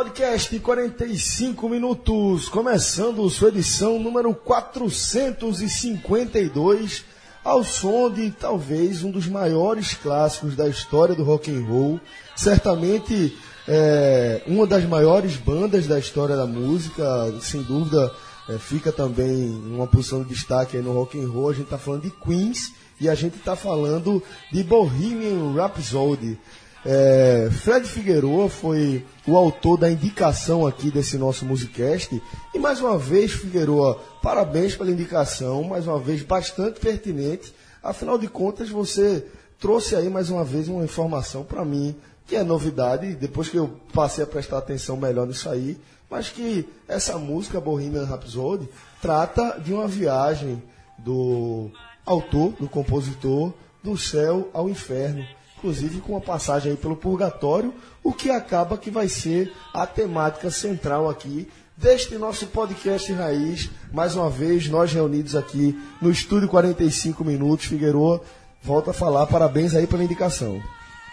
Podcast 45 minutos, começando sua edição número 452, ao som de talvez um dos maiores clássicos da história do rock and roll, certamente é, uma das maiores bandas da história da música, sem dúvida é, fica também uma posição de destaque no rock and roll. A gente está falando de Queens e a gente está falando de Bohemian Rhapsody. É, Fred Figueroa foi o autor da indicação aqui desse nosso Musicast. E mais uma vez, Figueroa, parabéns pela indicação, mais uma vez bastante pertinente. Afinal de contas, você trouxe aí mais uma vez uma informação para mim, que é novidade, depois que eu passei a prestar atenção melhor nisso aí, mas que essa música, Bohemian Rhapsody, trata de uma viagem do autor, do compositor, do céu ao inferno inclusive com uma passagem aí pelo purgatório, o que acaba que vai ser a temática central aqui deste nosso podcast Raiz. Mais uma vez, nós reunidos aqui no Estúdio 45 Minutos. Figueroa, volta a falar, parabéns aí pela indicação.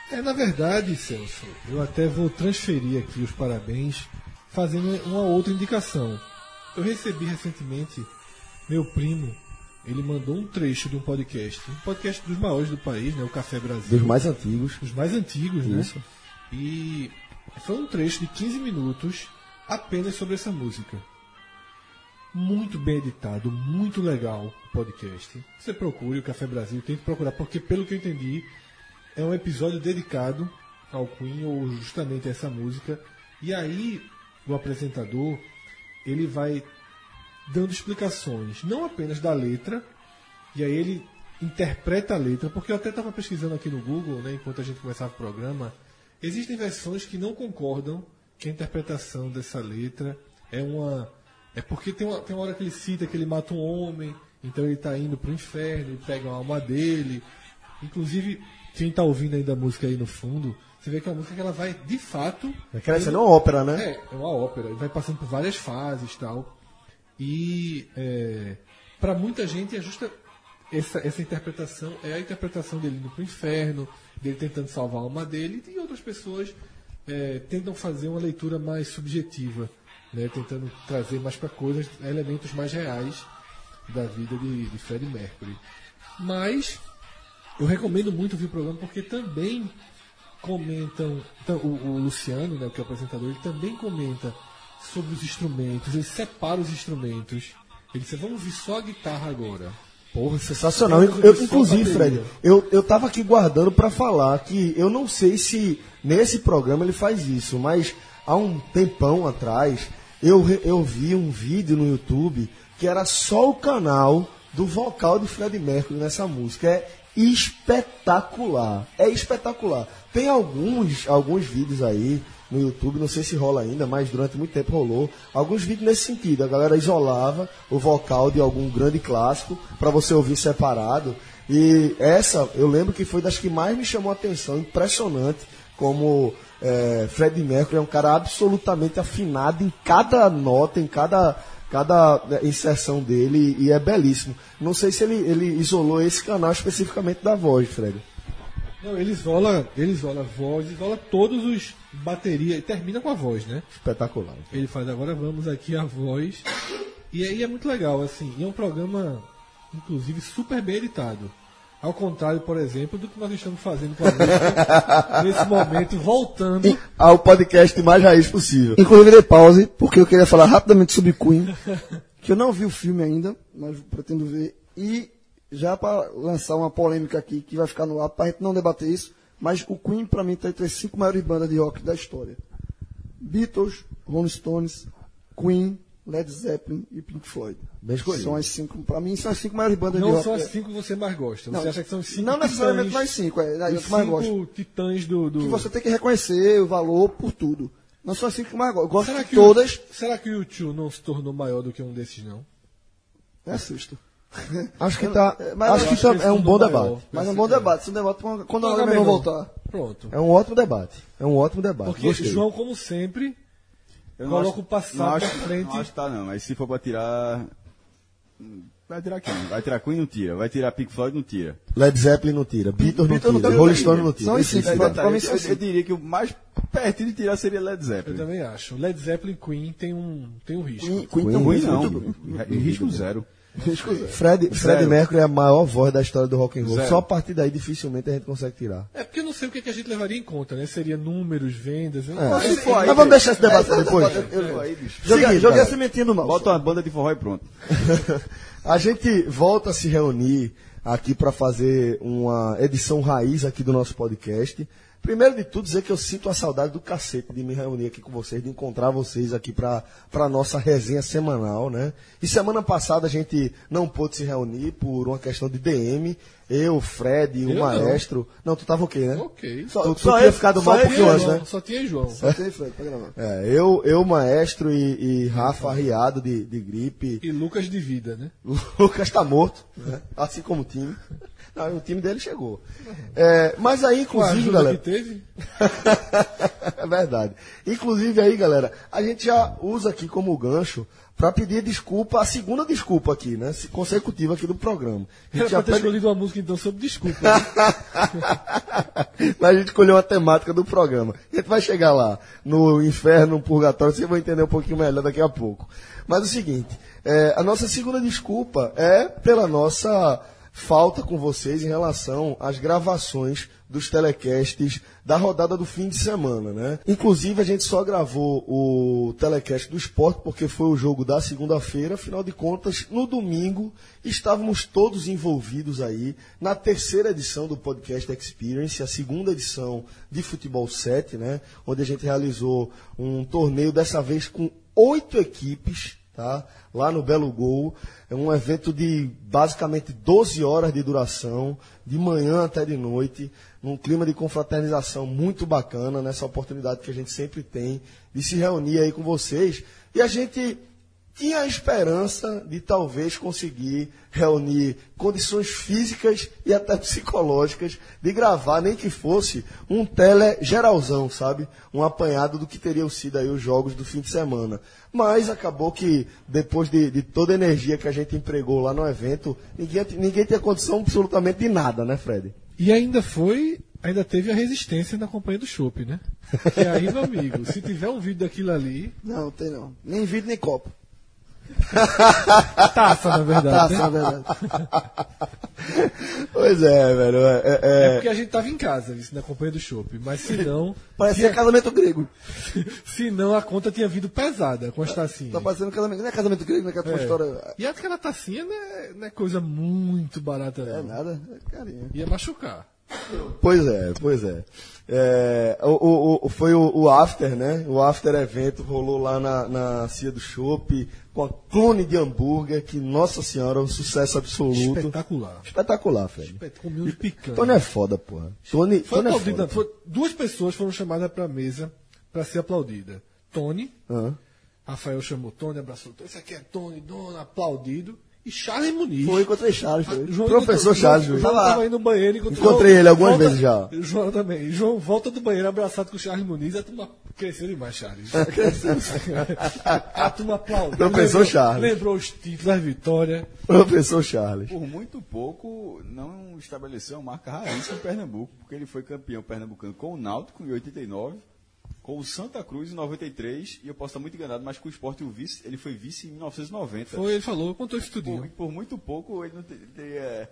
É, na verdade, Celso, eu até vou transferir aqui os parabéns fazendo uma outra indicação. Eu recebi recentemente meu primo ele mandou um trecho de um podcast, um podcast dos maiores do país, né, o Café Brasil. Dos mais antigos. Dos mais antigos, né? Isso. E foi um trecho de 15 minutos apenas sobre essa música. Muito bem editado, muito legal o podcast. Você procure o Café Brasil, tente procurar, porque pelo que eu entendi, é um episódio dedicado ao Queen, ou justamente a essa música. E aí, o apresentador, ele vai dando explicações, não apenas da letra, e aí ele interpreta a letra, porque eu até estava pesquisando aqui no Google, né, enquanto a gente começava o programa, existem versões que não concordam que a interpretação dessa letra é uma. É porque tem uma, tem uma hora que ele cita que ele mata um homem, então ele está indo para o inferno, ele pega a alma dele. Inclusive, quem está ouvindo ainda a música aí no fundo, você vê que é uma música que ela vai, de fato. É que essa é uma ópera, né? É, é uma ópera. Ele vai passando por várias fases tal. E é, para muita gente é justa essa, essa interpretação é a interpretação dele indo para o inferno, dele tentando salvar a alma dele, e outras pessoas é, tentam fazer uma leitura mais subjetiva, né, tentando trazer mais para coisas, elementos mais reais da vida de, de Freddie Mercury. Mas eu recomendo muito ouvir o programa porque também comentam, o, o Luciano, né, que é o apresentador, ele também comenta sobre os instrumentos, ele separa os instrumentos. Ele disse, vamos ouvir só a guitarra agora. Porra, sensacional. Eu, eu, inclusive, Fred, eu, eu tava aqui guardando para falar que eu não sei se nesse programa ele faz isso, mas há um tempão atrás eu, eu vi um vídeo no YouTube que era só o canal do vocal de Fred Mercury nessa música. É espetacular. É espetacular. Tem alguns, alguns vídeos aí no YouTube, não sei se rola ainda, mas durante muito tempo rolou. Alguns vídeos nesse sentido. A galera isolava o vocal de algum grande clássico para você ouvir separado. E essa, eu lembro que foi das que mais me chamou a atenção. Impressionante como é, Fred Mercury é um cara absolutamente afinado em cada nota, em cada, cada é, inserção dele, e é belíssimo. Não sei se ele, ele isolou esse canal especificamente da voz, Fred. Não, ele isola, ele isola a voz, isola todos os bateria, e termina com a voz, né? Espetacular. Ele faz, agora vamos aqui a voz. E aí é muito legal, assim, e é um programa, inclusive, super bem editado. Ao contrário, por exemplo, do que nós estamos fazendo com a música nesse momento, voltando e, ao podcast mais raiz possível. Inclusive, dei pause, porque eu queria falar rapidamente sobre Queen, que eu não vi o filme ainda, mas pretendo ver. E já para lançar uma polêmica aqui que vai ficar no ar, para a gente não debater isso, mas o Queen para mim está entre as cinco maiores bandas de rock da história. Beatles, Rolling Stones, Queen, Led Zeppelin e Pink Floyd. Bem São as cinco, para mim são as cinco maiores bandas não de rock. Não são as cinco que você mais gosta. Você não, acha que são cinco Não necessariamente mais cinco, é, é que mais gosto. titãs do, do, Que você tem que reconhecer o valor por tudo. Não são as cinco que mais gosto. Gosto será de todas. O, será que o YouTube não se tornou maior do que um desses, não? É assusto. Acho que tá. Mas acho que acho tá- é um bom debate. Mas é um bom debate. Esse debate quando a Não, voltar. Pronto. É um ótimo debate. É um ótimo debate. Porque Gostei. João, como sempre, Eu coloca acho- o passado acho, frente. Não acho que tá, não. Mas se for pra tirar. Vai tirar quem? Vai tirar Queen, não tira. Vai tirar Pink Floyd, não tira. Led Zeppelin não tira. Beatles não tira. Rolling. Stone não tira. São Esse- esses, pra- eu, eu diria que o mais pertinho de tirar seria Led Eu Zeppelin. também acho. Led Zeppelin Queen tem um, tem um risco. Queen, Queen Queen, também, Ruim não, risco zero. Fred, Fred. Mercury é a maior voz da história do rock and roll. Zero. Só a partir daí dificilmente a gente consegue tirar. É porque eu não sei o que, que a gente levaria em conta, né? Seria números, vendas. Eu não É. faço Mas, pô, aí, Mas vamos deixar esse debate pra depois. Eu- aí, bicho. Joguei, a sementinha no mal. Bota uma banda de forró e pronto. a gente volta a se reunir aqui para fazer uma edição raiz aqui do nosso podcast. Primeiro de tudo, dizer que eu sinto a saudade do cacete de me reunir aqui com vocês, de encontrar vocês aqui para a nossa resenha semanal, né? E semana passada a gente não pôde se reunir por uma questão de DM. Eu, Fred, o Eu não. maestro. Não, tu tava ok, né? Ok. Tu, tu só tinha ficado só mal um e antes, João, né? Só tinha João. Só tem Fred pra gravar. É, eu, eu, maestro e, e Rafa arriado de, de gripe. E Lucas de vida, né? O Lucas está morto, né? assim como o time. Não, o time dele chegou. É, mas aí, Com a inclusive, ajuda galera. que teve. é verdade. Inclusive aí, galera, a gente já usa aqui como gancho para pedir desculpa, a segunda desculpa aqui, né? se- Consecutiva aqui do programa. A Era gente já pra ter pede- escolhido uma música então sobre desculpa. né? Mas a gente escolheu a temática do programa. A gente vai chegar lá, no inferno, no purgatório, vocês vão entender um pouquinho melhor daqui a pouco. Mas é o seguinte, é, a nossa segunda desculpa é pela nossa falta com vocês em relação às gravações dos telecasts da rodada do fim de semana, né? Inclusive a gente só gravou o telecast do esporte porque foi o jogo da segunda-feira, afinal de contas, no domingo estávamos todos envolvidos aí na terceira edição do podcast Experience, a segunda edição de Futebol 7, né? Onde a gente realizou um torneio dessa vez com oito equipes, tá? Lá no Belo Gol. É um evento de basicamente 12 horas de duração, de manhã até de noite, num clima de confraternização muito bacana, nessa oportunidade que a gente sempre tem de se reunir aí com vocês. E a gente tinha a esperança de talvez conseguir reunir condições físicas e até psicológicas de gravar, nem que fosse um tele geralzão, sabe? Um apanhado do que teriam sido aí os jogos do fim de semana. Mas acabou que, depois de, de toda a energia que a gente empregou lá no evento, ninguém, ninguém tinha condição absolutamente de nada, né, Fred? E ainda foi, ainda teve a resistência na companhia do Chopp, né? E aí, meu amigo, se tiver um vídeo daquilo ali, Não, tem não. Nem vídeo, nem copo. taça, na verdade. Taça, né? na verdade. Pois é, velho. É, é- É é- porque a gente tava em casa, isso, na companhia do Chopp. Mas se não, Parecia casamento grego. se não, a conta tinha vindo pesada com as tacinhas. Tá parecendo casamento. Não é casamento grego, não é aquela É. história. E aquela tacinha não é, não é coisa muito barata, É não. nada. É carinho. Ia machucar. Pois é, pois é. É, o, o- o- foi o, o after, né? O after evento rolou lá na, na Cia do Chopp, com a clone de hambúrguer, que, nossa senhora, um sucesso absoluto. Espetacular. Espetacular, Fred. Espet- Comi uns picanha. Tony é foda, porra. Tony, Foi Tony é aplaudida. foda. foi- duas pessoas foram chamadas para a mesa para ser aplaudida. Tony, Aham. Rafael chamou Tony, abraçou Tony. Esse aqui é Tony, dono, aplaudido. E Charles Muniz. Foi, encontrei Charles. Ah, Foi. João Professor encontrou- Charles, João, João. João tava aí no banheiro. encontrou- Encontrei ele algumas volta- vezes já. João também. João volta do banheiro abraçado com o Charles Muniz. A turma cresceu demais, Charles. a turma aplaudiu. Professor lembrou, Charles. Lembrou os títulos, as vitórias. Professor Charles. Por muito pouco, não estabeleceu uma marca raiz em Pernambuco, porque ele foi campeão pernambucano com o Náutico em 89, com o Santa Cruz em 93, e eu posso estar muito enganado, mas com o Sport e o vice, ele foi vice em 1990. Foi, ele falou, contou isso Por, tudinho. por muito pouco, ele não te- teria...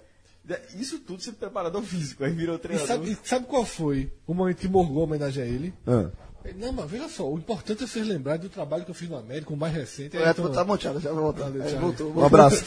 Isso tudo sendo preparador físico, aí virou treinador. sabe, e sabe qual foi o momento que morgou a homenagem a ele? Ah. Não, mas veja só, o importante é vocês lembrarem do trabalho que eu fiz no América, o mais recente. É, então, tá monteado, já vai voltar. Valeu, É, Charles. voltou, Um abraço.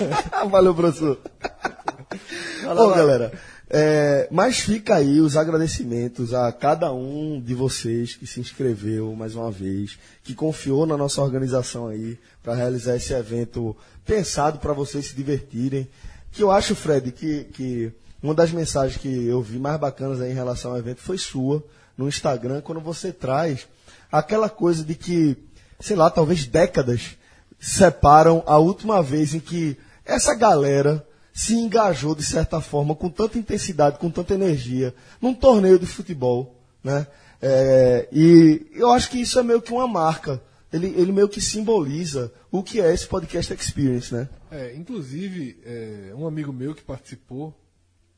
Valeu, professor. Bom, galera, é, mas fica aí os agradecimentos a cada um de vocês que se inscreveu mais uma vez, que confiou na nossa organização aí para realizar esse evento pensado para vocês se divertirem. Que eu acho, Fred, que, que uma das mensagens que eu vi mais bacanas aí em relação ao evento foi sua no Instagram, quando você traz aquela coisa de que, sei lá, talvez décadas separam a última vez em que essa galera se engajou de certa forma com tanta intensidade, com tanta energia, num torneio de futebol, né? É, e eu acho que isso é meio que uma marca. Ele, ele meio que simboliza o que é esse podcast experience, né? É, inclusive, é, um amigo meu que participou,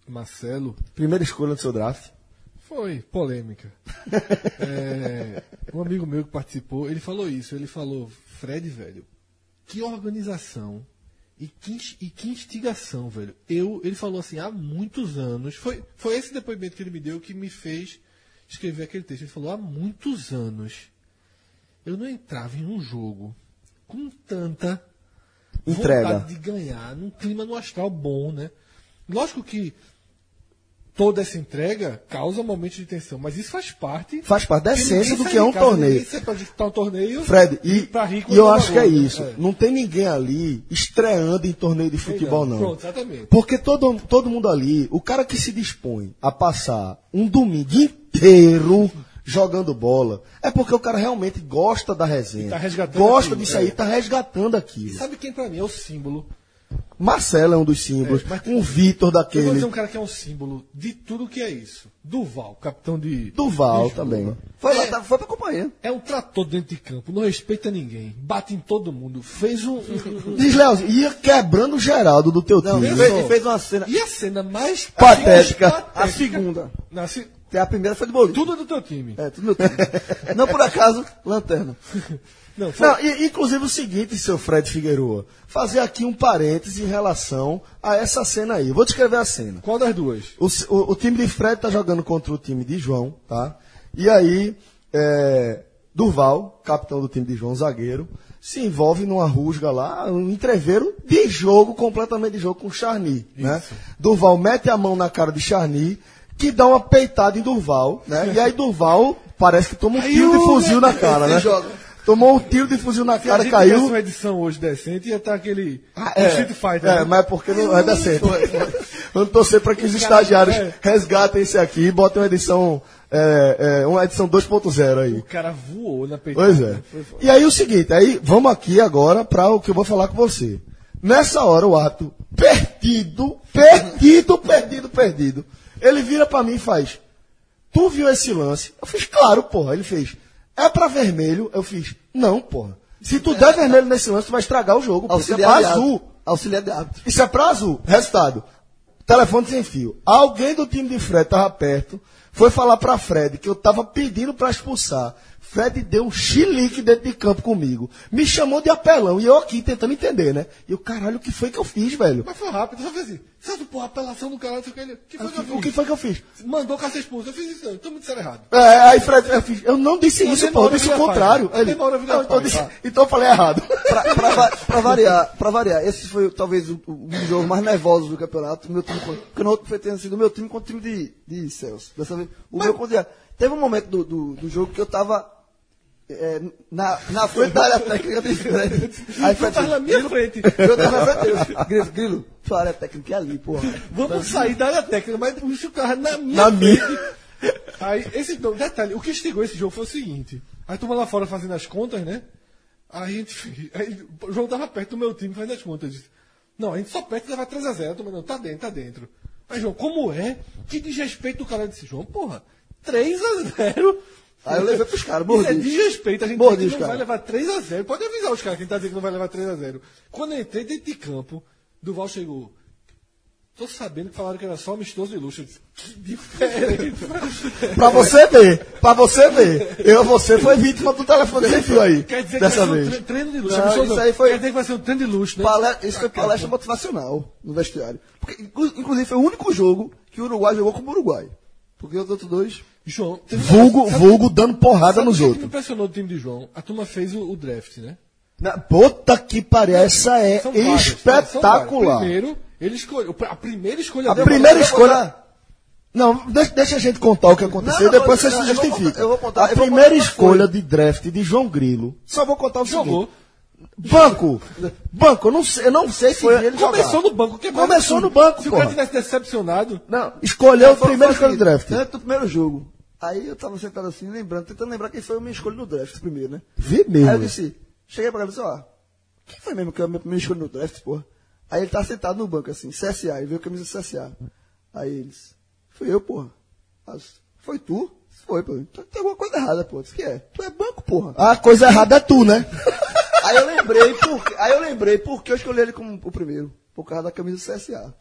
Marcelo, Primeira escolha do seu draft. Foi, polêmica. É, um amigo meu que participou, ele falou isso. Ele falou, Fred, velho, que organização e que, e que instigação, velho. Eu, ele falou assim, há muitos anos. Foi, foi esse depoimento que ele me deu que me fez escrever aquele texto. Ele falou, há muitos anos eu não entrava em um jogo com tanta Entrega. vontade de ganhar, num clima no astral bom, né? Lógico que toda essa entrega causa momentos de tensão, mas isso faz parte. Faz parte da essência do que é um casa, torneio. disputar um torneio. Fred, e, pra rico e eu acho que é isso. Não tem ninguém ali estreando em torneio de futebol, não. Pronto, exatamente. Porque todo, todo mundo ali, o cara que se dispõe a passar um domingo inteiro jogando bola, é porque o cara realmente gosta da resenha. tá gosta aquilo, disso aí, é. tá resgatando aquilo. Sabe quem pra mim é o símbolo? Marcelo é um dos símbolos, É, mas- um Vitor Eu vou daquele. dizer um cara que é um símbolo de tudo que é isso. Duval, capitão de. Duval Lisboa. também. Foi lá, tá- foi pra companhia. É um trator dentro de campo, não respeita ninguém, bate em todo mundo, fez um. Diz, Leozinho, ia quebrando o Geraldo do teu Não, time. fez, fez uma cena. E a cena mais Patética. mais A segunda. Na se- A primeira foi de bolinho. Tudo do teu time. É, tudo meu time. Não por acaso, lanterna. Não, foi- Não, e, inclusive o seguinte, seu Fred Figueroa, fazer aqui um parêntese em relação a essa cena aí. Vou descrever a cena. Qual das duas? O, o- o time de Fred tá jogando contra o time de João, tá? E aí, é, Durval, capitão do time de João, zagueiro, se envolve numa rusga lá, um entreveiro de jogo, completamente de jogo com o Charny, né? Durval mete a mão na cara de Charny, que dá uma peitada em Durval, né? E aí Durval parece que toma um tiro de fuzil na cara, né? Tomou um tiro de fuzil na Se a cara, gente caiu. uma edição hoje decente, ia estar aquele. Ah, um Street Fighter. É, né? mas porque não é decente. Vamos torcer para que os estagiários é. resgatem esse aqui e botem uma edição, é, é, uma edição 2.0 aí. O cara voou na peitada. Pois é. E aí o seguinte, aí vamos aqui agora para o que eu vou falar com você. Nessa hora o ato perdido, perdido, perdido, perdido. Ele vira para mim e faz: "Tu viu esse lance?" Eu fiz: "Claro, porra". Ele fez: "É para vermelho?" Eu fiz: "Não, porra. Se tu der vermelho nesse lance, tu vai estragar o jogo, porque é pra azul." Auxiliar de árbitro. Isso é pra azul. Resultado. Telefone sem fio. Alguém do time de Fred tava perto, foi falar pra Fred que eu tava pedindo pra expulsar. Fred deu um chilique dentro de campo comigo. Me chamou de apelão. E eu aqui tentando entender, né? E o caralho, o que foi que eu fiz, velho? Mas foi rápido, só fez assim. Sabe, porra, apelação do caralho, não sei o que ele. O que foi que eu fiz? O que foi que eu fiz? Mandou ser expulso. Eu fiz isso. Então me disseram errado. É, aí Fred, eu, fiz, eu não disse Não, isso, pô, eu disse o contrário. Ele, não, então, eu disse- então eu falei errado. Pra, pra, pra variar, pra variar, esse foi talvez o, o jogo mais nervoso do campeonato. Meu time, porque no outro foi tendo sido o meu time contra o time de, de Celso. Dessa vez, o meu contra. Teve um momento do, do, do jogo que eu tava é, na, na frente da área técnica de Fred. Aí Fred tava na minha frente. eu tava na frente. Grilo, Grilo, sua área técnica é ali, porra. Vamos sair da área técnica, mas o bicho tava na minha Na minha. frente. Aí, esse, não, detalhe, o que instigou esse jogo foi o seguinte. Aí turma lá fora fazendo as contas, né? Aí a gente aí, o jogo tava perto do meu time fazendo as contas. Disse, não, a gente só perto levar 3x0. Turma, não, tá dentro, tá dentro. Aí, João, como é? Que desrespeito do cara Eu disse, João, porra, 3x0. Aí eu levei pros caras, Isso é mordi. desrespeito, a gente Mordi não vai caras. levar 3x0. Pode avisar os caras que a gente tá dizendo que não vai levar 3x0. Quando eu entrei dentro de campo, Duval chegou. Tô sabendo que falaram que era só amistoso de luxo. Que diferente. pra você ver, pra você ver. Eu, você foi vítima do telefone sem fio aí. Quer dizer dessa que vai vez. ser um tre- treino de luxo. Não, isso aí foi- Quer dizer que vai ser um treino de luxo, né? Pale- Isso foi palestra motivacional no vestiário. Porque, inclu- inclusive, foi o único jogo que o Uruguai jogou como Uruguai. Porque os outros dois. João, Vulgo, vulgo dando porrada o nos que que me outros. impressionou do time de João? A turma fez o, o draft, né? Na- Puta que pariu, essa é São são espetacular. Primeiro, ele escolheu. A primeira escolha A dele- primeira escolha. Não, deixa, deixa a gente contar o que aconteceu, Não, não, depois você não, se eu vou justifica. contar, eu vou contar, a primeira contar escolha foi. de draft de João Grilo, só vou contar o Jogou. seguinte. Banco, banco, eu não sei, eu não sei se vi ele Começou jogar. no banco. Que é Começou no banco, Se o cara porra. tivesse decepcionado, Não, escolheu a Foi- primeira foi escolha do draft. Antes do primeiro jogo. Aí eu tava sentado assim, lembrando, tentando lembrar quem foi a minha escolha no draft primeiro, né? Vi Aí eu mesmo. disse, cheguei pra cá e disse, ó, quem foi mesmo que é a minha escolha no draft, porra? Aí ele tá sentado no banco assim, CSA, e veio a camisa do CSA. Aí eles, fui eu, porra. Disse, foi tu? Foi, pô. Então tem alguma coisa errada, pô. Disse que é. Tu é banco, porra. A coisa errada é tu, né? Aí eu lembrei por aí eu lembrei por que eu escolhi ele como o primeiro. Por causa da camisa do CSA.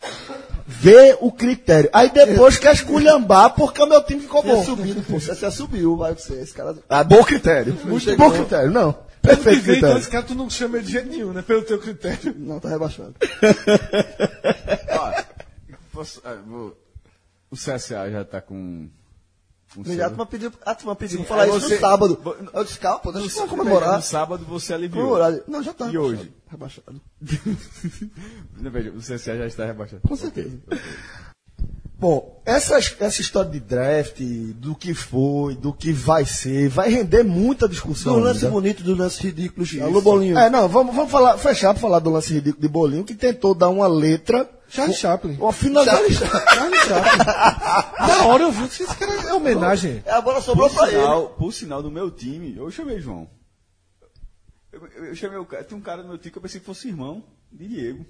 Vê o critério. Aí depois quer esculhambar porque o meu time ficou bom. subido, pô. O CSA subiu, vai ser. Esse cara. Ah, bom critério. Muito chegou. bom critério. Não. Pelo que Perfeito vem, então esse cara tu não chama ele de jeito nenhum, né? Pelo teu critério. Não, tá rebaixado. Ó, posso- ah, vou- o CSA já tá com. Já a turma pediu, a turma pediu pra falar isso você- no sábado. Eu disse, calma, pô, deixa eu No comemorar. sábado você aliviou. Comemorar. Não, já tá. E rebaixado. hoje? Rebaixado. Não, veja, o CSA já está rebaixado. Com certeza. Bom, essa, essa história de draft, do que foi, do que vai ser, vai render muita discussão. Do lance ainda. bonito, do lance ridículo. Alô, Bolinho. É, não, vamos, vamos falar, fechar para falar do lance ridículo de Bolinho, que tentou dar uma letra, Charlie Chaplin. uma finalização. Charlie Chaplin. Na hora eu vi, esse cara é homenagem. É, a bola sobrou Por pra ele. sinal, por sinal do meu time, eu chamei João. Eu, eu- eu chamei o cara, tem um cara no meu time que eu pensei que fosse irmão de Diego.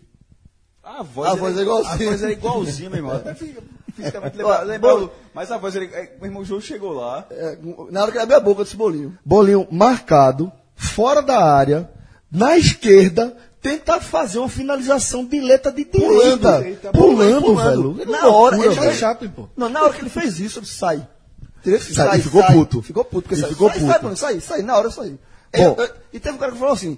A voz, A voz é igualzinha. A voz era igualzinha, meu irmão. Até fi- fisicamente Ó, lembra- lembrava- bom. mas a voz era. é, Meu irmão João chegou lá. É, na hora que ele abriu a boca desse bolinho. Bolinho marcado, fora da área, na esquerda, tenta fazer uma finalização de letra de direita. Eita, Pulando, velho. Na hora, ele fez, Chaplin, pô. não, na hora que ele fez isso, eu disse, sai. Sai, e ficou puto. Ficou puto. Porque sai, ficou sai, puto. sai, mano, sai, sai, na hora eu saí. Bom. Eu- eu- e teve um cara que falou assim,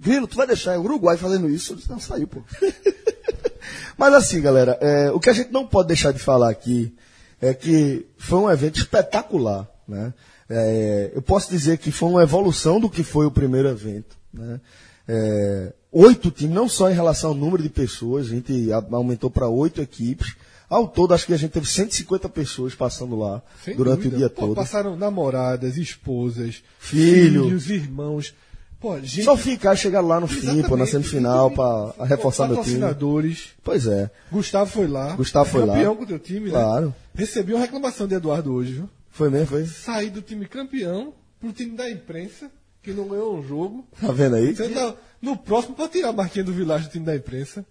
Grilo, tu vai deixar o Uruguai fazendo isso? Eu disse, não, saiu, pô. Mas assim, galera, é, o que a gente não pode deixar de falar aqui é que foi um evento espetacular, né? É, eu posso dizer que foi uma evolução do que foi o primeiro evento, né? É, oito times, não só em relação ao número de pessoas, a gente aumentou para oito equipes. Ao todo, acho que a gente teve 150 pessoas passando lá Sem durante dúvida. o dia Pô, todo. Passaram namoradas, esposas, Filho. filhos, irmãos. Pô, gente, Só ficar, chegar lá no fim, pô, na Exatamente. semifinal, para reforçar meu time. patrocinadores. Pois é. Gustavo foi lá. Gustavo foi lá. campeão com o teu time, Claro. né? Recebi uma reclamação de Eduardo hoje, viu? Foi mesmo, foi? Saí do time campeão pro time da imprensa, que não ganhou um jogo. Tá vendo aí? Você tá- no próximo pode tirar a marquinha do Village do time da imprensa.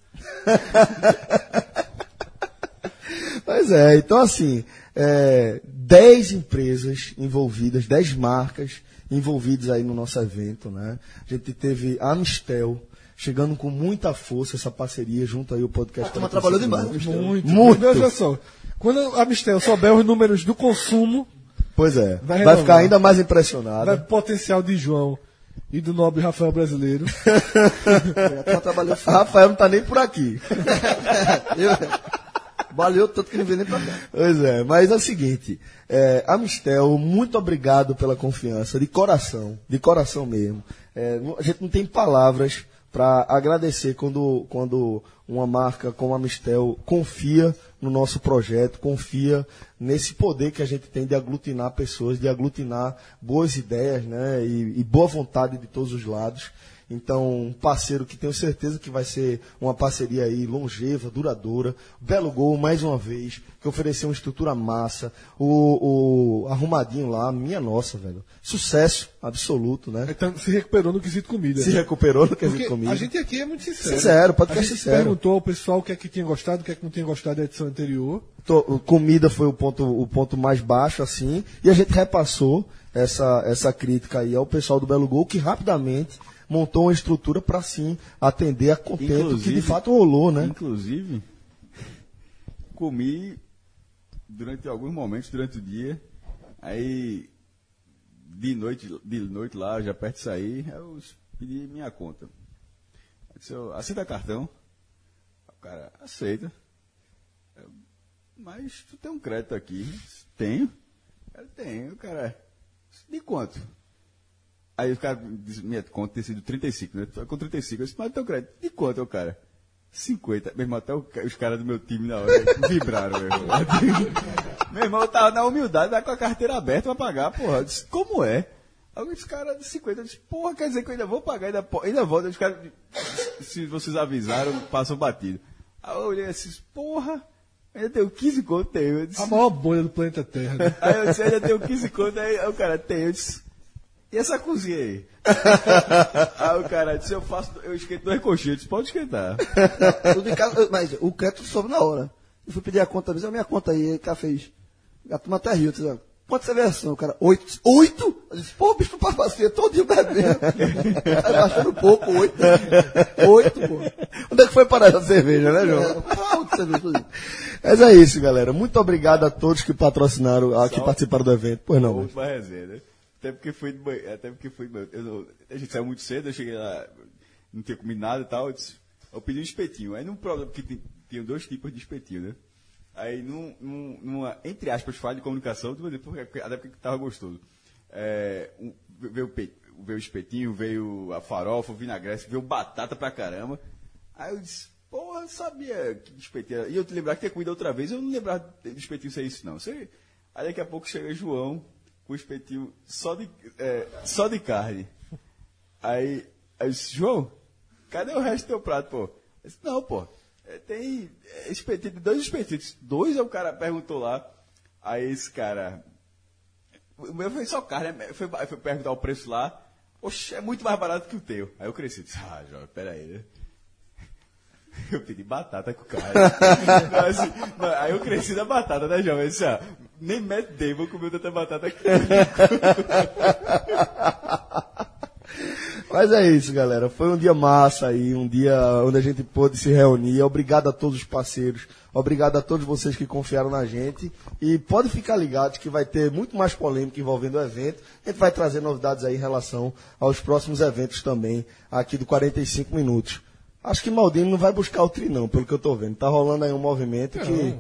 Pois é, então assim, é, 10 empresas envolvidas, 10 marcas envolvidas aí no nosso evento, né? A gente teve a Amistel chegando com muita força essa parceria junto aí o podcast. A turma trabalhou demais, Muito. Amistel. Muito. Muito. Meu Deus, olha só. Quando a Mistel souber os números do consumo, Pois é, Vai vai, ficar ainda mais impressionado. vai potencial de João e do nobre Rafael Brasileiro. Turma trabalhou Rafael não tá nem por aqui. Eu- Valeu tanto que não veio nem pra cá. Pois é, mas é o seguinte, é, Amistel, muito obrigado pela confiança, de coração, de coração mesmo. É, a gente não tem palavras para agradecer quando, quando uma marca como a Amistel confia no nosso projeto, confia nesse poder que a gente tem de aglutinar pessoas, de aglutinar boas ideias né, e, e boa vontade de todos os lados. Então, um parceiro que tenho certeza que vai ser uma parceria aí longeva, duradoura. Belo Gol, mais uma vez, que ofereceu uma estrutura massa. O, o arrumadinho lá, minha nossa, velho. Sucesso absoluto, né? Então, se recuperou no quesito comida. Se né? recuperou no Porque quesito comigo. a gente aqui é muito sincero. Sincero, pode a ficar gente sincero. perguntou ao pessoal o que é que tinha gostado, o que é que não tinha gostado da edição anterior. To- comida foi o ponto, o ponto mais baixo, assim, e a gente repassou essa, essa crítica aí ao pessoal do Belo Gol, que rapidamente montou uma estrutura para sim atender a contento que de fato rolou, né? Inclusive, comi durante alguns momentos durante o dia. Aí, de noite, de noite lá, já perto de sair, eu pedi minha conta. Eu disse, aceita cartão? O cara, aceita. Eu, Mas tu tem um crédito aqui? Tenho. Eu tenho, cara. De quanto? Aí o cara disse, minha conta tem sido 35, né? Tô Com 35. Eu disse, mas teu crédito, de quanto, o cara? 50. Meu irmão, até os caras do meu time na hora vibraram, meu irmão. meu irmão, eu tava na humildade, tava com a carteira aberta pra pagar, porra. Eu disse, como é? Aí os caras de 50, eu disse, porra, quer dizer que eu ainda vou pagar, ainda, ainda volto. Aí Os caras, se vocês avisaram, passam batido. Aí eu olhei assim, porra, ainda tenho 15 conto. Eu disse, A maior bolha do planeta Terra. Né? Aí eu disse, ainda tenho 15 conto, aí, aí o cara tem, eu disse, e essa cozinha aí? aí o cara disse, eu faço, eu esquento dois disse, pode esquentar. Tudo em casa, mas o crédito soube na hora. Eu fui pedir a conta, disse, a minha conta aí, o cara fez. A turma até riu, disse, Quanto você versão, cara? Oito. Oito? Eu disse, pô, bicho, pra passeio todo dia bebendo. tá achando pouco, oito. Oito, pô. Onde é que foi parar essa cerveja, né, João? É, pau cerveja. Mas é isso, galera. Muito obrigado a todos que patrocinaram, a, que participaram do evento. Pois não, última resenha, né? Até porque foi de manhã, até porque foi. Eu a gente saiu muito cedo, eu cheguei lá, não tinha comido nada e tal. Eu, disse, eu pedi um espetinho. Aí num problema, porque tem, tinha dois tipos de espetinho, né? Aí num, num, numa, entre aspas, falha de comunicação, dizer, porque, até porque tava gostoso. É, um- veio, o veio o espetinho, veio a farofa, o vinagrete, veio batata pra caramba. Aí eu disse, porra, sabia que espetinho era. E eu te lembrar que tinha comido outra vez, eu não lembrava de espetinho ser isso, não. Sei- Aí daqui a pouco chega João o espetinho só de, é, só de carne. Aí, aí disse, João, cadê o resto do teu prato, pô? Disse, não, pô, é, tem é, espetinho, dois espetinhos. Dois é o cara perguntou lá. Aí esse cara, o meu foi só carne, né? Foi, foi perguntar o preço lá. Oxe, é muito mais barato que o teu. Aí eu cresci, disse, ah, João, peraí, né? Eu pedi batata com carne. Não, assim, não, aí eu cresci da batata, né, João? Eu disse, ah, nem Matt Damon comeu tanta batata aqui. Mas é isso, galera. Foi um dia massa aí, um dia onde a gente pôde se reunir. Obrigado a todos os parceiros. Obrigado a todos vocês que confiaram na gente. E pode ficar ligado que vai ter muito mais polêmica envolvendo o evento. A gente vai trazer novidades aí em relação aos próximos eventos também, aqui do 45 minutos. Acho que Maldini não vai buscar o tri, não, pelo que eu tô vendo. Tá rolando aí um movimento que,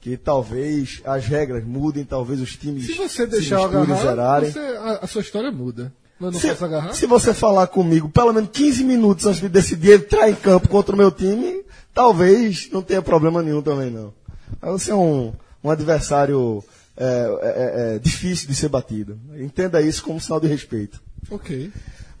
que talvez as regras mudem, talvez os times Se você se deixar misturem, agarrar, zerarem. você- a, a sua história muda. Eu não Se, posso agarrar? se você falar comigo pelo menos 15 minutos antes de decidir entrar em campo contra o meu time, talvez não tenha problema nenhum também, não. Mas você é um, um adversário é, é, é, difícil de ser batido. Entenda isso como sinal de respeito. Ok.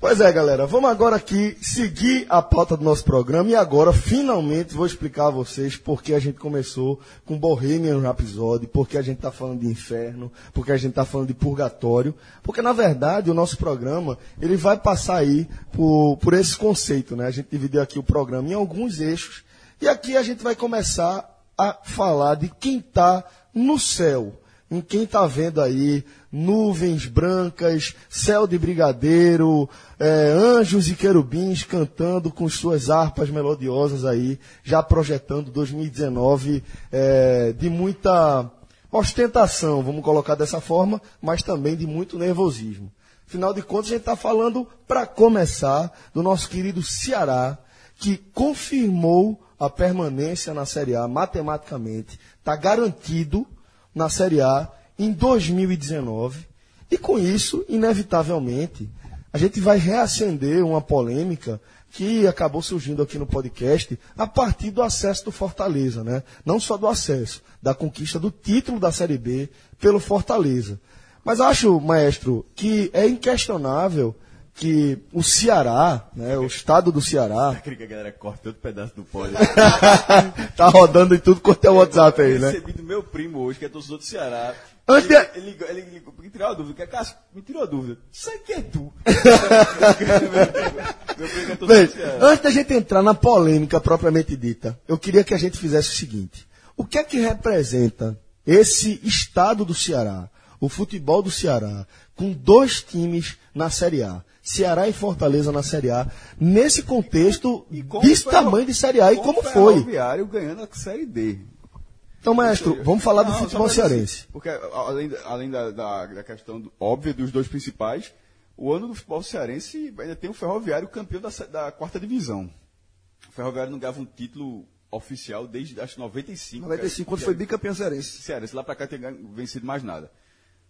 Pois é, galera, vamos agora aqui seguir a pauta do nosso programa e agora, finalmente, vou explicar a vocês por que a gente começou com Bohemian Rhapsody, por que a gente está falando de inferno, por que a gente está falando de purgatório, porque, na verdade, o nosso programa, ele vai passar aí por, por esse conceito, né? A gente dividiu aqui o programa em alguns eixos e aqui a gente vai começar a falar de quem está no céu em quem está vendo aí nuvens brancas, céu de brigadeiro, é, anjos e querubins cantando com suas harpas melodiosas aí, já projetando 2019 é, de muita ostentação, vamos colocar dessa forma, mas também de muito nervosismo. Afinal de contas, a gente está falando, para começar, do nosso querido Ceará, que confirmou a permanência na Série A matematicamente, está garantido na Série A em 2019. E com isso, inevitavelmente, a gente vai reacender uma polêmica que acabou surgindo aqui no podcast a partir do acesso do Fortaleza, né? Não só do acesso, da conquista do título da Série B pelo Fortaleza. Mas acho, maestro, que é inquestionável que o Ceará, né, o estado do Ceará, Aquele que a galera corta outro pedaço do pódio. tá rodando em tudo quanto é WhatsApp aí, Eu né? recebi do meu primo hoje, que é torcedor do Ceará. Antes ele, ele, ligou- ele ligou, me tirou a dúvida. Que é Cássio, me tirou a dúvida. Isso aí que é tu. é Bem, antes da gente entrar na polêmica propriamente dita, eu queria que a gente fizesse o seguinte: o que é que representa esse estado do Ceará, o futebol do Ceará, com dois times na Série A? Ceará e Fortaleza na Série A, nesse contexto E desse tamanho de Série A e com como o foi. Ferroviário ganhando a Série D. Então, maestro, vamos falar do Não, futebol pra dizer cearense. assim, Porque além, da- além da, da, da questão do- óbvia dos dois principais, o ano do futebol cearense ainda tem o Ferroviário campeão da, da quarta divisão. O Ferroviário não ganhava um título oficial desde acho 95. 95, quando foi bicampeão cearense. Cearense, lá pra cá tem vencido mais nada.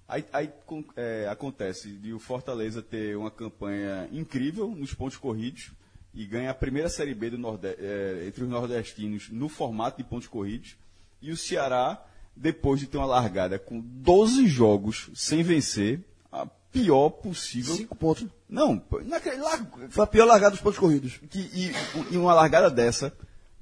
Aí, aí é, acontece de o Fortaleza ter uma campanha incrível nos pontos corridos e ganha a primeira Série B do Norde- é, entre os nordestinos no formato de pontos corridos. E o Ceará, depois de ter uma largada com 12 jogos sem vencer, a pior possível. Cinco pontos. Não, naquele largo, Foi a pior largada dos pontos corridos. que, e, e uma largada dessa,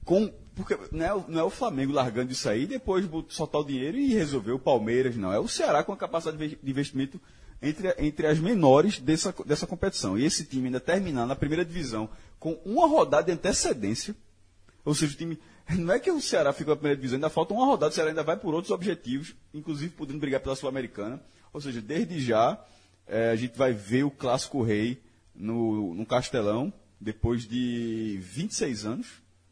com, porque não é, o- não é o Flamengo largando isso aí, depois bot- soltar o dinheiro e resolver o Palmeiras, não. É o Ceará com a capacidade de ve- de investimento entre, entre as menores dessa, dessa competição. E esse time ainda terminar na primeira divisão com uma rodada de antecedência, ou seja, o time não é que o Ceará ficou na primeira divisão, ainda falta uma rodada, o Ceará ainda vai por outros objetivos, inclusive podendo brigar pela Sul-Americana. Ou seja, desde já, eh, a gente vai ver o Clássico Rei no, no Castelão, depois de 26 anos.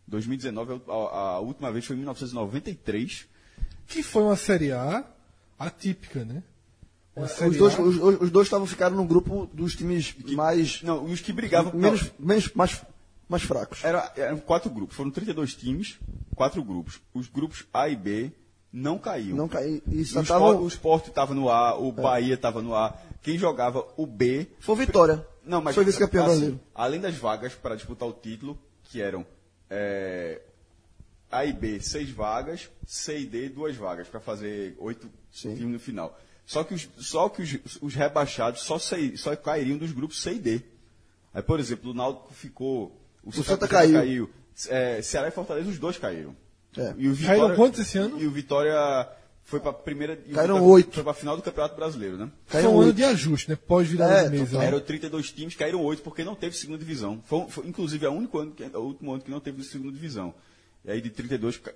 2019, a, a última vez foi em 1993. Que foi uma Série A atípica, né? Série Os dois, os, os dois estavam ficaram no grupo dos times mais. Não, os que brigavam... menos, menos, mais, mais fracos. Era, eram quatro grupos, foram 32 times, quatro grupos. Os grupos A e B não caíam. Não cai. E o Sport, estava no A, o Bahia estava no A. Quem jogava o B. Foi Vitória. Não, mas Foi vice-campeão assim, brasileiro. Além das vagas para disputar o título, que eram é, A e B, seis vagas, C e D, duas vagas, para fazer oito Sim. times no final. Só que os, só que os, os rebaixados só, sei- só cairiam dos grupos C e D. Aí, por exemplo, o Náutico ficou. O, Santa caiu. É, Ceará e Fortaleza, os dois caíram. É. E o Caíram quantos esse ano? E o Vitória foi para a primeira. e Caíram oito. Foi para a final do Campeonato Brasileiro, né? Foi Caíram um ano oito. de ajuste, né? Pós-virada É, de mesa. Eram 32 times, caíram 8 porque não teve segunda divisão. Foi, foi, inclusive, é o único ano, que, o último ano que não teve segunda divisão. E aí de 32 ca-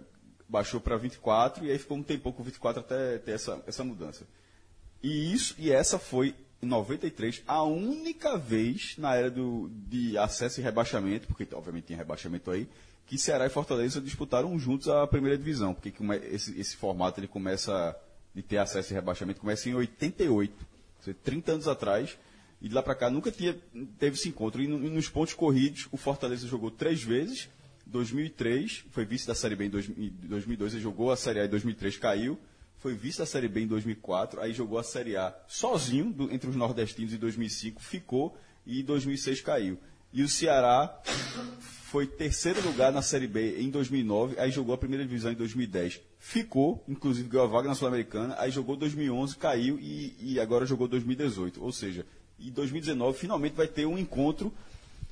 baixou para 24 e aí ficou um tempo com 24 até ter essa, essa mudança. E isso e essa foi em 93 a única vez na era do, de acesso e rebaixamento, porque obviamente tinha rebaixamento aí, que Ceará e Fortaleza disputaram juntos a primeira divisão, porque come- esse, esse formato ele começa de ter acesso e rebaixamento começa em 88, ou seja, 30 anos atrás, e de lá para cá nunca tinha, teve esse encontro. E, no- e nos pontos corridos, o Fortaleza jogou três vezes, 2003, foi vice da Série B em 2000 em 2002, ele jogou a Série A em 2003, caiu, foi vice da Série B em 2004, aí jogou a Série A sozinho, do- entre os nordestinos em 2005, ficou, e em 2006 caiu. E o Ceará foi terceiro lugar na Série B em 2009, aí jogou a primeira divisão em 2010. Ficou, inclusive ganhou a vaga na Sul-Americana, aí jogou 2011, caiu e, e agora jogou 2018. Ou seja, em 2019 finalmente vai ter um encontro,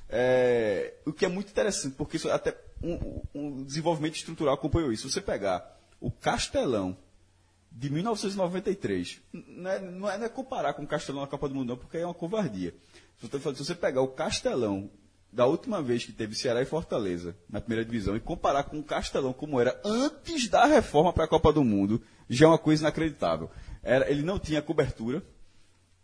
é, o que é muito interessante, porque isso até um, um desenvolvimento estrutural acompanhou isso. Se você pegar o Castelão de 1993, não é, não é- não é comparar com o Castelão na Copa do Mundo, não, porque é uma covardia. Se você pegar o Castelão da última vez que teve Ceará e Fortaleza na primeira divisão e comparar com o Castelão como era antes da reforma para a Copa do Mundo, já é uma coisa inacreditável. Era, ele não tinha cobertura,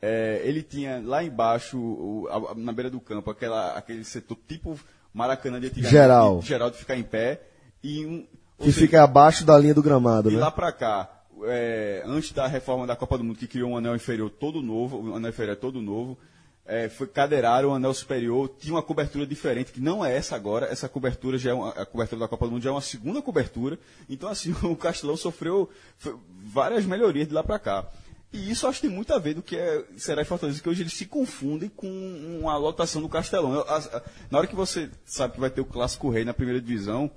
é, ele tinha lá embaixo, o- a- na beira do campo, aquela, aquele setor tipo Maracanã de antigamente, Geral. de- geral de ficar em pé, e um, Que seja, fica abaixo da linha do gramado, e né? lá pra cá, é, antes da reforma da Copa do Mundo, que criou um anel inferior todo novo, o anel inferior é todo novo, é, foi cadeiraram o anel superior, tinha uma cobertura diferente, que não é essa agora, essa cobertura já é uma, a cobertura da Copa do Mundo já é uma segunda cobertura, então assim, o Castelão sofreu várias melhorias de lá pra cá. E isso acho que tem muito a ver do que é Ceará e Fortaleza, que hoje eles se confundem com uma lotação do Castelão. Eu- a- a- na hora que você sabe que vai ter o Clássico Rei na primeira divisão,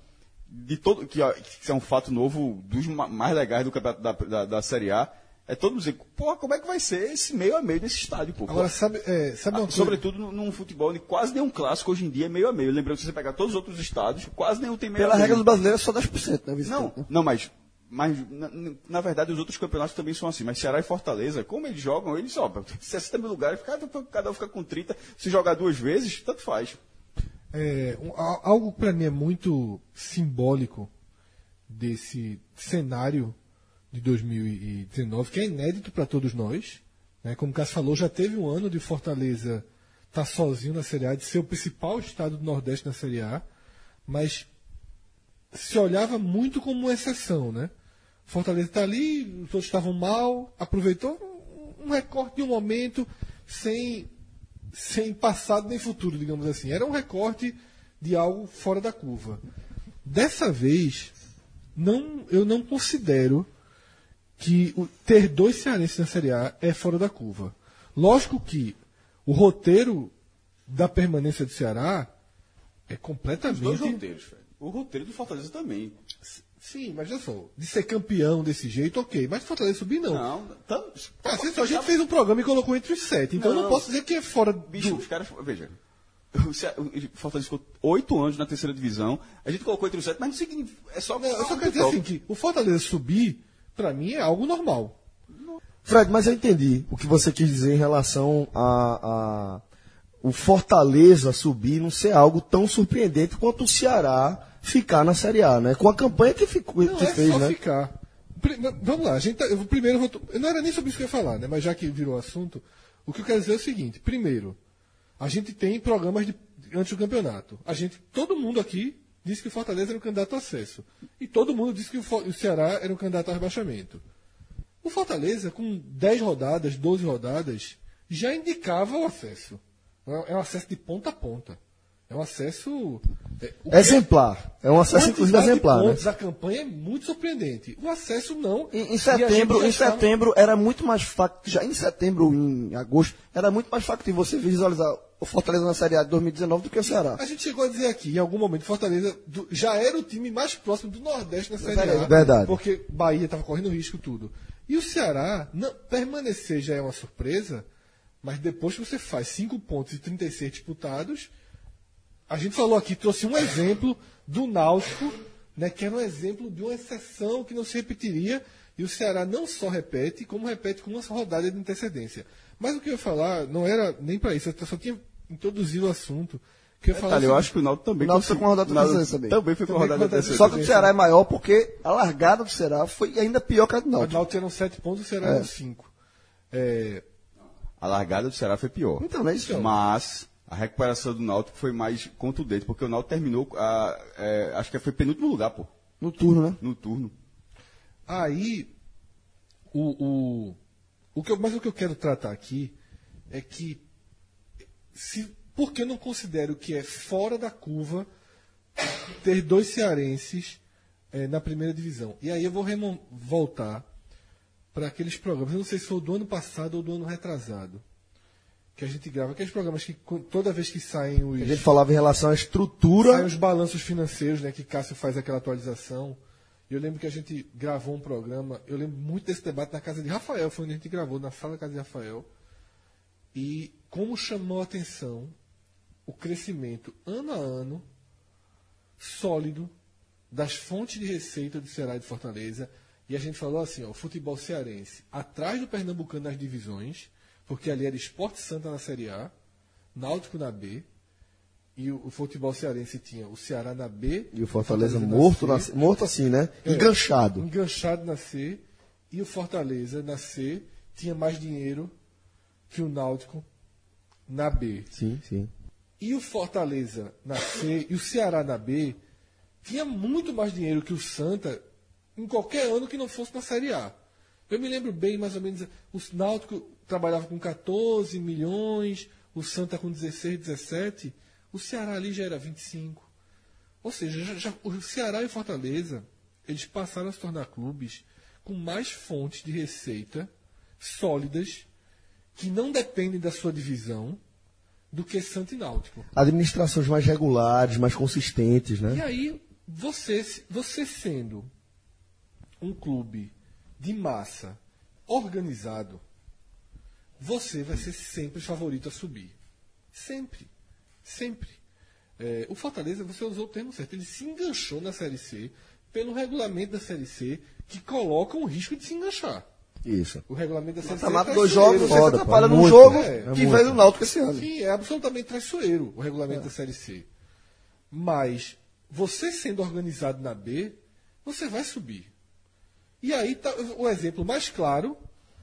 de todo que, que é um fato novo dos ma- mais legais do da, da, da Série A, é todo mundo dizer, pô, como é que vai ser esse meio a meio desse estádio, pô? Agora, sabe, é, sabe Ah? Sobretudo num, num futebol, onde quase nenhum clássico hoje em dia é meio a meio. Lembrando que se você pegar todos os outros estádios, quase nenhum tem meio Pela a meio. regra do brasileiro é só 10%, né? Não, visitante, né? não, mas, mas na, na verdade os outros campeonatos também são assim. Mas Ceará e Fortaleza, como eles jogam, eles ó, 60 mil lugares, cada, cada um fica com 30. Se jogar duas vezes, tanto faz. É, um- algo para mim é muito simbólico desse cenário de 2019, que é inédito para todos nós. Né? Como o Cássio falou, já teve um ano de Fortaleza estar sozinho na Série A, de ser o principal estado do Nordeste na Série A, mas se olhava muito como uma exceção, né? Fortaleza está ali, os outros estavam mal, aproveitou um recorte de um momento sem sem passado nem futuro, digamos assim. Era um recorte de algo fora da curva. Dessa vez, não, eu não considero que o- ter dois cearenses na Série A é fora da curva. Lógico que o roteiro da permanência do Ceará é Os dois completamente. roteiros, Fred. O roteiro do Fortaleza também. Sim, mas olha só, de ser campeão desse jeito, ok. Mas Fortaleza subir, não. Não, tá, Assim, a gente fez um programa e colocou entre os sete. Então eu não Não. posso dizer que é fora Bicho, do, os caras. Veja. O Fortaleza ficou oito anos na terceira divisão. A gente colocou entre os sete, mas não significa. É só. Não, eu só quero dizer assim, que o Fortaleza subir, pra mim, é algo normal. Fred, mas eu entendi o que você quis dizer em relação a, a o Fortaleza subir não ser algo tão surpreendente quanto o Ceará ficar na Série A, né? Com a campanha que, ficou, Não que é fez, só né? ficar. Vamos lá, a gente tá- eu primeiro vou, eu não era nem sobre isso que eu ia falar, né? Mas já que virou assunto, o que eu quero dizer é o seguinte: primeiro, a gente tem programas de, antes do campeonato. A gente, todo mundo aqui disse que o Fortaleza era um candidato a acesso. E todo mundo disse que o, Ceará era um candidato a rebaixamento. O Fortaleza, com 10 rodadas, 12 rodadas, já indicava o acesso. É um acesso de ponta a ponta. É um acesso. É, que- Exemplar. É um acesso, inclusive, exemplar, né? da campanha é muito surpreendente. O acesso não. Em, em a setembro, em setembro era muito mais factível, já em setembro, em agosto, era muito mais factível você visualizar o Fortaleza na Série A de 2019 do que o Ceará. A gente chegou a dizer aqui, em algum momento, Fortaleza do- já era o time mais próximo do Nordeste na Série. A. Verdade. Porque Bahia estava correndo risco tudo. E o Ceará, não, permanecer já é uma surpresa, mas depois que você faz 5 pontos e 36 disputados, a gente falou aqui, trouxe um exemplo do Náutico, né, que era um exemplo de uma exceção que não se repetiria, e o Ceará não só repete, como repete com uma rodada de antecedência. Mas o que eu ia falar não era nem para isso, eu só tinha introduzido o assunto. Que eu ia falar Detalhe, eu o acho que o Náutico também O Náutico foi com a rodada Náutico antecedência também. Também foi com a Também rodada com a rodada antecedência. Só que o Ceará é maior porque a largada do Ceará foi ainda pior que a do O Náutico. Náutico eram 7 pontos, o Ceará eram 5. É, A largada do Ceará foi pior. Então, não é isso? Mas a recuperação do Náutico foi mais contundente, porque o Náutico terminou, a, é, acho que foi penúltimo lugar, pô, No turno, né? no turno. Aí, o, o, o que eu, mas o que eu quero tratar aqui é que, se, porque eu não considero que é fora da curva ter dois cearenses eh, na primeira divisão. E aí eu vou voltar para aqueles programas, eu não sei se foi do ano passado ou do ano retrasado, que a gente grava, aqueles programas que toda vez que saem os... A gente falava em relação à estrutura. Saem os balanços financeiros, né? Que Cássio faz aquela atualização. Eu lembro que a gente gravou um programa, eu lembro muito desse debate na casa de Rafael, foi onde a gente gravou, na sala da casa de Rafael. E como chamou a atenção o crescimento ano a ano sólido das fontes de receita do Ceará e de Fortaleza. E a gente falou assim, ó, o futebol cearense atrás do Pernambucano nas divisões, porque ali era Esporte Santa na Série A, Náutico na B, e o, o futebol cearense tinha o Ceará na B. E o Fortaleza na morto, C, na- morto assim, né? É. Enganchado. Enganchado na C. E o Fortaleza na C tinha mais dinheiro que o Náutico na B. Sim, sim. E o Fortaleza na C e o Ceará na B tinha muito mais dinheiro que o Santa em qualquer ano que não fosse na Série A. Eu me lembro bem, mais ou menos, o Náutico trabalhava com 14 milhões, o Santa com 16, 17, o Ceará ali já era 25. Ou seja, já- já- o Ceará e o Fortaleza, eles passaram a se tornar clubes com mais fontes de receita sólidas, que não dependem da sua divisão, do que Santa e Náutico. Administrações mais regulares, mais consistentes, E né? aí, você, você sendo um clube de massa organizado, você vai ser sempre favorito a subir. Sempre. Sempre. É, o Fortaleza, você usou o termo certo, ele se enganchou na Série C pelo regulamento da Série C que coloca um risco de se enganchar. Isso. O regulamento da Série C Tá mata é dois jogos, você Foda, atrapalha pô, num jogo É, que é fez o Náutico esse ano. Sim, é absolutamente traiçoeiro o regulamento da Série C. Mas você sendo organizado na B, você vai subir. E aí tá, o exemplo mais claro,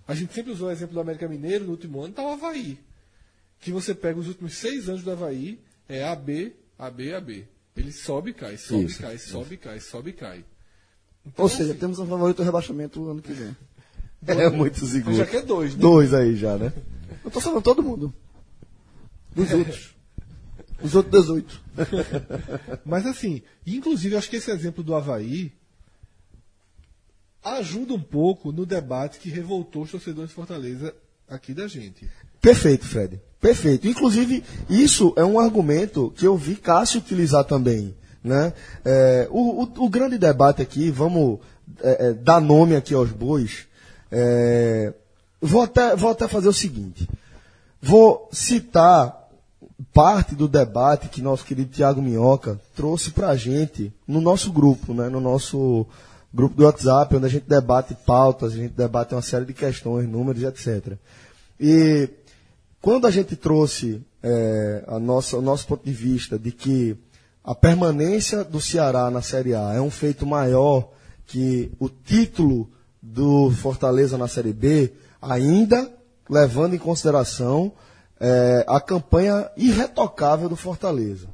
a gente sempre usou o exemplo do América Mineiro no último ano, está o Havaí. Que você pega os últimos seis anos do Havaí, é AB, AB, AB. Ele sobe e cai, sobe e cai, sobe e cai, sobe e cai. Então, Ou seja, assim, temos um favorito ao rebaixamento no ano que vem. É muito seguro. já quer dois, né? Dois aí já, né? Eu tô falando todo mundo. Dos outros. Os outros 18. Mas assim, inclusive, eu acho que esse exemplo do Havaí ajuda um pouco no debate que revoltou os torcedores de Fortaleza aqui da gente. Perfeito, Fred. Perfeito. Inclusive, isso é um argumento que eu vi Cássio utilizar também. Né? É, o, o- o grande debate aqui, vamos é, é, dar nome aqui aos bois. é, vou, até, vou até fazer o seguinte. Vou citar parte do debate que nosso querido Tiago Minhoca trouxe para a gente no nosso grupo, né? no nosso grupo do WhatsApp, onde a gente debate pautas, a gente debate uma série de questões, números, etc. E quando a gente trouxe é, a nossa, o nosso ponto de vista de que a permanência do Ceará na Série A é um feito maior que o título do Fortaleza na Série B, ainda levando em consideração eh, a campanha irretocável do Fortaleza.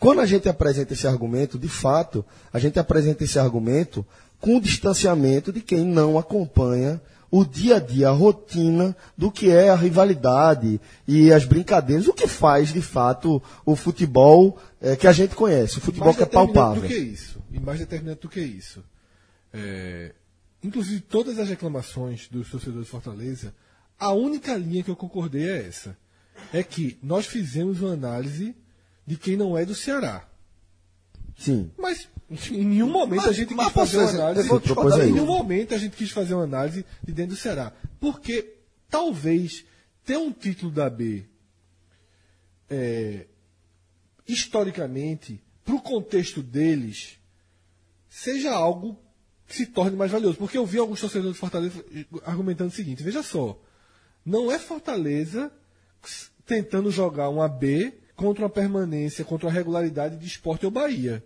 Quando a gente apresenta esse argumento, de fato, a gente apresenta esse argumento com o distanciamento de quem não acompanha o dia a dia, a rotina do que é a rivalidade e as brincadeiras, o que faz de fato o futebol eh, que a gente conhece, o futebol mais que é determinante palpável. do que isso. E mais determinante do que isso. É, inclusive, todas as reclamações dos torcedores de Fortaleza, a única linha que eu concordei é essa. É que nós fizemos uma análise de quem não é do Ceará. Sim. Mas em nenhum momento a gente mas quis fazer uma análise. Em nenhum momento a gente quis fazer uma análise de dentro do Ceará. Porque talvez ter um título da B é, historicamente, para o contexto deles, seja algo que se torne mais valioso. Porque eu vi alguns torcedores de Fortaleza argumentando o seguinte: veja só, não é Fortaleza tentando jogar uma B contra uma permanência, contra uma regularidade de esporte ou Bahia.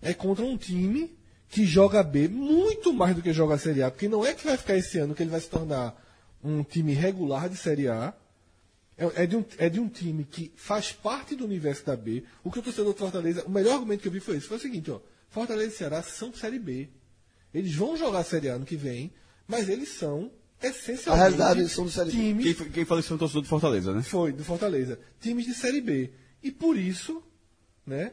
É contra um time que joga B muito mais do que joga a Série A, porque não é que vai ficar esse ano que ele vai se tornar um time regular de Série A. É, é de um, é de um time que faz parte do universo da B. O que o torcedor do Fortaleza. O melhor argumento que eu vi foi esse: foi o seguinte, ó. Fortaleza e Ceará são Série B. Eles vão jogar a Série A ano que vem, mas eles são essencialmente. A realidade, eles são do Série B. times Quem, quem falou isso foi um torcedor do Fortaleza, né? foi, do Fortaleza. Times de Série B. E por isso, né,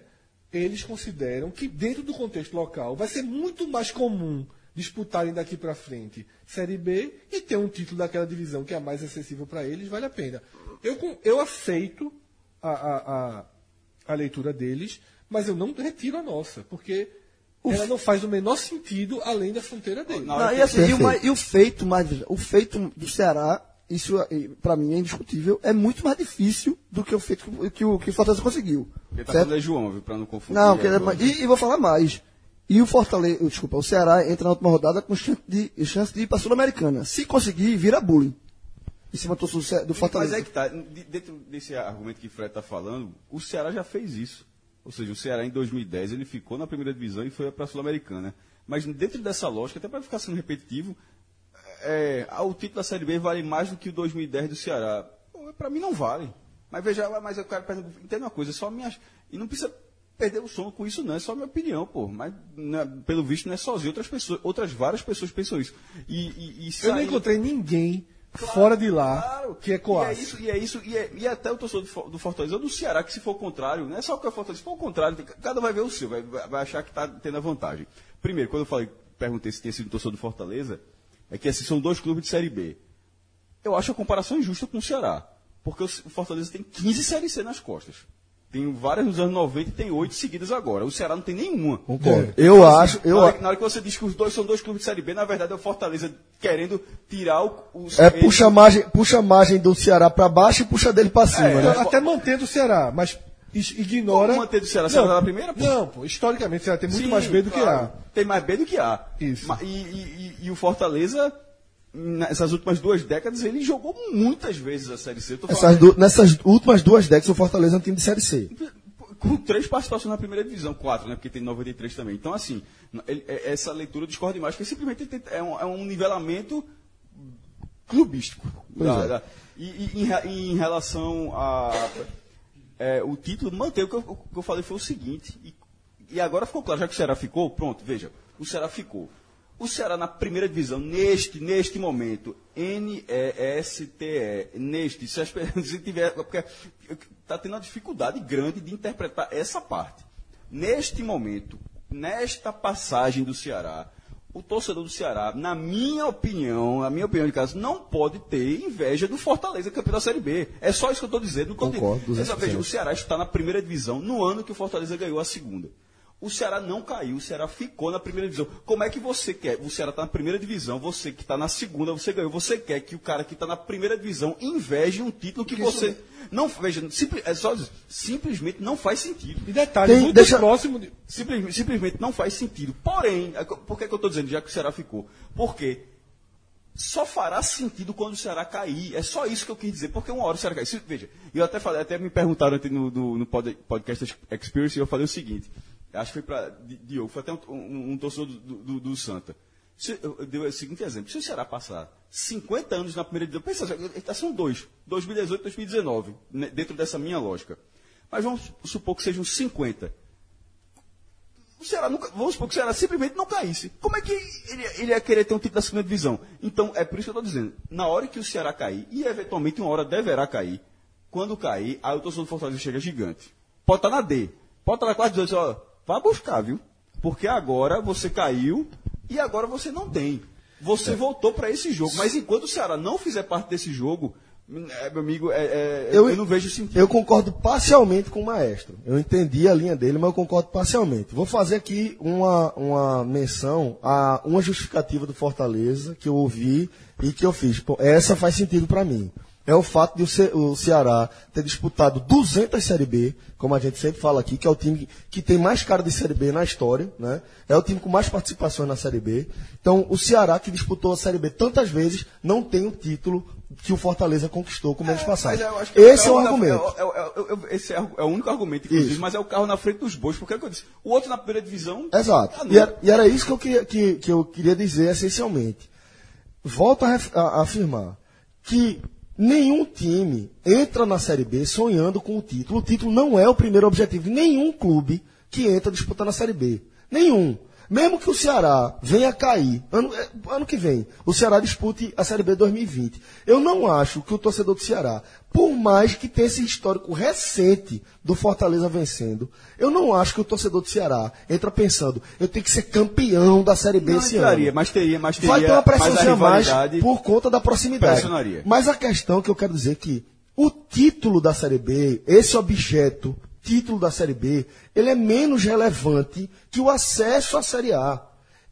eles consideram que dentro do contexto local vai ser muito mais comum disputarem daqui para frente Série B e ter um título daquela divisão que é mais acessível para eles, vale a pena. Eu, eu aceito a, a, a, a leitura deles, mas eu não retiro a nossa, porque ela não faz o menor sentido além da fronteira deles. Não, Não, e, assim, e, o, e o feito mais o feito do Ceará, isso para mim é indiscutível, é muito mais difícil do que o feito que, o que o Fortaleza conseguiu. Ele tá certo? falando é João, viu? Pra não confundir. Não, que, agora. e, e vou falar mais. E o Fortaleza, desculpa, o Ceará entra na última rodada com chance de, chance de ir para a Sul-Americana. Se conseguir, vira bullying. Em cima do, do, do Mas Fortaleza. é que tá, de- dentro desse argumento que o Fred está falando, o Ceará já fez isso. Ou seja, o Ceará em 2010 ele ficou na primeira divisão e foi para a Sul-Americana. Mas dentro dessa lógica, até para ficar sendo repetitivo, é, ah, o título da Série B vale mais do que o 2010 do Ceará. Para mim não vale. Mas veja, mas eu quero entender uma coisa, é só minha. E não precisa perder o sono com isso, não. É só minha opinião, pô. Mas né, pelo visto não é sozinho. Outras pessoas, outras várias pessoas pensam isso. E, e, e Eu não encontrei ninguém fora de lá Claro, que é E é isso, e é isso, e, é, e até o torcedor do, For- do Fortaleza ou do Ceará, que se for o contrário, não é só porque é Fortaleza, se for o contrário, cada um vai ver o seu, vai, vai achar que está tendo a vantagem. Primeiro, quando eu falei, perguntei se tinha sido torcedor do Fortaleza, é que esses são dois clubes de Série B. Eu acho a comparação injusta com o Ceará, porque o o Fortaleza tem 15 Série C nas costas. Tem várias nos anos 90 e tem oito seguidas agora. O Ceará não tem nenhuma. Concordo. Eu acho, eu na, hora, a- que- na hora que você diz que os dois são dois clubes de Série B, na verdade é o Fortaleza querendo tirar o, os. é eles- puxa a margem, puxa a margem do Ceará para baixo e puxa dele para cima, É, né? Até mantendo o Ceará, mas ignora. Como manter do Ceará? Ceará na primeira, pô? Não, pô, historicamente o Ceará tem muito Sim, mais B do claro. que Tem mais B do que A. Isso. Ma- E, e- e- e o Fortaleza, nessas últimas duas décadas, ele jogou muitas vezes a Série C. Du- nessas últimas duas décadas, o Fortaleza é um time de Série C. com três participações na primeira divisão, quatro, né? Porque tem 93 também. Então, assim, ele- é- essa leitura discorda demais, porque simplesmente é um, é um nivelamento clubístico. Da- é. da- e, e em, em relação a é, o título, manter o que eu, o que eu falei foi o seguinte, e, e agora ficou claro, já que o Ceará ficou, pronto, veja, o Ceará ficou. O Ceará na primeira divisão, neste, neste momento, N-E-S-T-E, neste, se, se tiver, porque está tendo uma dificuldade grande de interpretar essa parte. Neste momento, nesta passagem do Ceará, o torcedor do Ceará, na minha opinião, na minha opinião de caso, não pode ter inveja do Fortaleza campeão da Série B. É só isso que eu estou dizendo. Concordo, dizendo- Veja, 200%. veja, o Ceará está na primeira divisão no ano que o Fortaleza ganhou a segunda. O Ceará não caiu, o Ceará ficou na primeira divisão. Como é que você quer? O Ceará está na primeira divisão, você que está na segunda, você ganhou. Você quer que o cara que está na primeira divisão inveje um título que você. Não, veja, simples, é só dizer, simplesmente não faz sentido. E detalhe, Tem- muito deixa- próximo de. Simplesmente, simplesmente não faz sentido. Porém, é por que, que eu estou dizendo já que o Ceará ficou? Porque só fará sentido quando o Ceará cair. É só isso que eu quis dizer, porque uma hora o Ceará cair. Se- veja, eu até falei, até me perguntaram no, no, no pod- podcast Experience e eu falei o seguinte. Acho que foi para Diogo, foi até um, um, um torcedor do, do, do Santa. Se, eu, eu dei o seguinte exemplo: se o Ceará passar 50 anos na primeira divisão, pensa, tá, são dois, 2018 e 2019, né, dentro dessa minha lógica. Mas vamos supor que sejam 50. O Ceará nunca, vamos supor que o Ceará simplesmente não caísse. Como é que ele, ele ia querer ter um título da segunda divisão? Então, é por isso que eu estou dizendo. Na hora que o Ceará cair, e eventualmente uma hora deverá cair, quando cair, aí o torcedor do Fortaleza chega gigante. Pode estar na D. Pode estar na quarta divisão. Vá buscar, viu? Porque agora você caiu e agora você não tem. Você voltou para esse jogo. Mas enquanto o Ceará não fizer parte desse jogo, é, meu amigo, é- é- eu, eu não vejo sentido. Eu concordo parcialmente com o maestro. Eu entendi a linha dele, mas eu concordo parcialmente. Vou fazer aqui uma, uma menção a uma justificativa do Fortaleza que eu ouvi e que eu fiz. Pô, essa faz sentido para mim. É o fato de o, Ce- o Ceará ter disputado 200 Série B, como a gente sempre fala aqui, que é o time que tem mais cara de Série B na história, né? É o time com mais participações na Série B. Então, o Ceará que disputou a Série B tantas vezes não tem o título que o Fortaleza conquistou eu acho que Esse é o na- argumento. é é é o- esse é o é único argumento, inclusive, Isso. mas é o carro na frente dos bois, porque é o que eu disse. O outro na primeira divisão. Exato. não. E era, e era isso que eu, queria, que, que eu queria dizer essencialmente. Volto a- a afirmar que nenhum time entra na Série B sonhando com o título. O título não é o primeiro objetivo nenhum clube que entra disputando a Série B. Nenhum. Mesmo que o Ceará venha cair, ano, é, ano que vem, o Ceará dispute a Série B 2020. Eu não acho que o torcedor do Ceará, por mais que tenha esse histórico recente do Fortaleza vencendo, eu não acho que o torcedor do Ceará entra pensando, eu tenho que ser campeão da Série B Não esse entraria, ano. mas teria, mas teria Vai ter uma a mais por conta da proximidade. Mas a questão que eu quero dizer é que o título da Série B, esse objeto, título da Série B, ele é menos relevante que o acesso à Série A.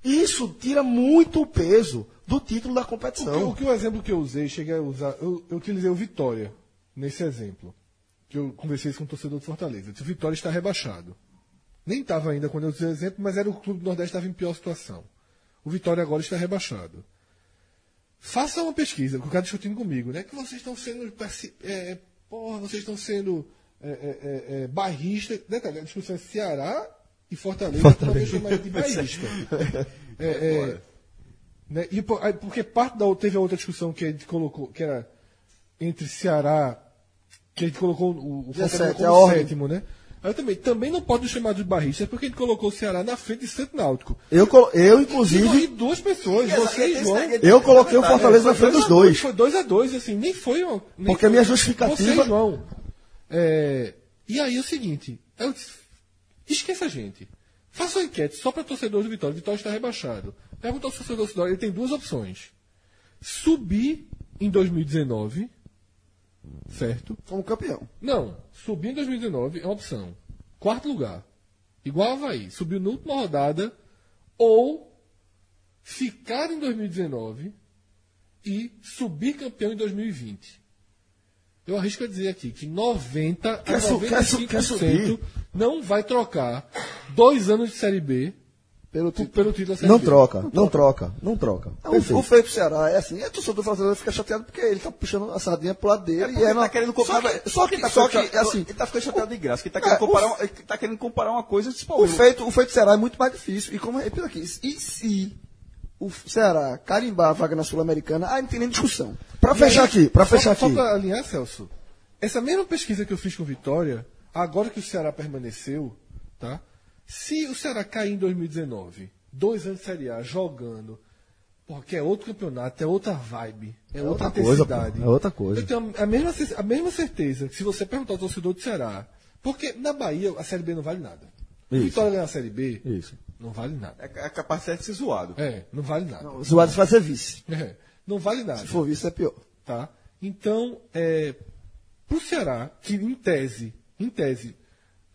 Isso tira muito o peso do título da O competição. o que o exemplo que eu usei, cheguei a usar, eu, eu utilizei o Vitória nesse exemplo. Que eu conversei com o torcedor do Fortaleza. O Vitória está rebaixado. Nem estava ainda quando eu usei o exemplo, mas era o clube do Nordeste estava em pior situação. O Vitória agora está rebaixado. Faça uma pesquisa, que o cara discutindo comigo, né? Que vocês estão sendo. É, porra, vocês estão sendo é, é, é, é, barristas. Detalhe, a discussão é Ceará e Fortaleza, Fortaleza. uma vez chamar de barrista. É, é, né? E, porque parte da outra- teve a outra discussão que a gente colocou, que era entre Ceará, que a gente colocou o, o Fortaleza 17, a como sétimo, né? Aí eu também, também não pode chamar de barristas porque a gente colocou o Ceará na frente de Santo Náutico. Eu, eu E inclusive, duas pessoas, você e João. eu coloquei o Fortaleza na frente dos dois. Foi 2 a 2 assim, nem foi. nem Porque foi- a minha justificativa- Você e João. É, e aí é o seguinte, eu disse, esqueça a gente. Faça uma enquete só para torcedores do Vitória. O Vitória está rebaixado. Pergunta ao torcedor do Vitória, ele tem duas opções. Subir em 2019, certo? Como campeão. Não, subir em 2019 é uma opção. Quarto lugar. Igual a Havaí. Subiu na última rodada. Ou ficar em 2019 e subir campeão em 2020. Eu arrisco a dizer aqui que 90 Quer a su- quer su- 95% quer subir? não vai trocar dois anos de Série B Pelo título. pelo título da Série não B. troca, não troca, não troca. O, Perfeito. o feito do Ceará é assim, é torcedor do Fortaleza fica chateado porque ele tá puxando a sardinha pro lado dele. porque e é tá uma- querendo só comparar. que, só que, tá só que, assim, ele tá ficando chateado de graça. Que tá É, querendo comparar, o- uma, ele tá querendo comparar uma coisa. Tipo, o feito, o feito do Ceará é muito mais difícil. E como eu repito aqui, e se o Ceará carimbar a vaga na Sul-Americana, aí não tem nem discussão. Pra fechar aqui, pra Só- fechar Só aqui. para alinhar, Celso, essa mesma pesquisa que eu fiz com o Vitória, agora que o Ceará permaneceu, tá? Se o Ceará cair em 2019, dois anos de Série A, jogando, porque é outro campeonato, é outra vibe, é, outra, outra coisa, intensidade. pô, é outra coisa. Eu tenho a mesma, a mesma certeza que se você perguntar ao torcedor do Ceará, porque na Bahia a Série B não vale nada. Isso. Vitória ganhar a Série B, Isso. Não vale nada. é, é capaz de ser zoado. É, não vale nada. O Zoado vai ser vice. É, não vale nada. Se for vice, é pior. Tá? Então, é, pro Ceará, que em tese, em tese,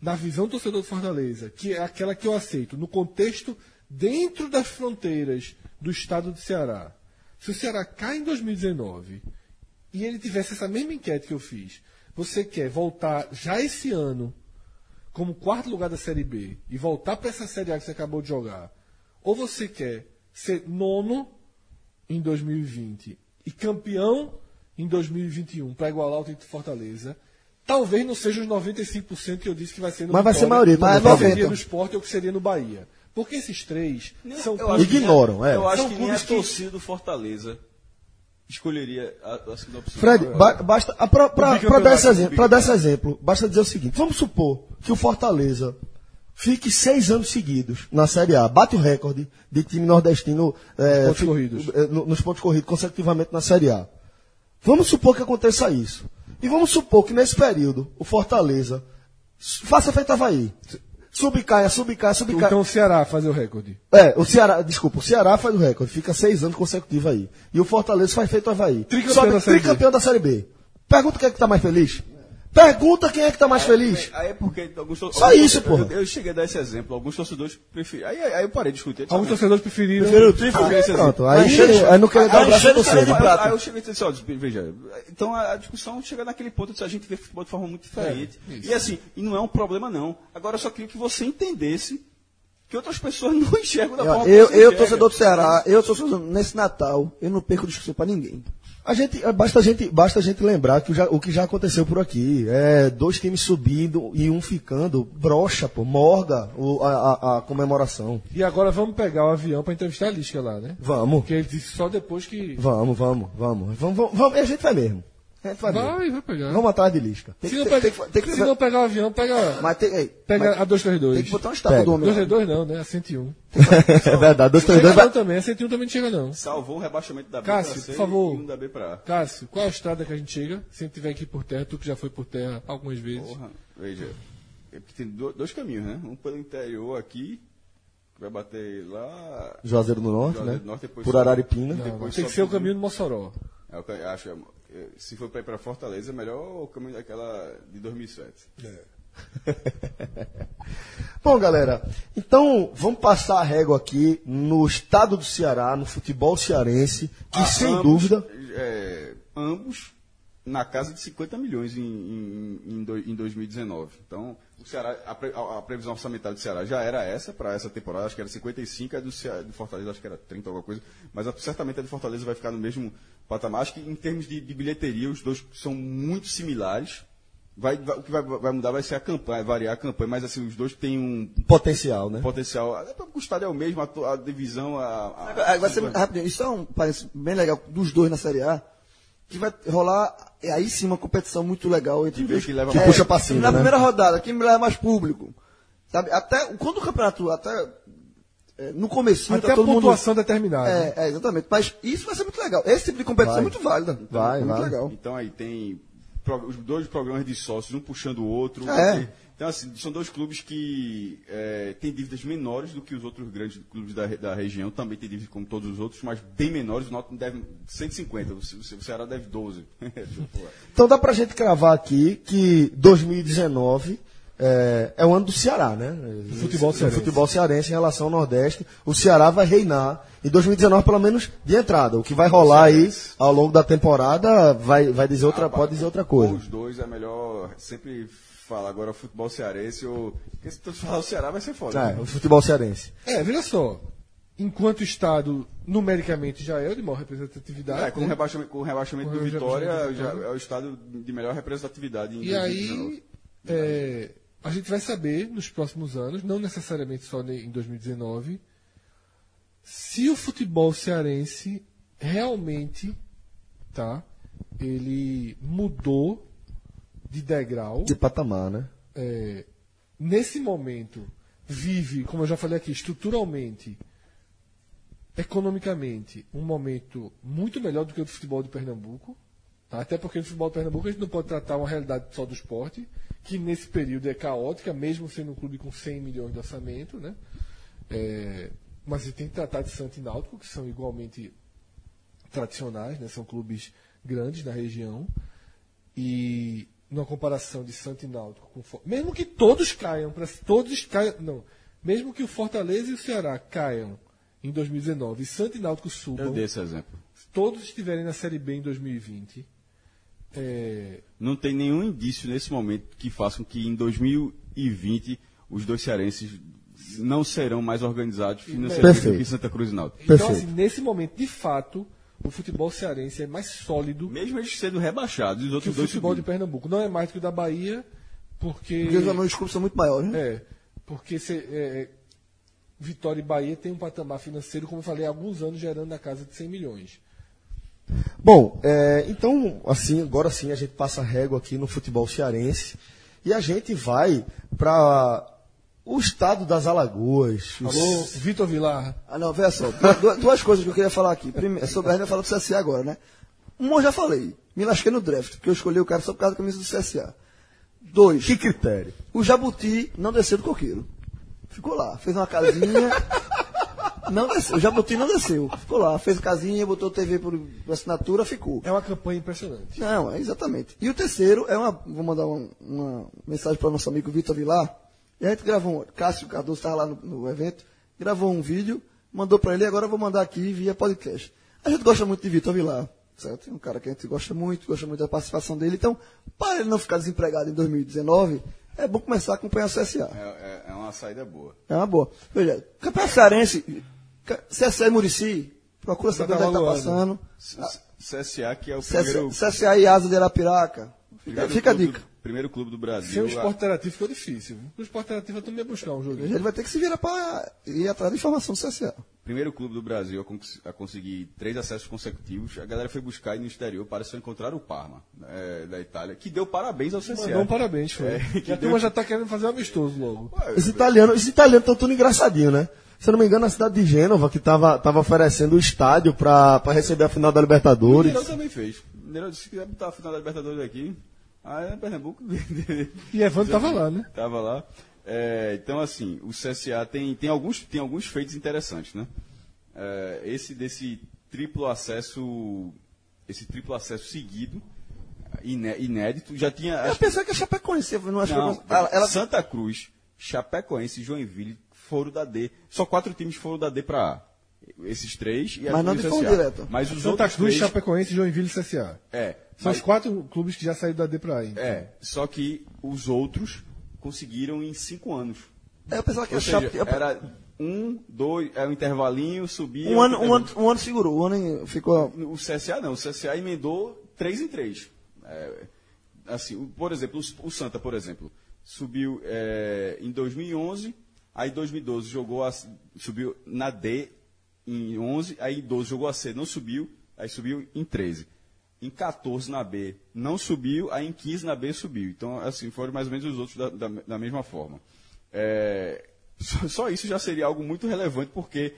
na visão do torcedor do Fortaleza, que é aquela que eu aceito, no contexto dentro das fronteiras do estado do Ceará, se o Ceará cai em 2019 e ele tivesse essa mesma enquete que eu fiz, você quer voltar já esse ano como quarto lugar da Série B e voltar para essa Série A que você acabou de jogar, ou você quer ser nono em 2020 e campeão em 2021 para igualar o título de Fortaleza, talvez não seja os 95% que eu disse que vai ser no Mas vai ser Vitória, maioria Mas é que seria 90. no esporte ou que seria no Bahia. Porque esses três são Eu acho que Ignoram, a- é. Eu acho São que nem a clubes torcida do Fortaleza escolheria a, a segunda opção. Fred, ba- basta. Para dar esse exemplo, pra dar esse exemplo, basta dizer o seguinte: vamos supor que o Fortaleza fique seis anos seguidos na Série A, bate o recorde de time nordestino é, Pontos corridos. no- nos pontos corridos consecutivamente na Série A. Vamos supor que aconteça isso. E vamos supor que nesse período o Fortaleza faça feito Havaí. Subcaia, subcaia, subcaia. Então o Ceará fazer o recorde. É, o Ceará, desculpa, o Ceará faz o recorde, fica seis anos consecutivos aí. E o Fortaleza faz feito Havaí. Tricampeão Sobe- da Série B. tricampeão da Série B. Pergunta quem é que tá mais feliz. Pergunta quem é que tá mais feliz. Aí é porque Só alguns- isso, porra. Eu, eu cheguei a dar esse exemplo. Alguns torcedores preferem. Aí, aí eu parei de discutir. Alguns torcedores preferiram. Ah, esse pronto, exemplo. aí, aí não queria dar o braço a você. Aí, aí, aí eu cheguei e disse, ó, veja, então a, a discussão chega naquele ponto de a gente vê futebol de forma muito diferente. e assim, e não é um problema não. Agora eu só queria que você entendesse que outras pessoas não enxergam da forma Eu, que você eu enxerga. torcedor do Ceará, eu torcedor nesse Natal, eu não perco discussão pra ninguém. A gente, é, basta, a gente, basta a gente lembrar que o, já- o que já aconteceu por aqui. É dois times subindo e um ficando, brocha, pô, morga o- a, a- a comemoração. E agora vamos pegar o avião para entrevistar a Lisca lá, né? Vamos, Porque ele disse só depois que. vamos, vamos, vamos. Vamos, vamos, vamos e a gente vai mesmo. Gente vai. Vai, pegar. Vamos atrás de Lisca. Tem se que- não, pega- tem que- tem que- se não pegar o avião, pega, Mas tem, ei, pega mas a 232. tem que botar um estátua do homem. lá. 232 não, né? A 101. É verdade, dois, três, Chega dois, vai, não também, a 101 também não chega não. Salvou o rebaixamento da B Cássio, pra C por favor. da B pra A. Cássio, qual é a estrada que a gente chega? Se a gente tiver aqui por terra, tu que já foi por terra algumas vezes. Porra, veja, é porque tem do- dois caminhos, né? Um pelo interior aqui, que vai bater lá. Juazeiro do Norte, Juazeiro né? do Norte, Por. Araripina. Não, depois tem que ser o caminho do Mossoró. É, o ca- eu acho, é, se for para ir para Fortaleza, é melhor o caminho daquela de 2007. Bom, galera, então vamos passar a régua aqui no estado do Ceará, no futebol cearense, que Ah, sem ambos, dúvida. é, ambos na casa de 50 milhões em, em, em, do- em 2019. Então, o Ceará, a, pre- a- previsão orçamentária do Ceará já era essa para essa temporada, acho que era 55, a do, Ceará, do Fortaleza acho que era 30 alguma coisa, mas a- certamente a do Fortaleza vai ficar no mesmo patamar. Acho que em termos de, de bilheteria, os dois são muito similares. Vai, vai- o que vai, vai mudar vai ser a campanha, vai variar a campanha, mas assim, os dois têm um Potencial, né? potencial. até porque O estádio é o mesmo, a, a divisão. A, a- Vai ser rapidinho. Isso é um parece bem legal dos dois na Série A. Que vai rolar é aí sim uma competição muito legal entre os- que leva Que mais. puxa pra cima, Na né? primeira rodada, quem leva mais público. Sabe? Até quando o campeonato até é, no comecinho Até tá a todo mundo pontuação determinada. é, é, exatamente. Mas isso vai ser muito legal. Esse tipo de competição Vai. é muito válida. Vai, é muito vai. legal. Então aí tem os dois programas de sócios, um puxando o outro. É. Então, assim, são dois clubes que é, têm dívidas menores do que os outros grandes clubes da, da região. Também tem dívidas como todos os outros, mas bem menores. O Norte deve 150, o o Ceará deve 12. Então dá pra gente cravar aqui que 2019 é, é o ano do Ceará, né? Do futebol cearense. futebol cearense em relação ao Nordeste. O Ceará vai reinar em 2019, pelo menos de entrada. O que vai rolar aí ao longo da temporada vai, vai dizer outra, pode dizer outra coisa. os dois é melhor sempre falar agora futebol cearense ou. Porque se tu falar o Ceará vai ser foda. É, né? o futebol cearense. É, veja só. Enquanto o Estado, numericamente, já é o de maior representatividade. É, com, o né? rebaixamento, com o rebaixamento Com do o Vitória, já é o estado de melhor representatividade em E 2019. aí, é, a gente vai saber nos próximos anos, não necessariamente só em 2019, se o futebol cearense realmente, tá, ele mudou de degrau. De patamar, né? é, nesse momento, vive, como eu já falei aqui, estruturalmente, economicamente, um momento muito melhor do que o do futebol de Pernambuco. tá? Até porque no futebol de Pernambuco a gente não pode tratar uma realidade só do esporte, que nesse período é caótica, mesmo sendo um clube com 100 milhões de orçamento. Né? É, mas gente tem que tratar de Santo e Náutico, que são igualmente tradicionais, né? são clubes grandes na região. E numa comparação de Santo e Náutico com mesmo que todos caiam para todos caiam, não, mesmo que o Fortaleza e o Ceará caiam em 2019 e Santo e Náutico Eu subam, dei esse exemplo. todos estiverem na Série B em 2020, é, Não tem nenhum indício nesse momento que faça com que em 2020 os dois cearenses não serão mais organizados financeiramente Perfeito. do que Santa Cruz e Náutico. então Perfeito. assim, nesse momento, de fato, o futebol cearense é mais sólido Mesmo eles sendo rebaixados, os que o outros dois futebol de subiram. Pernambuco. Não é mais do que o da Bahia, porque. Porque os anões clubes são muito maiores, né? É, porque se, é, Vitória e Bahia tem um patamar financeiro, como eu falei, há alguns anos gerando na casa de 100 milhões. Bom, é, então, assim, agora sim a gente passa régua aqui no futebol cearense e a gente vai para o estado das Alagoas. Alô, Vitor Vilar. Ah, não, veja só. du- du- Duas coisas que eu queria falar aqui. Primeiro, sobre a gente vai falar do CSA agora, né? Um eu já falei. Me lasquei no draft, porque eu escolhi o cara só por causa da camisa do CSA. Dois. Que critério? O Jabuti não desceu do coqueiro. Ficou lá. Fez uma casinha. não desceu. O Jabuti não desceu. Ficou lá. Fez casinha, botou TV por, por assinatura, ficou. É uma campanha impressionante. Não, é exatamente. E o terceiro é uma. Vou mandar uma, uma mensagem para o nosso amigo Vitor Vilar. E a gente gravou um. Cássio Cardoso estava lá no, no evento, gravou um vídeo, mandou para ele agora eu vou mandar aqui via podcast. A gente gosta muito de Vitor Vilar, certo? É um cara que a gente gosta muito, gosta muito da participação dele. Então, para ele não ficar desempregado em 2019, é bom começar a acompanhar o CSA. É, é- é uma saída boa. É uma boa. Veja, Campeonato Cearense, CSA e Murici, procura saber onde é que tá avaluando. passando. CSA, que é o primeiro, CSA e Asa de Arapiraca. Fica, primeiro fica a dica. do- primeiro clube do Brasil. Sem o a- esporte interativo ficou difícil. O esporte interativo também ia buscar um jogo. Ele vai ter que se virar para ir atrás da informação do CSA. primeiro clube do Brasil a, cons- a conseguir três acessos consecutivos. A galera foi buscar aí no exterior para só encontrar o Parma, é, da Itália, que deu parabéns ao CSA. Mandou um parabéns, foi. É, e que a deu- turma já tá querendo fazer um amistoso logo. Os italianos, os italianos estão tudo engraçadinho, né? Se eu não me engano, a cidade de Gênova, que estava tava oferecendo o estádio para receber a final da O Libertadores. Mineirão também fez. O Mineirão disse que quiser botar a final da Libertadores aqui. Aí é Pernambuco. E Evandro tava lá, né? Tava lá. É, então, assim, o CSA tem, tem, alguns, tem alguns feitos interessantes, né? É, esse desse triplo acesso, esse triplo acesso seguido, iné- inédito, já tinha. Eu acho- pensei que a Chapecoense não acho não, que ela, ela- Santa Cruz, Chapecoense e Joinville foram da D. Só quatro times foram da D para A. Esses três e a Mas não de forma direta. Mas os Santa outros Cruz, três, Chapecoense, Joinville e CSA. É. São mas- os quatro clubes que já saíram da D pra A. então. É, só que os outros conseguiram em cinco anos. eu pensava que Ou a seja, Chape, era um, dois, é um intervalinho, subia. um, ano, um, ano, um ano segurou, um ano ficou. O CSA não, o CSA emendou três em três. É, assim, por exemplo, o, o Santa, por exemplo, subiu é, em 2011, aí em 2012 jogou a, subiu na D em 11, aí em 12 jogou a C, não subiu, aí subiu em 13. Em 14 na B não subiu, aí em 15 na B subiu. Então, assim, foram mais ou menos os outros da, da- da mesma forma. É, só, só isso já seria algo muito relevante, porque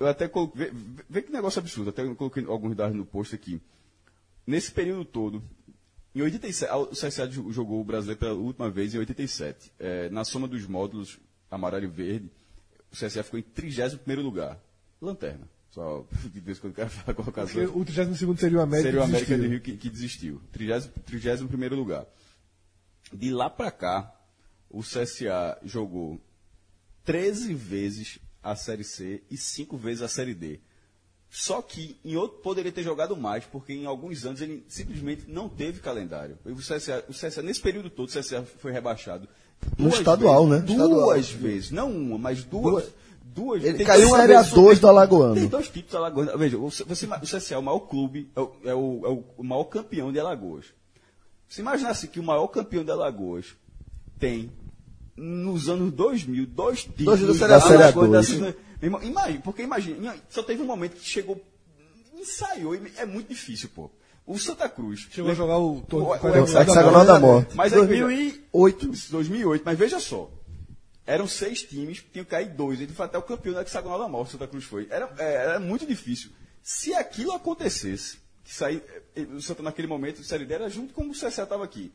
eu até coloquei. Vê, que negócio absurdo, até coloquei alguns dados no post aqui. Nesse período todo, em 87, ah, o CSA jo- jogou o brasileiro pela última vez em 87. É, na soma dos módulos amarelo e verde, o CSA ficou em 31 lugar. Lanterna. Só de vez em quando o cara fala colocar Porque o 32 seria o América. Seria o América do desistiu. Rio que, que desistiu. 31 primeiro lugar. De lá pra cá, o CSA jogou 13 vezes a Série C e 5 vezes a Série D. Só que em outro poderia ter jogado mais, porque em alguns anos ele simplesmente não teve calendário. O CSA, o CSA nesse período todo, o CSA foi rebaixado. No duas estadual, vezes, né? Duas Estadual. vezes. Não uma, mas duas. Duas. Ele Tem caiu duas uma Série vezes- A2 do Alagoano. Tem dois tipos de Alagoas. Veja, o, você, o CSA é o maior clube, é o, é o- é o maior campeão de Alagoas. Se imaginasse que o maior campeão de Alagoas tem, nos anos 2000, dois títulos Dois da Série A2. Série Alagoas da A2. segunda- Meu irmão, Imagina, porque imagina, só teve um momento que chegou, ensaiou, e é muito difícil, pô. O Santa Cruz. Chegou a jogar o. O- o- o hexagonal da morte. Mas aí, veja, 2008. 2008, mas veja só. Eram seis times, tinham que cair dois. Ele foi até o campeão da hexagonal da morte, Santa Cruz foi. Era, é, era muito difícil. Se aquilo acontecesse, que sair, eh, o Santa naquele momento, Série D era junto como o CSA estava aqui.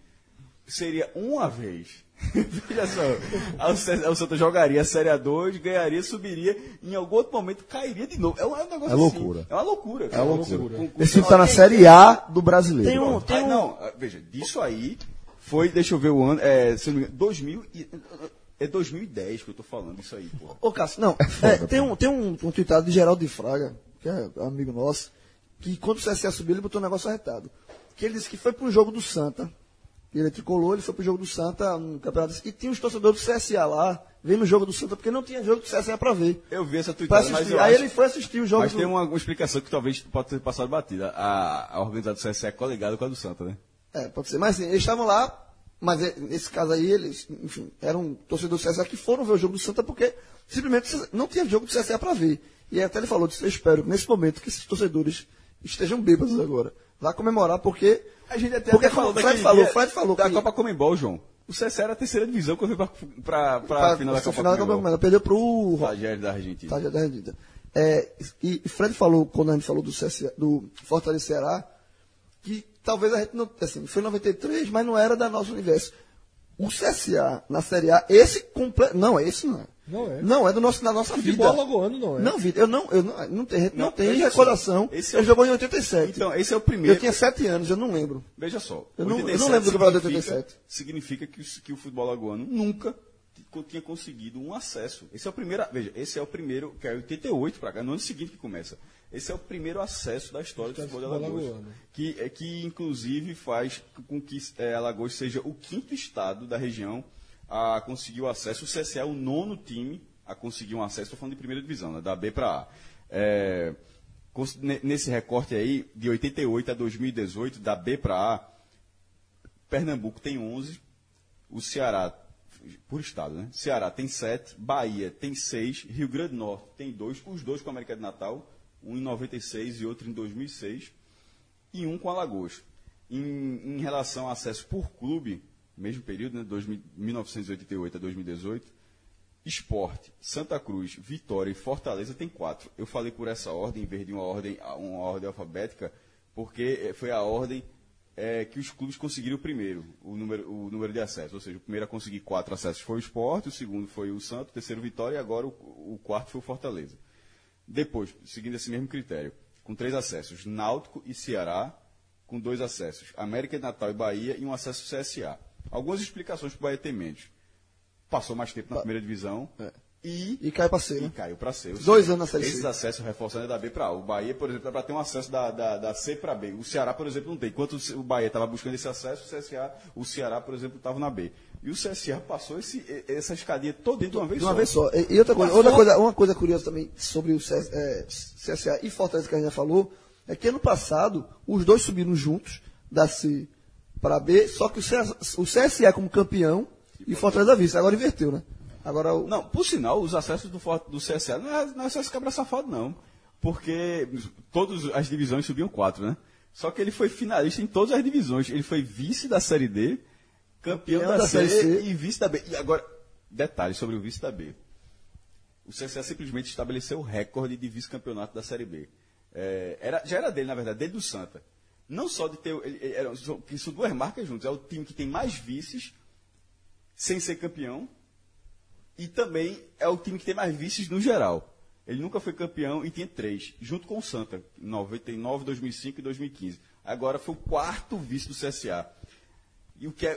Seria uma vez. Veja só. O Santa jogaria a Série A2, ganharia, subiria, em algum outro momento cairia de novo. É um, é um negócio É assim. loucura. É uma loucura. É uma loucura. Com- Esse time está na Série A do brasileiro. Tem um, tem ah, um, não, ah, veja, disso aí foi, deixa eu ver o ano, é, se não me engano, 2000 e- é 2010 que eu tô falando isso aí, pô. Ô, Cássio, não. é, tem um, tem um, um tweetado de Geraldo de Fraga, que é amigo nosso, que quando o CSA subiu, ele botou um negócio arretado. Que ele disse que foi pro jogo do Santa ele é tricolor, ele foi pro jogo do Santa, um campeonato desse, e tinha os torcedores do CSA lá, vendo o jogo do Santa, porque não tinha jogo do CSA pra ver. Eu vi essa Pra tweetada, mas Aí acho- ele foi assistir o jogo Mas do... tem uma, uma explicação que talvez pode ter passado batida. A, a organizada do CSE é coligada com a do Santa, né? É, pode ser. Mas assim, eles estavam lá, mas é, nesse caso aí, eles, enfim, eram torcedores do CSA que foram ver o jogo do Santa porque simplesmente não tinha jogo do CSA para ver. E até ele falou disso, eu espero que nesse momento que esses torcedores estejam bêbados agora. Vá comemorar porque. A gente até, Porque até falou o Fred falou, dia Fred falou da que- Copa Comembol, João. O CSE era a terceira divisão quando pra, pra, pra- final da Copa final da Copa Comembol. Perdeu pro Tagere da Argentina. Já tá rendida. É, e e Fred falou, quando a gente falou do, CSA, do Fortaleza Ceará, que talvez a gente não. Assim, foi em 93, mas não era da nosso universo. O CSA na Série A, esse completo. Não, esse não é. Não é. Não é do nosso, da nossa Futebol vida. alagoano não é. Não, vida. Eu não, eu não, não tem, não, Não, recordação. esse é Ele o- jogou em 87. Então, esse é o primeiro. eu tinha 7 anos, eu não lembro. Veja só. Eu não- eu não 87 lembro do campeonato de significa- 87. Significa que, o- que o futebol lagoano nunca tinha conseguido um acesso. Esse é o primeiro, veja, esse é o primeiro, que é 88 para cá, no ano seguinte que começa. Esse é o primeiro acesso da história do futebol de futebol Alagoas. alagoano. Que, é, que inclusive faz com que é, Alagoas seja o quinto estado da região a conseguir o acesso. O CSE é o nono time a conseguir um acesso, estou falando de primeira divisão, né, da B para A. É, nesse recorte aí, de 88 a 2018, da B para A, Pernambuco tem 11, o Ceará, por estado, né? Ceará tem 7, Bahia tem 6, Rio Grande do Norte tem 2, os dois com a América de Natal, um em 96 e outro em 2006, e um com Alagoas. Em, em relação a acesso por clube, mesmo período, né? 2000 1988 a 2018, Esporte, Santa Cruz, Vitória e Fortaleza tem quatro. Eu falei por essa ordem, em vez de uma ordem, uma ordem alfabética, porque eh, foi a ordem eh, que os clubes conseguiram primeiro, o número, o número de acessos. Ou seja, o primeiro a conseguir quatro acessos foi o Esporte, o segundo foi o Santos, o terceiro Vitória e agora o, o quarto foi o Fortaleza. Depois, seguindo esse mesmo critério, com três acessos, Náutico e Ceará, com dois acessos, América de Natal e Bahia e um acesso CSA. Algumas explicações para o Bahia menos. Passou mais tempo na primeira divisão e, E cai pra C, e né? caiu para C. Dois anos na Série C. Esses acessos reforçando é da B para A. O Bahia, por exemplo, é para ter um acesso da, da, da C para B. O Ceará, por exemplo, não tem. Enquanto o Bahia estava buscando esse acesso, o CSA, o Ceará, por exemplo, estava na B. E o CSA passou esse, essa escadinha toda de uma vez De uma só. vez só. E, e outra coisa, outra coisa, uma coisa curiosa também sobre o CS, é, CSA e Fortaleza que a gente já falou, é que ano passado os dois subiram juntos da C para B, só que o CSA, o CSA como campeão e Fortaleza vice. Agora inverteu, né? Agora o, Não, por sinal, os acessos do, do CSA não é, não é só esse cabra safado, não. Porque todas as divisões subiam quatro, né? Só que ele foi finalista em todas as divisões. Ele foi vice da Série D, campeão, Campeão da, da Série C. e vice da B. E agora, detalhe sobre o vice da B. O CSA simplesmente estabeleceu o recorde de vice-campeonato da Série B. É, era, já era dele, na verdade, dele do Santa. Não só de ter. Ele, ele, era, são, que são duas marcas juntas. É o time que tem mais vices sem ser campeão. E também é o time que tem mais vices no geral. Ele nunca foi campeão e tinha três, junto com o Santa, em 99, 2005 e 2015. Agora foi o quarto vice do CSA. E o que é.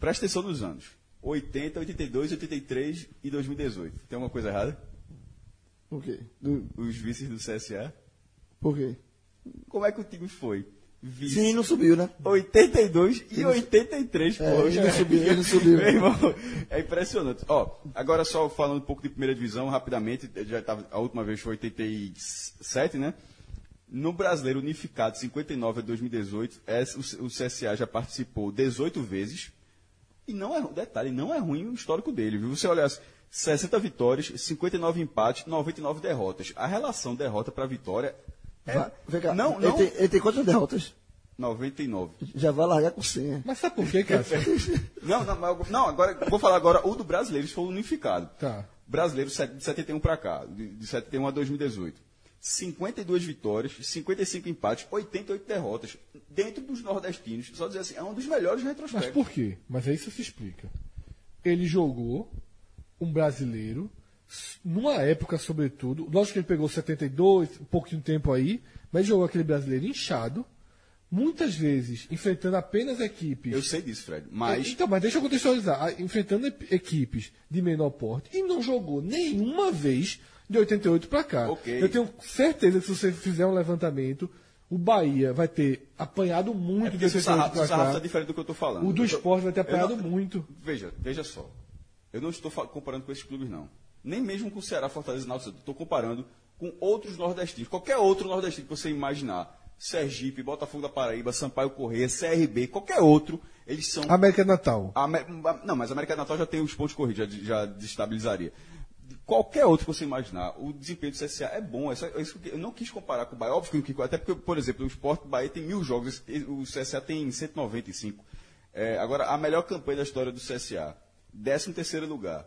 Presta atenção nos anos: 80, 82, 83 e 2018. Tem alguma coisa errada? o quê? Do- Os vices do CSA? por quê? Como é que o time foi? Vice. Sim, não subiu, né? 82 e 83, É, poxa. ele não subiu, ele não subiu. Meu irmão, é impressionante. Ó, agora só falando um pouco de primeira divisão, rapidamente, já tava, a última vez foi 87, né? No Brasileiro Unificado, 59 a 2018, é, o, o CSA já participou 18 vezes. E não é, detalhe, não é ruim o histórico dele, viu? Você olha, 60 vitórias, 59 empates, 99 derrotas. A relação derrota para vitória é. Vem cá, não, ele, não. Tem, ele tem quantas derrotas? 99. Já vai largar com 100. né? Mas sabe por quê, cara? Não, não, mas não, agora vou falar agora o do brasileiro, isso foi unificado. Tá. Brasileiro de 71 para cá, de, de 71 a 2018. 52 vitórias, 55 empates, 88 derrotas. Dentro dos nordestinos, só dizer assim, é um dos melhores Mas retrospectos. por quê? Mas aí isso se explica. Ele jogou um brasileiro numa época, sobretudo. Lógico que ele pegou 72, um pouquinho de tempo aí, mas jogou aquele brasileiro inchado, muitas vezes enfrentando apenas equipes. Eu sei disso, Fred, mas Então, mas deixa eu contextualizar. Ah, Enfrentando equipes de menor porte e não jogou nenhuma vez de 88 para cá. Ok. Eu tenho certeza que se você fizer um levantamento, O Bahia vai ter apanhado muito É o pra sarrafo cá. tá diferente do que eu tô falando. O do Eu tô- esporte vai ter apanhado não- muito. Veja, veja só. Eu não estou comparando com esses clubes, não. Nem mesmo com o Ceará, Fortaleza e Náutico. Estou comparando com outros nordestinos. Qualquer outro nordestino que você imaginar. Sergipe, Botafogo da Paraíba, Sampaio Correia, CRB, qualquer outro, eles são América Natal. a Amé- Não, mas América Natal já tem os pontos corridos, já, já desestabilizaria. Qualquer outro que você imaginar, o desempenho do CSA é bom. É só- é eu não quis comparar com o Bahia. Óbvio que, até porque, por exemplo, o Sport Bahia tem mil jogos, o CSA tem 195. É, agora, a melhor campanha da história do CSA, 13 terceiro lugar.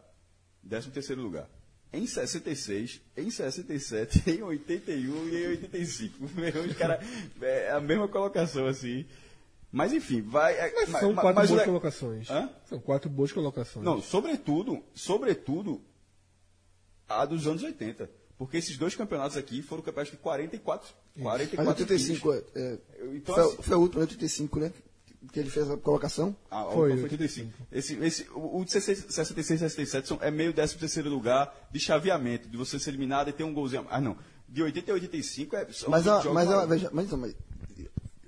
13 terceiro lugar. Em 66, em 67, em 81 e em 85. Meu, os cara, é a mesma colocação, assim. Mas enfim, vai. é, Mas mas- são mas- quatro mas boas le- colocações. Hã? São quatro boas colocações. Não, sobretudo, sobretudo, a dos anos 80. Porque esses dois campeonatos aqui foram campeonatos de 44, 44 Mas 85, times. é, é, Então, foi, assim- foi o último, né, 85, né? Que ele fez a colocação. Ah, Foi, foi, foi 85. Esse, esse, o o de 66 e 67 são, é meio 13 terceiro lugar de chaveamento, de você ser eliminado e ter um golzinho. Ah, não. De 80 a 85 é. Mas, a, mas, a, veja, mas, então, mas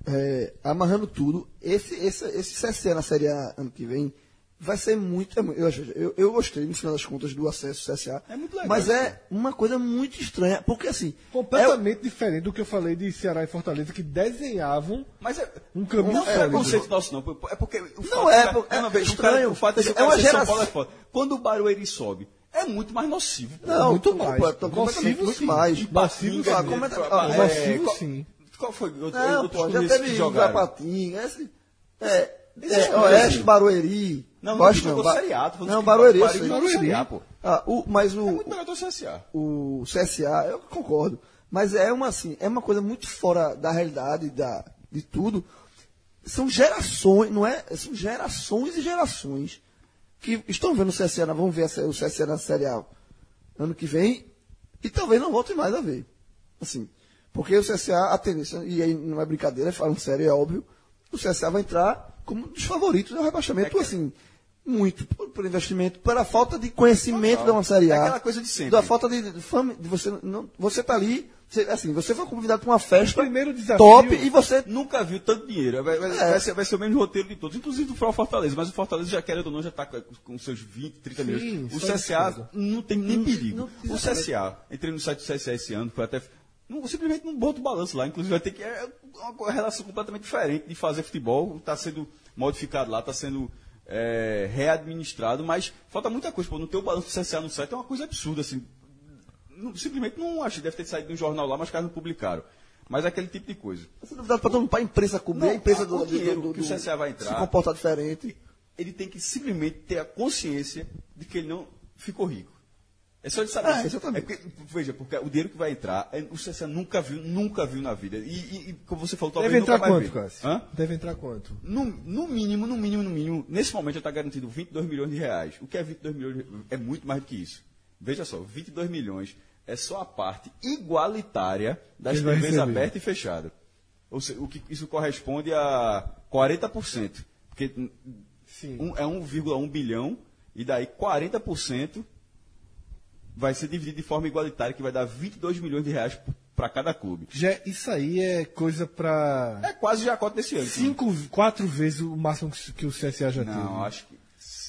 é, amarrando tudo, esse, esse, esse CSA na Série A ano que vem vai ser muito. é Eu, eu, eu gostei, no final das contas, do acesso ao CSA. É muito legal Mas isso, é uma coisa muito estranha, porque assim. Completamente diferente do que eu falei de Ceará e Fortaleza, que desenhavam Mas é, um caminho não é preconceito nosso, não. É porque. Não é, cara- porque- não, veja, o estranho. cara- O fato de o É uma ser São geração- Paulo é foda. Quando o Barueri sobe, é muito mais nocivo. Não, muito mais. Nocivo, muito sim. mais. Nocivo, Ah, sim. comenta- É, ah, é, Nocivo, qual- sim. Qual foi outro, Não, outros pô, já teve que? Patinho, esse. É, Esse é, é Oeste. Barueri. Não, Gosto não Ba- Série A, tô falando Não, que Barueri, Barueri Série A, pô. Ah, o, mas o, É muito melhor do que o CSA. o CSA, eu concordo. Mas é uma assim, é uma coisa muito fora da realidade, da, de tudo. São gerações, não é? São gerações e gerações que estão vendo o CSA, vamos ver o CSA na Série A ano que vem e talvez não voltem mais a ver. Assim, porque o CSA, a tendência, e aí não é brincadeira, falando sério, é óbvio, o CSA vai entrar como um dos favoritos ao rebaixamento, assim, muito por, por investimento, pela falta de conhecimento da uma Série A. É aquela coisa de sempre. Da falta de, de fama, de você não, você tá ali, você, assim, você foi convidado para uma festa primeiro desafio- top e você Nunca viu tanto dinheiro. Vai, vai- É. vai ser, vai ser o mesmo roteiro de todos, inclusive do Fortaleza. Mas o Fortaleza, já querendo ou não, já está com, com seus 20, 30 Sim, milhões. O CSA não tem nem perigo. não- o CSA, entrei no site do CSA esse ano, foi até. Não, simplesmente não bota o balanço lá. Inclusive vai ter que. É uma relação completamente diferente de fazer futebol. Está sendo modificado lá, está sendo é, readministrado, mas falta muita coisa. Pô, não ter o balanço do CSA no site é uma coisa absurda, assim. Não- simplesmente não acho. Deve ter saído de um jornal lá, mas os caras não publicaram. Mas é aquele tipo de coisa. você convidado para a imprensa cobrir, Não, a imprensa a- do, o do- dinheiro do- que o CSA vai entrar- se comportar diferente. ele tem que simplesmente ter a consciência de que ele não ficou rico. É só ele saber. É, exatamente. porque, veja, porque o dinheiro que vai entrar, é- o CSA nunca viu, nunca viu na vida. E, e- como você falou, talvez Deve entrar quanto. Cássio? Hã? Deve entrar quanto? No, no mínimo, no mínimo, no mínimo, nesse momento já está garantido 22 milhões de reais. O que é 22 milhões? de- É muito mais do que isso. Veja só, 22 milhões é só a parte igualitária das TVs aberta e fechada. Ou seja, o que isso corresponde a 40%. Porque um, é 1,1 bilhão e daí 40% vai ser dividido de forma igualitária, que vai dar 22 milhões de reais para cada clube. Já, isso aí é coisa pra. É quase já a cota desse ano. Cinco, quatro vezes o máximo que, o CSA já teve. Não, acho que.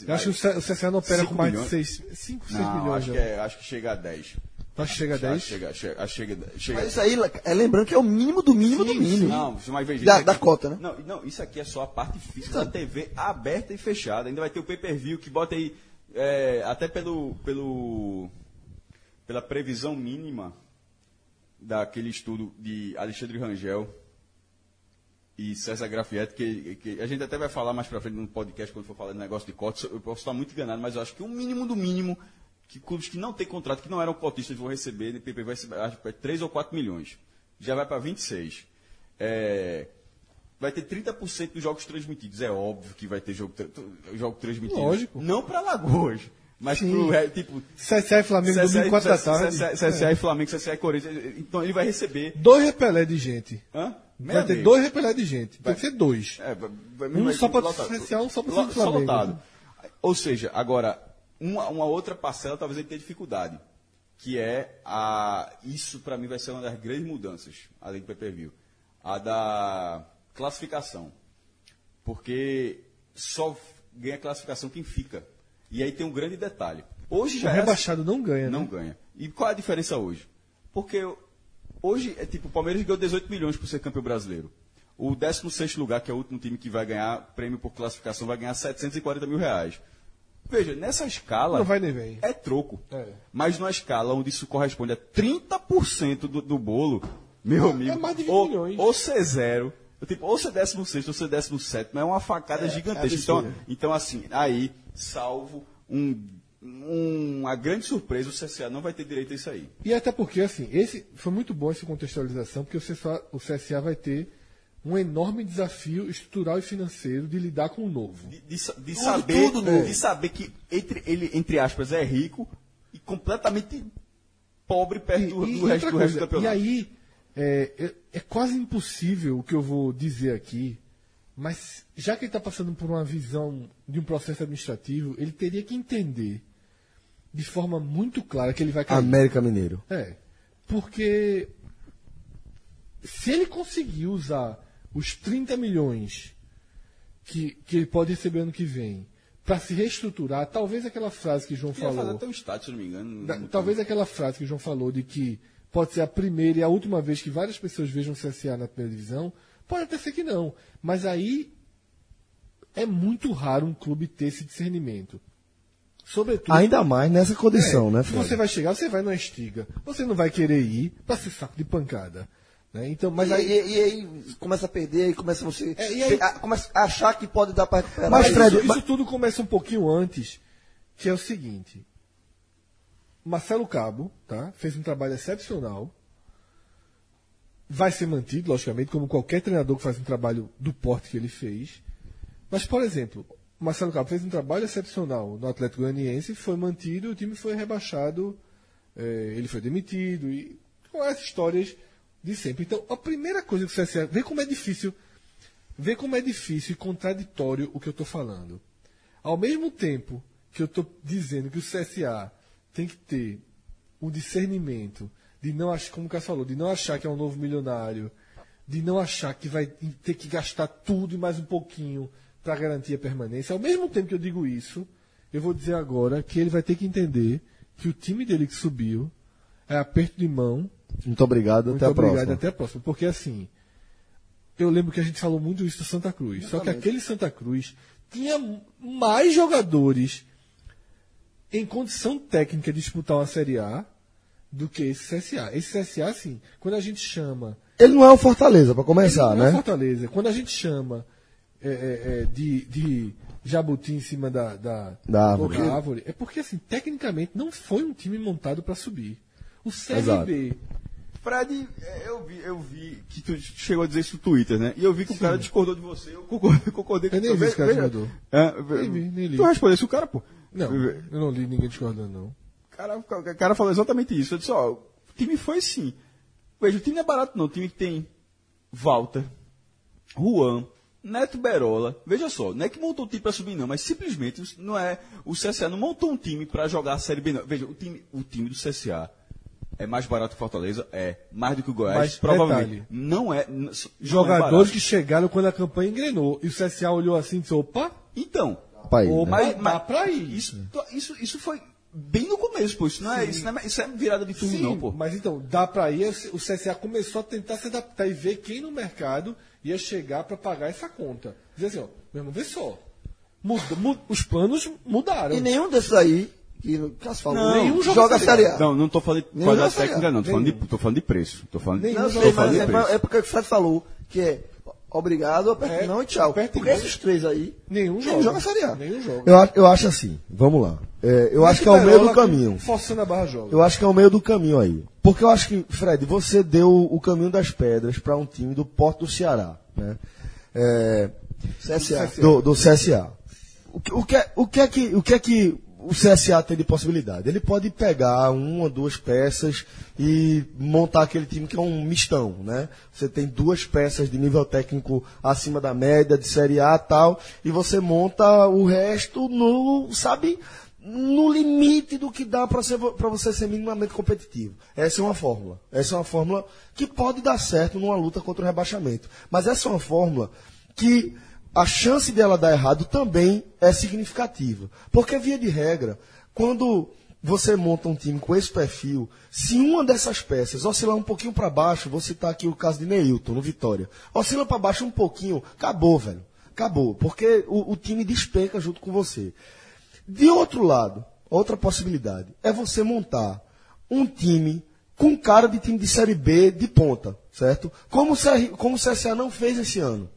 Eu acho que o CSA não opera com mais milhões? de 6, 5, 6 Não, milhões acho já. que, é, acho que chega a 10. Acho que chega a Acho 10. que Chega, chega, chega, chega Mas isso aí, é lembrando que é o mínimo do mínimo do mínimo. Não, mas veja. Da- aqui- da cota, né? Não, não, isso aqui é só a parte física da TV aberta e fechada. Ainda vai ter o pay-per-view que bota aí, é, até pelo, pelo, pela previsão mínima daquele estudo de Alexandre Rangel e César Grafietti, que, que a gente até vai falar mais pra frente no podcast quando for falar de negócio de cotas. Eu posso estar muito enganado, mas eu acho que o mínimo do mínimo que clubes que não têm contrato, que não eram cotistas, vão receber, de PP vai receber, acho que é 3 ou 4 milhões. Já vai para 26. É, vai ter 30% dos jogos transmitidos. É óbvio que vai ter jogo, jogo transmitido. Lógico. Não para Lagoas, mas Sim. pro tipo. CSA e Flamengo CSA, domingo 4 da tarde. CSA, CSA e Flamengo, CSA e Corinthians. Então ele vai receber. Dois repelé de gente. Hã? Vai ter dois repelé de gente. Vai. Tem que ser dois. É, vai- vai- Um vai- só lotado. CSA, um só pra Lo- Flamengo. lotado. Ou seja, agora, uma, uma outra parcela talvez ele tenha dificuldade. Que é a. Isso para mim vai ser uma das grandes mudanças, além do pay-per-view. A da classificação. Porque só ganha classificação quem fica. E aí tem um grande detalhe. Hoje O já é assim. rebaixado não ganha, Não né? ganha. E qual é a diferença hoje? Porque hoje é tipo, o Palmeiras ganhou 18 milhões por ser campeão brasileiro. O 16 lugar, que é o último time que vai ganhar prêmio por classificação, vai ganhar 740 mil reais. Veja, nessa escala. Não vai nem vem. É troco. É. Mas numa escala onde isso corresponde a 30% do, do bolo, meu amigo. é mais de 20 ou, milhões. ou ser zero. Tipo, ou ser 16 ou ser 17, é uma facada gigantesca. então, então, assim, aí, salvo um, um- uma grande surpresa, o CSA não vai ter direito a isso aí. E até porque, assim, esse foi muito bom essa contextualização, porque o CSA, o CSA vai ter um enorme desafio estrutural e financeiro de lidar com o novo. De, de de saber, tudo novo. de saber que entre, ele, entre aspas, é rico e completamente pobre perto do, E- do e resto, outra do resto do coisa, campeonato. E aí, é, é- é quase impossível o que eu vou dizer aqui, mas já que ele está passando por uma visão de um processo administrativo, ele teria que entender de forma muito clara que ele vai cair. América Mineiro. É. Porque se ele conseguir usar os 30 milhões que, que ele pode receber ano que vem para se reestruturar, talvez aquela frase que o João fazer falou. até um status, se não me engano. Da- talvez aquela frase que o João falou de que pode ser a primeira e a última vez que várias pessoas vejam o CSA na primeira divisão, pode até ser que não. Mas aí é muito raro um clube ter esse discernimento. Sobretudo. Ainda mais nessa condição, É, né, se Fred? Você vai chegar, você vai numa estiga. Você não vai querer ir para ser saco de pancada. Né? Então, mas Mas aí. aí, e, aí começa a perder, aí começa você. É, e aí- a- começa a achar que pode dar para recuperar. Mas, Mas Fred, isso, mas- isso tudo começa um pouquinho antes, que é o seguinte. Marcelo Cabo, tá? Fez um trabalho excepcional. Vai ser mantido, logicamente, como qualquer treinador que faz um trabalho do porte que ele fez. Mas, por exemplo, o Marcelo Cabo fez um trabalho excepcional no Atlético Goianiense, foi mantido o time foi rebaixado, eh, ele foi demitido, e com essas histórias de sempre. Então, a primeira coisa que o CSA. Vê como é difícil Vê como é difícil e contraditório o que eu estou falando. Ao mesmo tempo que eu estou dizendo que o CSA tem que ter um discernimento de não achar, como o Cássio falou, de não achar que é um novo milionário, de não achar que vai ter que gastar tudo e mais um pouquinho para garantir a permanência. Ao mesmo tempo que eu digo isso, eu vou dizer agora que ele vai ter que entender que o time dele que subiu é aperto de mão Muito obrigado, muito até a obrigado, próxima. até a próxima. Porque assim, eu lembro que a gente falou muito isso do Santa Cruz. Só que aquele Santa Cruz tinha mais jogadores em condição técnica de disputar uma Série A do que esse CSA. Esse CSA, assim, quando a gente chama. Ele não é o Fortaleza, pra começar, Não é né? Fortaleza. Quando a gente chama é, é, é, de, de jabuti em cima da, da, Da árvore. da árvore, é porque, assim, tecnicamente não foi um time montado para subir. O. CRB Fred, é, eu vi, eu vi que tu chegou a dizer isso no Twitter, né? E eu vi que o cara discordou de você. Eu concordei, concordei com Eu nem tu. vi esse cara mandou. É, Nem vi, nem li. Tu respondesse o cara, pô. Não, eu não li ninguém discordando, não. O cara, o cara falou exatamente isso. Eu disse, ó, o time foi sim. Veja, o time não é barato não. O time que tem Walter, Juan, Neto Berola. Veja só, não é que montou um time para subir não, mas simplesmente não é, o CSA não montou um time para jogar a Série B não. Veja, o time, o time do CSA é mais barato que o Fortaleza? É. Mais do que o Goiás? Mas, provavelmente. detalhe. Não é. não é Jogadores barato. que chegaram quando a campanha engrenou. E o CSA olhou assim e disse: opa, Então, Pra ir, Opa. né? Dá pra ir. Isso, isso, isso foi bem no começo, pô. Isso não é, isso não é, isso é virada de turno, sim, não, pô. mas então, dá pra ir. O CSA começou a tentar se adaptar e ver quem no mercado ia chegar pra pagar essa conta. Dizer assim: ó, meu irmão, vê só. Muda, mu- os planos mudaram. E nenhum desses aí, que o Cássio falou, Não, nenhum joga joga Série A. Não, não tô falando de qualidade técnica, não. Tô falando, de, tô falando de preço. Tô falando, Nenhum Não, sei, tô falando de é, preço. é porque o Fred falou que é obrigado, aperto É, mão e tchau. Porque esses três aí, Nenhum Nenhum joga. joga a Série A. Nenhum joga. Eu, eu acho assim, vamos lá. É, eu acho que é o meio do caminho. Forçando a barra joga. Eu acho que é o meio do caminho aí. Porque eu acho que, Fred, você deu o caminho das pedras para um time do Porto do Ceará, né? É, CSA. do, do CSA. O que, o, que, é- o, que é que, o que é que o CSA tem de possibilidade? Ele pode pegar uma, duas peças e montar aquele time que é um mistão, né? Você tem duas peças de nível técnico acima da média, de Série A tal, e você monta o resto no, sabe, no limite do que dá para você ser minimamente competitivo. Essa é uma fórmula. Essa é uma fórmula que pode dar certo numa luta contra o rebaixamento. Mas essa é uma fórmula que a chance dela dar errado também é significativa. Porque, via de regra, quando você monta um time com esse perfil, se uma dessas peças oscilar um pouquinho para baixo, vou citar aqui o caso de Neilton, no Vitória, oscila para baixo um pouquinho, acabou, velho. Acabou. Porque o, o time despenca junto com você. De outro lado, outra possibilidade é você montar um time com cara de time de Série B de ponta, certo? Como o, como o CSA não fez esse ano.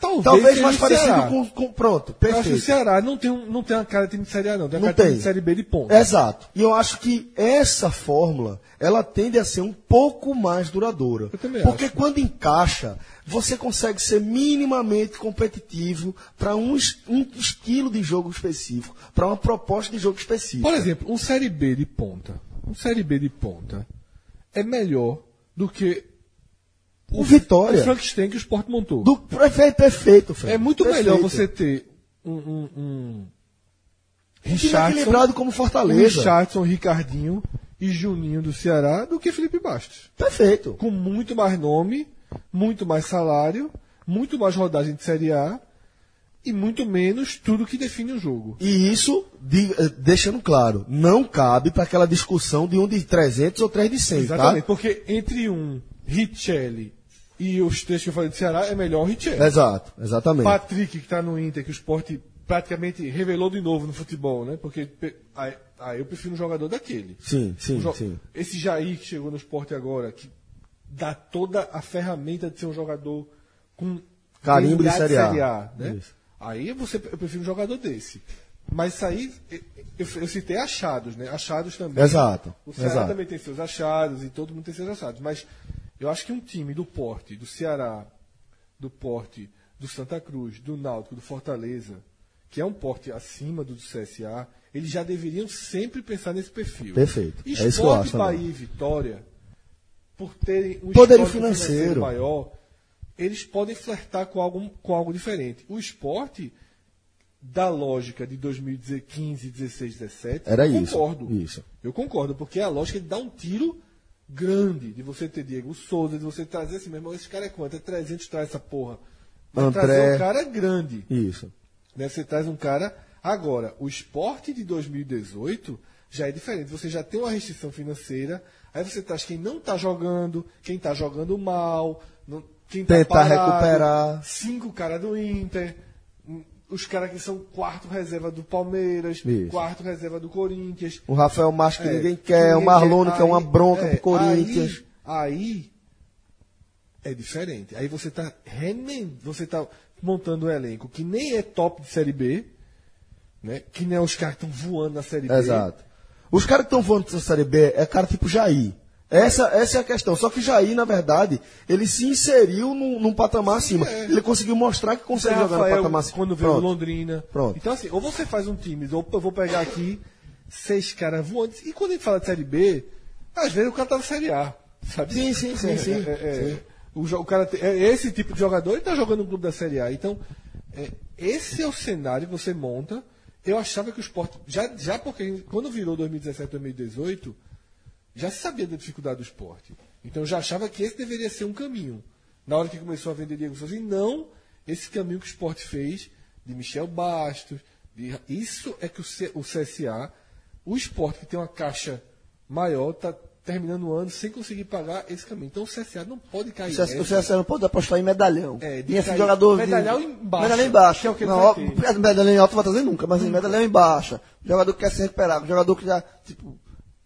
Talvez, Talvez mais parecido com, com. Pronto, Eu acho que o perfeito. Ceará não tem, não tem uma cara de time de Série A, não. Tem uma Não cara tem. de Série B de ponta. Exato. E eu acho que essa fórmula, ela tende a ser um pouco mais duradoura. Eu também Porque acho. quando encaixa, você consegue ser minimamente competitivo para um, um estilo de jogo específico, para uma proposta de jogo específica. Por exemplo, um Série B de ponta. Um Série B de ponta é melhor do que o Vitória. o Frankenstein que o Sport montou. Do perfeito, perfeito. É muito Perfeito. melhor você ter um, um, um time equilibrado como Fortaleza. Richardson, Ricardinho e Juninho do Ceará do que Felipe Bastos. Perfeito. Com muito mais nome, muito mais salário, muito mais rodagem de Série A e muito menos tudo que define o jogo. E isso, de- eh, deixando claro, não cabe para aquela discussão de um de 300 ou três de 100, Exatamente, tá? porque entre um Richelli e os três que eu falei do Ceará é melhor o Richelli. Exato, exatamente. Patrick, que está no Inter, que o esporte praticamente revelou de novo no futebol, né? Porque aí, aí eu prefiro um jogador daquele. Sim, sim, jo- sim. Esse Jair que chegou no esporte agora, que dá toda a ferramenta de ser um jogador com Carimbo de DNA Série A. né? Isso. Aí você, eu prefiro um jogador desse. Mas isso aí, eu, eu- eu citei achados, né? Achados também. Exato, O Ceará exato. também tem seus achados e todo mundo tem seus achados. Mas eu acho que um time do porte, do Ceará, do porte, do Santa Cruz, do Náutico, do Fortaleza, que é um porte acima do do CSA, eles já deveriam sempre pensar nesse perfil. Perfeito. É Esporte, isso que eu acho. Bahia e Vitória, por terem um Poder financeiro. maior, eles podem flertar com algo, com algo diferente. O esporte, da lógica de 2015, 16, 17, Era eu isso, concordo. isso. Eu concordo, porque a lógica de dar um tiro grande, de você ter Diego Souza, de você trazer assim, meu irmão, esse cara é quanto? É 300 traz essa porra. Mas André. trazer um cara grande. Isso. Né? Você traz um cara. Agora, o esporte de 2018 já é diferente. Você já tem uma restrição financeira, aí você traz quem não está jogando, quem está jogando mal, não- quem tá Tentar parado, recuperar. Cinco caras do Inter, os caras que são quarto reserva do Palmeiras, Isso. quarto reserva do Corinthians. O Rafael Macho que É, ninguém quer, o Marlone que é uma bronca é, pro Corinthians. Aí, aí é diferente. Aí você está você tá montando um elenco que nem é top de série B, né? Que nem é os caras que estão voando na série B. Exato. Os caras que estão voando pra Série B é cara tipo Jair. Essa, essa é a questão. Só que Jair, na verdade, ele se inseriu num, num patamar acima. é. Ele conseguiu mostrar que consegue jogar no Rafael, patamar acima. quando veio o Pronto. Londrina. Pronto. Então, assim, ou você faz um time, ou eu vou pegar aqui seis caras voantes. E quando a gente fala de série B, às vezes o cara tá na série A. Sabe? Sim, sim, sim, sim. É, é, é. O, jo- o cara é esse tipo de jogador ele tá jogando no clube da Série A. Então, é, esse é o cenário que você monta. Eu achava que o esporte. Já, já porque quando virou 2017, 2018, já se sabia da dificuldade do esporte. Então eu já achava que esse deveria ser um caminho. Na hora que começou a vender Diego Souza, e não esse caminho que o esporte fez de Michel Bastos. de- isso é que o, C- o CSA, o esporte que tem uma caixa maior, está terminando o ano sem conseguir pagar esse caminho. Então o CSA não pode cair. O CS nessa. o CSA não pode apostar em medalhão. É, de e esse cair- jogador. medalhão em baixa, Medalhão em baixa. que é o que não, ter. medalhão em alto não vai trazer nunca, mas em medalhão em baixa. Jogador que quer se recuperar, jogador que já, tipo,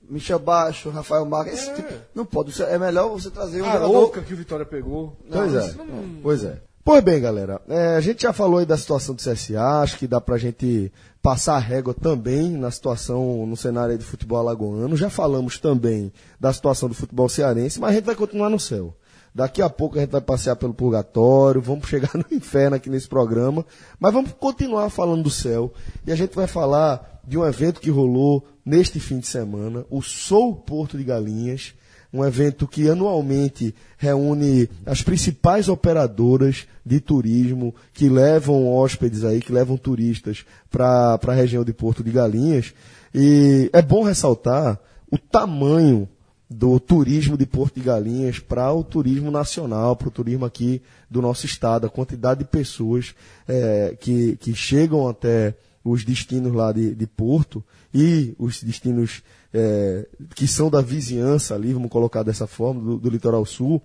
Michel Baixo, Rafael Marques, esse É. tipo. Não pode. É melhor você trazer um A jogador. louca que o Vitória pegou. Pois é. não- Pois é. Pois bem, galera, é, a gente já falou aí da situação do CSA, acho que dá pra gente passar a régua também na situação no cenário aí do futebol alagoano. Já falamos também da situação do futebol cearense, mas a gente vai continuar no céu. Daqui a pouco a gente vai passear pelo purgatório, vamos chegar no inferno aqui nesse programa, mas vamos continuar falando do céu. E a gente vai falar de um evento que rolou neste fim de semana, o Sou Porto de Galinhas, um evento que anualmente reúne as principais operadoras de turismo que levam hóspedes aí, que levam turistas para a região de Porto de Galinhas. E é bom ressaltar o tamanho do turismo de Porto de Galinhas para o turismo nacional, para o turismo aqui do nosso estado, a quantidade de pessoas é, que, que chegam até os destinos lá de, de Porto e os destinos é, que são da vizinhança ali, vamos colocar dessa forma, do, do litoral sul,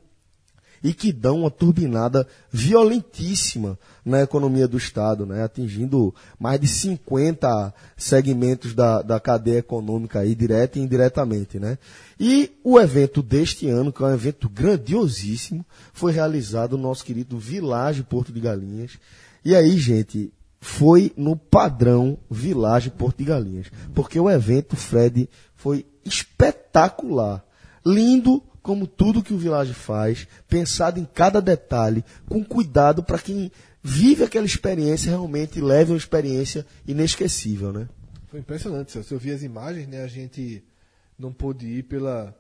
e que dão uma turbinada violentíssima na economia do Estado, né? atingindo mais de 50 segmentos da, da cadeia econômica aí, direta e indiretamente. Né? E o evento deste ano, que é um evento grandiosíssimo, foi realizado no nosso querido Village Porto de Galinhas. E aí, gente, foi no padrão Village Porto de Galinhas. Porque o evento, Fred, foi espetacular. Lindo, como tudo que o Village faz, pensado em cada detalhe, com cuidado para quem vive aquela experiência realmente leve uma experiência inesquecível, né? Foi impressionante, Celso. Eu vi as imagens, né? A gente não pôde ir pela,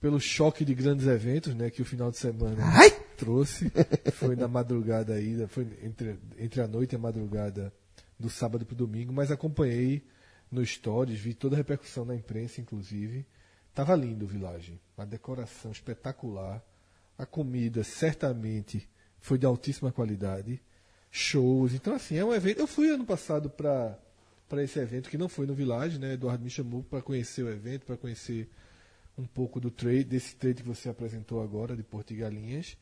pelo choque de grandes eventos, né? Que o final de semana Ai! trouxe. Foi na madrugada aí, foi entre, entre a noite e a madrugada do sábado para o domingo, mas acompanhei no Stories, vi toda a repercussão na imprensa, inclusive. Tava lindo o Village, uma decoração espetacular. A comida certamente foi de altíssima qualidade. Shows, então assim, é um evento. Eu fui ano passado para para esse evento que não foi no Village, né? Eduardo me chamou para conhecer o evento, para conhecer um pouco do trade, desse trade que você apresentou agora de Porto de Galinhas.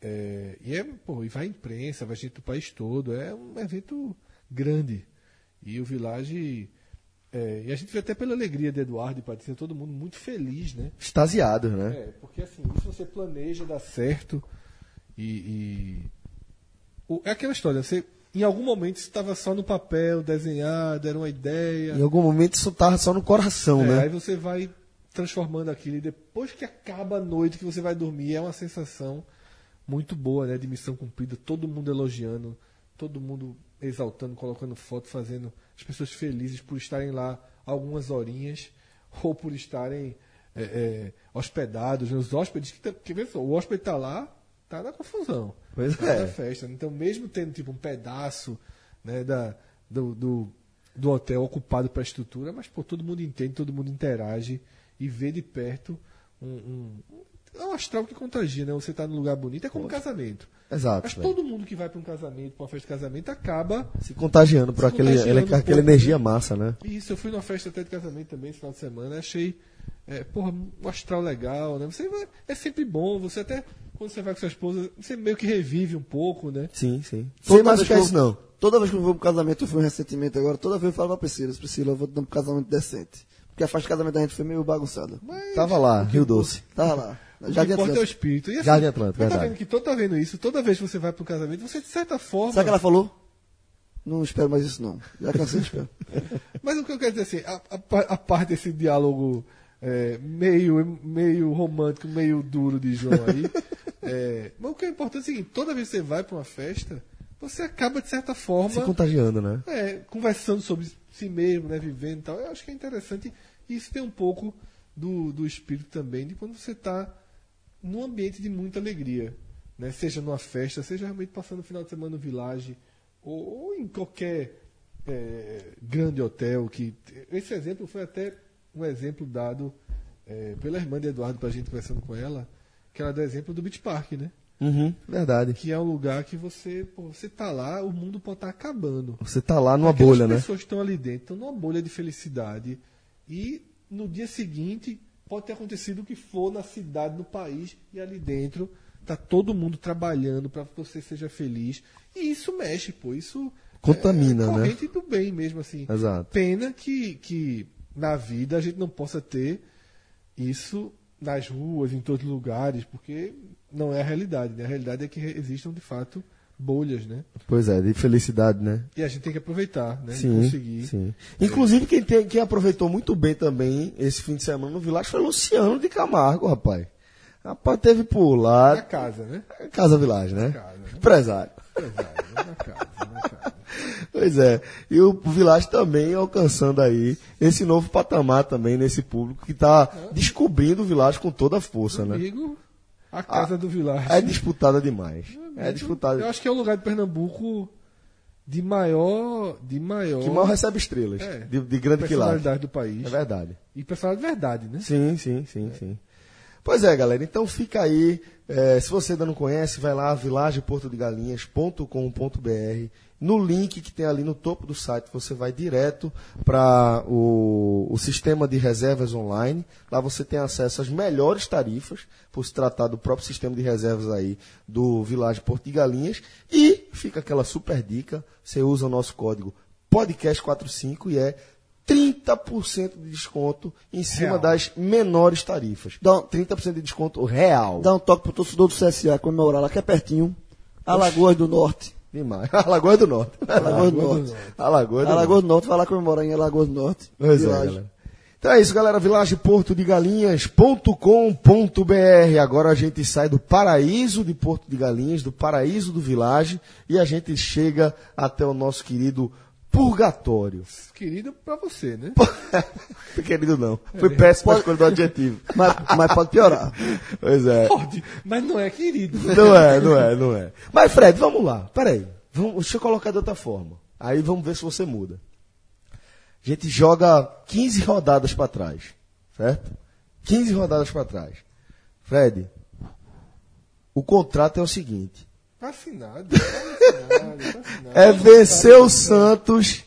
É, e é, pô, e vai imprensa, vai gente do país todo, é um evento grande. E o Village é, e a gente vê até pela alegria de Eduardo e Patrícia, todo mundo muito feliz, né? Extasiado, né? É, porque assim, isso você planeja, dá certo. E. e... O, é aquela história, você. Em algum momento isso estava só no papel, desenhado, era uma ideia. Em algum momento isso estava só no coração, É, né? Aí você vai transformando aquilo e depois que acaba a noite que você vai dormir, é uma sensação muito boa, né? De missão cumprida, todo mundo elogiando, todo mundo exaltando, colocando foto, fazendo as pessoas felizes por estarem lá algumas horinhas ou por estarem é, é, hospedados, né? os hóspedes que, que o hóspede está lá, tá na confusão, Pois tá é. na festa. Então, mesmo tendo tipo um pedaço né, da, do, do, do hotel ocupado para a estrutura, mas pô, todo mundo entende, todo mundo interage e vê de perto um, um, é um astral que contagia, né? Você está num lugar bonito, é como um casamento. Exato. Mas velho. todo mundo que vai para um casamento, para uma festa de casamento, acaba. Se contagiando por Se aquele, contagiando ele- aquela energia né? massa, né? Isso, eu fui numa festa até de casamento também esse final de semana, achei, é, porra, um astral legal, né? Você vai- é sempre bom, você até, quando você vai com sua esposa, você meio que revive um pouco, né? Sim, sim. Toda Sem mais que isso, eu- não. Toda vez que eu vou pro casamento, eu fui recentemente agora, toda vez eu falo pra Priscila, Priscila, eu vou dar um casamento decente. Porque a festa de casamento da gente foi meio bagunçada. Mas, Tava lá, Rio Doce. Tava lá. o que Jardim importa é o Atlântico. espírito. E, assim, Jardim Atlântico, tá verdade. vendo que todo tá vendo isso, toda vez que você vai para um casamento, você de certa forma. Sabe o que ela falou? Não espero mais isso não. Já cansei de esperar. Mas o que eu quero dizer assim, a, a a parte desse diálogo é, meio, meio romântico, meio duro de João aí. é, mas o que é importante é o seguinte, toda vez que você vai para uma festa, você acaba, de certa forma, Se contagiando, né? é, conversando sobre si mesmo, né, vivendo e tal. Eu acho que é interessante. Isso tem um pouco do, do espírito também, de quando você está num ambiente de muita alegria. Né? Seja numa festa, seja realmente passando o final de semana no village, ou, ou em qualquer é, grande hotel. que Esse exemplo foi até um exemplo dado é, pela irmã de Eduardo para a gente conversando com ela, que ela dá exemplo do Beach Park, né? Uhum, verdade. Que é um lugar que você, pô, você tá lá, o mundo pode estar acabando. Você tá lá numa Aquelas bolha, né? pessoas que estão ali dentro, estão numa bolha de felicidade. E no dia seguinte pode ter acontecido o que for na cidade, no país, e ali dentro tá todo mundo trabalhando para que você seja feliz. E isso mexe, pô. Isso Contamina, é né? corrente do bem mesmo, assim. Exato. Pena que, que na vida a gente não possa ter isso nas ruas, em todos os lugares, porque não é a realidade. Né? A realidade é que existam, de fato, bolhas, né? Pois é, de felicidade, né? E a gente tem que aproveitar, né? Sim, conseguir. sim. Inclusive, quem, tem- quem aproveitou muito bem também esse fim de semana no Village foi Luciano de Camargo, rapaz. Rapaz, teve por Na lá. casa, né? Casa Village, né? casa, né? Empresário. Pois é. E o Village também alcançando aí esse novo patamar também nesse público que está descobrindo o Village com toda a força, né? Amigo, a casa do Village. É disputada demais. É disputada. Eu acho que é o lugar de Pernambuco de maior. De maior. Que mal recebe estrelas. É. De, de grande quilate. personalidade do país. É verdade. E personalidade de verdade, né? Sim, sim, sim, sim. Pois é, galera. Então fica aí. é, se você ainda não conhece, vai lá, vilageportodegalinhas.com.br. No link que tem ali no topo do site, você vai direto para o, o sistema de reservas online. Lá você tem acesso às melhores tarifas, por se tratar do próprio sistema de reservas aí do Vilage Porto de Galinhas. E fica aquela super dica: você usa o nosso código podcast45 e é 30% de desconto em cima Real. das menores tarifas. Dá um 30% de desconto real. Dá um toque pro torcedor do CSA comemorar lá, que é pertinho. Alagoas do Norte. Demais. Alagoas do Norte. Alagoas do Alagoas do Norte. Norte. Alagoas do Norte, vai lá comemorar em Alagoas do Norte. Pois é, Village. Então é isso, galera. vilageportodegalinhas.com.br. Agora a gente sai do paraíso de Porto de Galinhas, do paraíso do Vilage, e a gente chega até o nosso querido purgatório. Querido pra você, né? querido não. Foi péssimo a escolha do adjetivo. Mas, mas pode piorar. Pois é. Pode, mas não é querido. Não é, não é, não é. Mas, Fred, vamos lá. Peraí. Vamos, deixa eu colocar de outra forma. Aí vamos ver se você muda. A gente joga 15 rodadas para trás. Certo? 15 rodadas para trás. Fred, o contrato é o seguinte: Tá assinado. Tá assinado, tá assinado. é vencer o Santos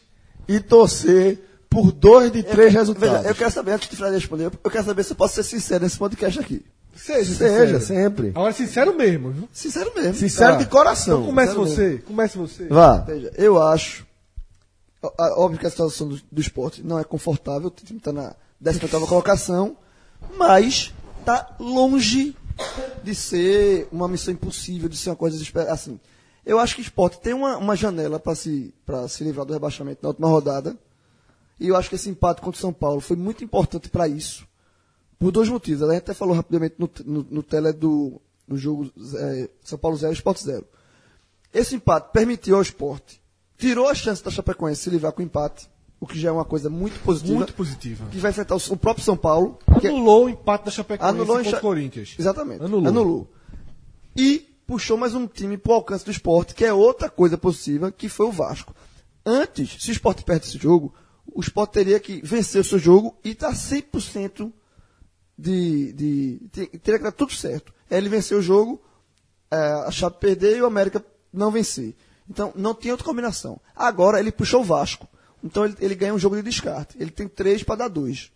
e torcer por dois de três resultados. Veja, eu quero saber, antes de Fred responder, eu quero saber se eu posso ser sincero nesse podcast aqui. Seja, Seja, sincero. sempre. Agora, sincero mesmo, viu? Sincero mesmo. Sincero Tá. de coração. Então comece você. Comece você. Vá. Veja, eu acho. Óbvio que a situação do, do esporte não é confortável, o time está na 18 colocação, mas está longe de ser uma missão impossível, de ser uma coisa desesperada. Assim, eu acho que o esporte tem uma, uma janela para se, se livrar do rebaixamento na última rodada, e eu acho que esse empate contra o São Paulo foi muito importante para isso, por dois motivos. A gente até falou rapidamente no, no, no tele do, do jogo é, São Paulo 0 Esporte 0. Esse empate permitiu ao esporte, tirou a chance da Chapecoense se livrar com o empate, o que já é uma coisa muito positiva. Muito positiva. Que vai enfrentar o, o próprio São Paulo. que é- Anulou o empate da Chapecoense Anulou contra o Corinthians. Exatamente. Anulou. E puxou mais um time pro alcance do esporte, que é outra coisa positiva, que foi o Vasco. Antes, se o esporte perde esse jogo, o esporte teria que vencer o seu jogo e estar 100% de, de, de. Teria que dar tudo certo. Ele vencer o jogo, é, a Chape perder e o América não vencer. Então, não tinha outra combinação. Agora, ele puxou o Vasco. Então, ele, ele ganha um jogo de descarte. Ele tem três para dar dois.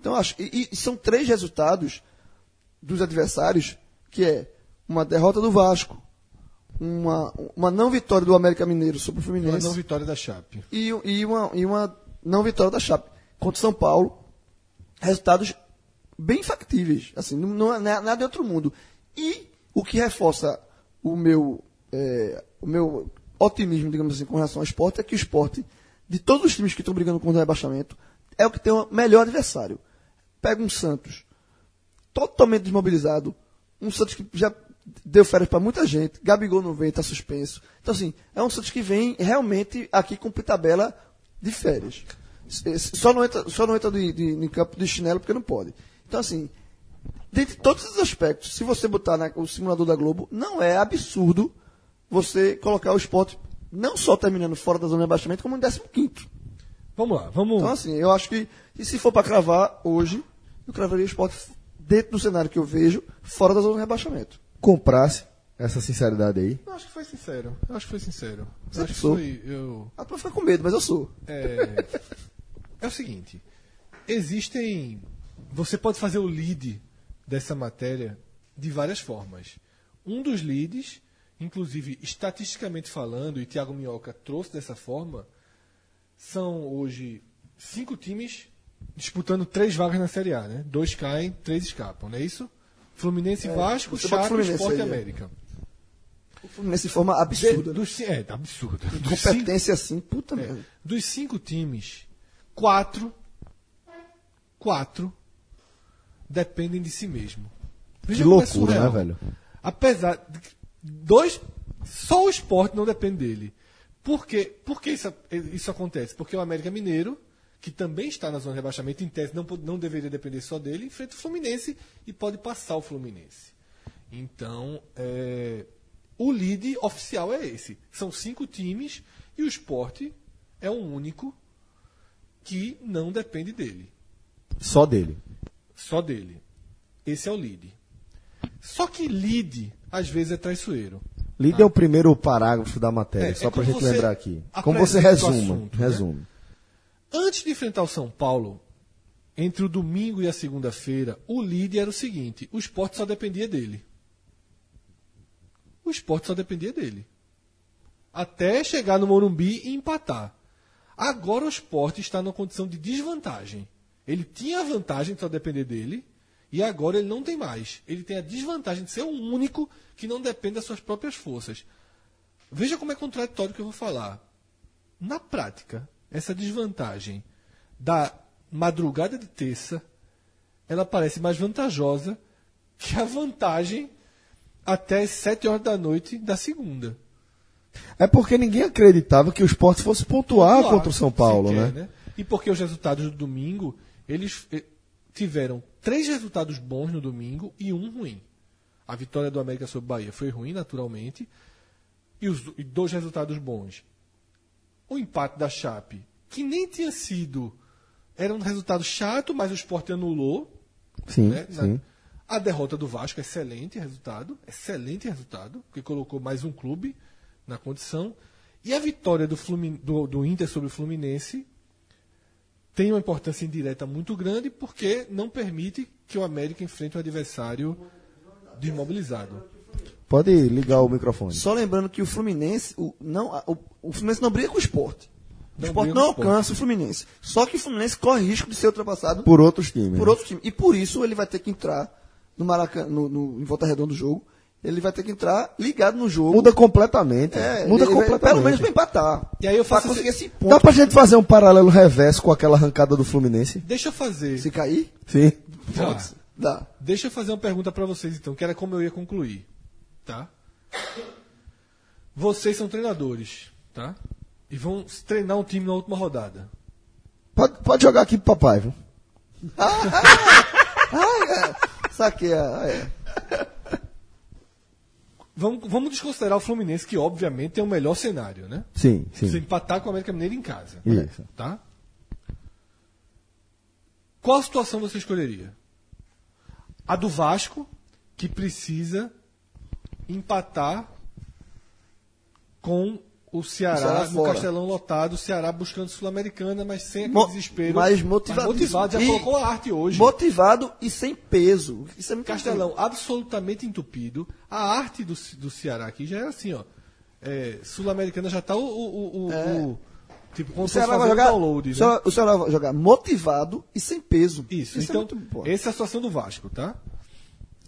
Então, acho. E, e são três resultados dos adversários, que é uma derrota do Vasco, uma, uma não vitória do América Mineiro sobre o Uma Fluminense não vitória da Chape. e, e, uma, e uma não vitória da Chape contra o São Paulo. Resultados bem factíveis, assim, não, não é na- nada de outro mundo. E o que reforça o meu, é, o meu otimismo, digamos assim, com relação ao esporte, é que o esporte, de todos os times que estão brigando contra o rebaixamento, é o que tem o melhor adversário. Pega um Santos totalmente desmobilizado, um Santos que já deu férias para muita gente, Gabigol não vem, está suspenso. Então, assim, é um Santos que vem realmente aqui cumprir tabela de férias. S- Só não entra, só não entra de, de, em campo de chinelo porque não pode. Então, assim, dentre todos os aspectos, se você botar na- o simulador da Globo, não é absurdo você colocar o esporte não só terminando fora da zona de rebaixamento, como em 15. Vamos lá, vamos. Então, assim, eu acho que, e se for para cravar hoje, eu cravaria o esporte dentro do cenário que eu vejo, fora da zona de rebaixamento. Comprasse essa sinceridade aí. Eu acho que foi sincero. Eu acho que foi sincero. Eu Sempre acho que sou. foi. Eu, Ah, pra ficar com medo, mas eu sou. é, é o seguinte: existem. Você pode fazer o lead dessa matéria de várias formas. Um dos leads, inclusive estatisticamente falando, e Thiago Minhoca trouxe dessa forma, são hoje cinco times disputando três vagas na Série A, né? Dois caem, três escapam, não é isso? Fluminense, Vasco, você bota Chape, Fluminense Sport e aí, é. América. O Fluminense de forma absurda. né? dos, ci- é, cinco- Competência assim, puta é, merda. dos cinco times, quatro, quatro dependem de si mesmo. Veja Que é loucura, surreal. né, velho? Apesar de que dois, só o esporte não depende dele. Por, quê? Por que isso, isso acontece? Porque o América Mineiro, que também está na zona de rebaixamento, em tese não, não deveria depender só dele, enfrenta o Fluminense e pode passar o Fluminense. Então, é, o lead oficial é esse. São cinco times e o esporte é o único que não depende dele. Só dele. Só dele. Esse é o lead. Só que lead, às vezes, é traiçoeiro. Lead é o primeiro parágrafo da matéria, É, só é pra como gente lembrar aqui. Como você resuma. assunto, né? resume. Antes de enfrentar o São Paulo, entre o domingo e a segunda-feira, o lead era o seguinte: o esporte só dependia dele. O esporte só dependia dele. Até chegar no Morumbi e empatar. Agora o esporte está numa condição de desvantagem. Ele tinha a vantagem de só depender dele, e agora ele não tem mais. Ele tem a desvantagem de ser o único que não depende das suas próprias forças. Veja como é contraditório o que eu vou falar. Na prática, essa desvantagem da madrugada de terça, ela parece mais vantajosa que a vantagem até as 7 horas da noite da segunda. É porque ninguém acreditava que o esporte fosse pontuar Claro, contra o São Paulo, sequer, né? E porque os resultados do domingo, eles eh, tiveram três resultados bons no domingo e um ruim. A vitória do América sobre o Bahia foi ruim, naturalmente, e, os, e dois resultados bons. O empate da Chape, que nem tinha sido. Era um resultado chato, mas o esporte anulou. Sim, né? Sim. A derrota do Vasco, excelente resultado. Excelente resultado, porque colocou mais um clube na condição. E a vitória do, Flumin- do- do Inter sobre o Fluminense tem uma importância indireta muito grande, porque não permite que o América enfrente um adversário desmobilizado. Pode ligar o microfone. Só lembrando que o Fluminense, o, não, o, o Fluminense não briga com o esporte. O Não esporte não alcança o Fluminense. Só que o Fluminense corre risco de ser ultrapassado Por outros times. por né? outro time. E por isso ele vai ter que entrar no Maracanã, no, no- em volta redonda do jogo. Ele vai ter que entrar ligado no jogo. Muda completamente. É, Muda ele vai- completamente. Pelo menos para empatar. E aí eu faço pra conseguir esse- esse ponto. Dá pra gente fazer um paralelo reverso com aquela arrancada do Fluminense? Deixa eu fazer. Se cair, Sim. Tá. dá. Deixa eu fazer uma pergunta para vocês, então, que era como eu ia concluir. Tá? Vocês são treinadores, tá? E vão treinar um time na última rodada. Pode, pode jogar aqui pro papai, viu? Saquei. ah, é. Vamos, vamos desconsiderar o Fluminense, que obviamente tem o melhor cenário, né? Sim, Se sim. empatar com o América Mineiro em casa. Isso. Tá? Qual situação você escolheria? A do Vasco, que precisa empatar com o Ceará, Ceará no fora. Castelão lotado, o Ceará buscando Sul-Americana, mas sem aquele Mo- desespero. mas motivado. motivado, já E- colocou a arte hoje. Motivado e sem peso. Isso é muito Castelão absolutamente entupido. A arte do, do Ceará aqui já é assim, ó. É, Sul-Americana já tá o. o, o, o- tipo, como O Ceará vai jogar, download. o né? O Ceará vai jogar motivado e sem peso. Isso, é então, muito bom. essa é a situação do Vasco, tá?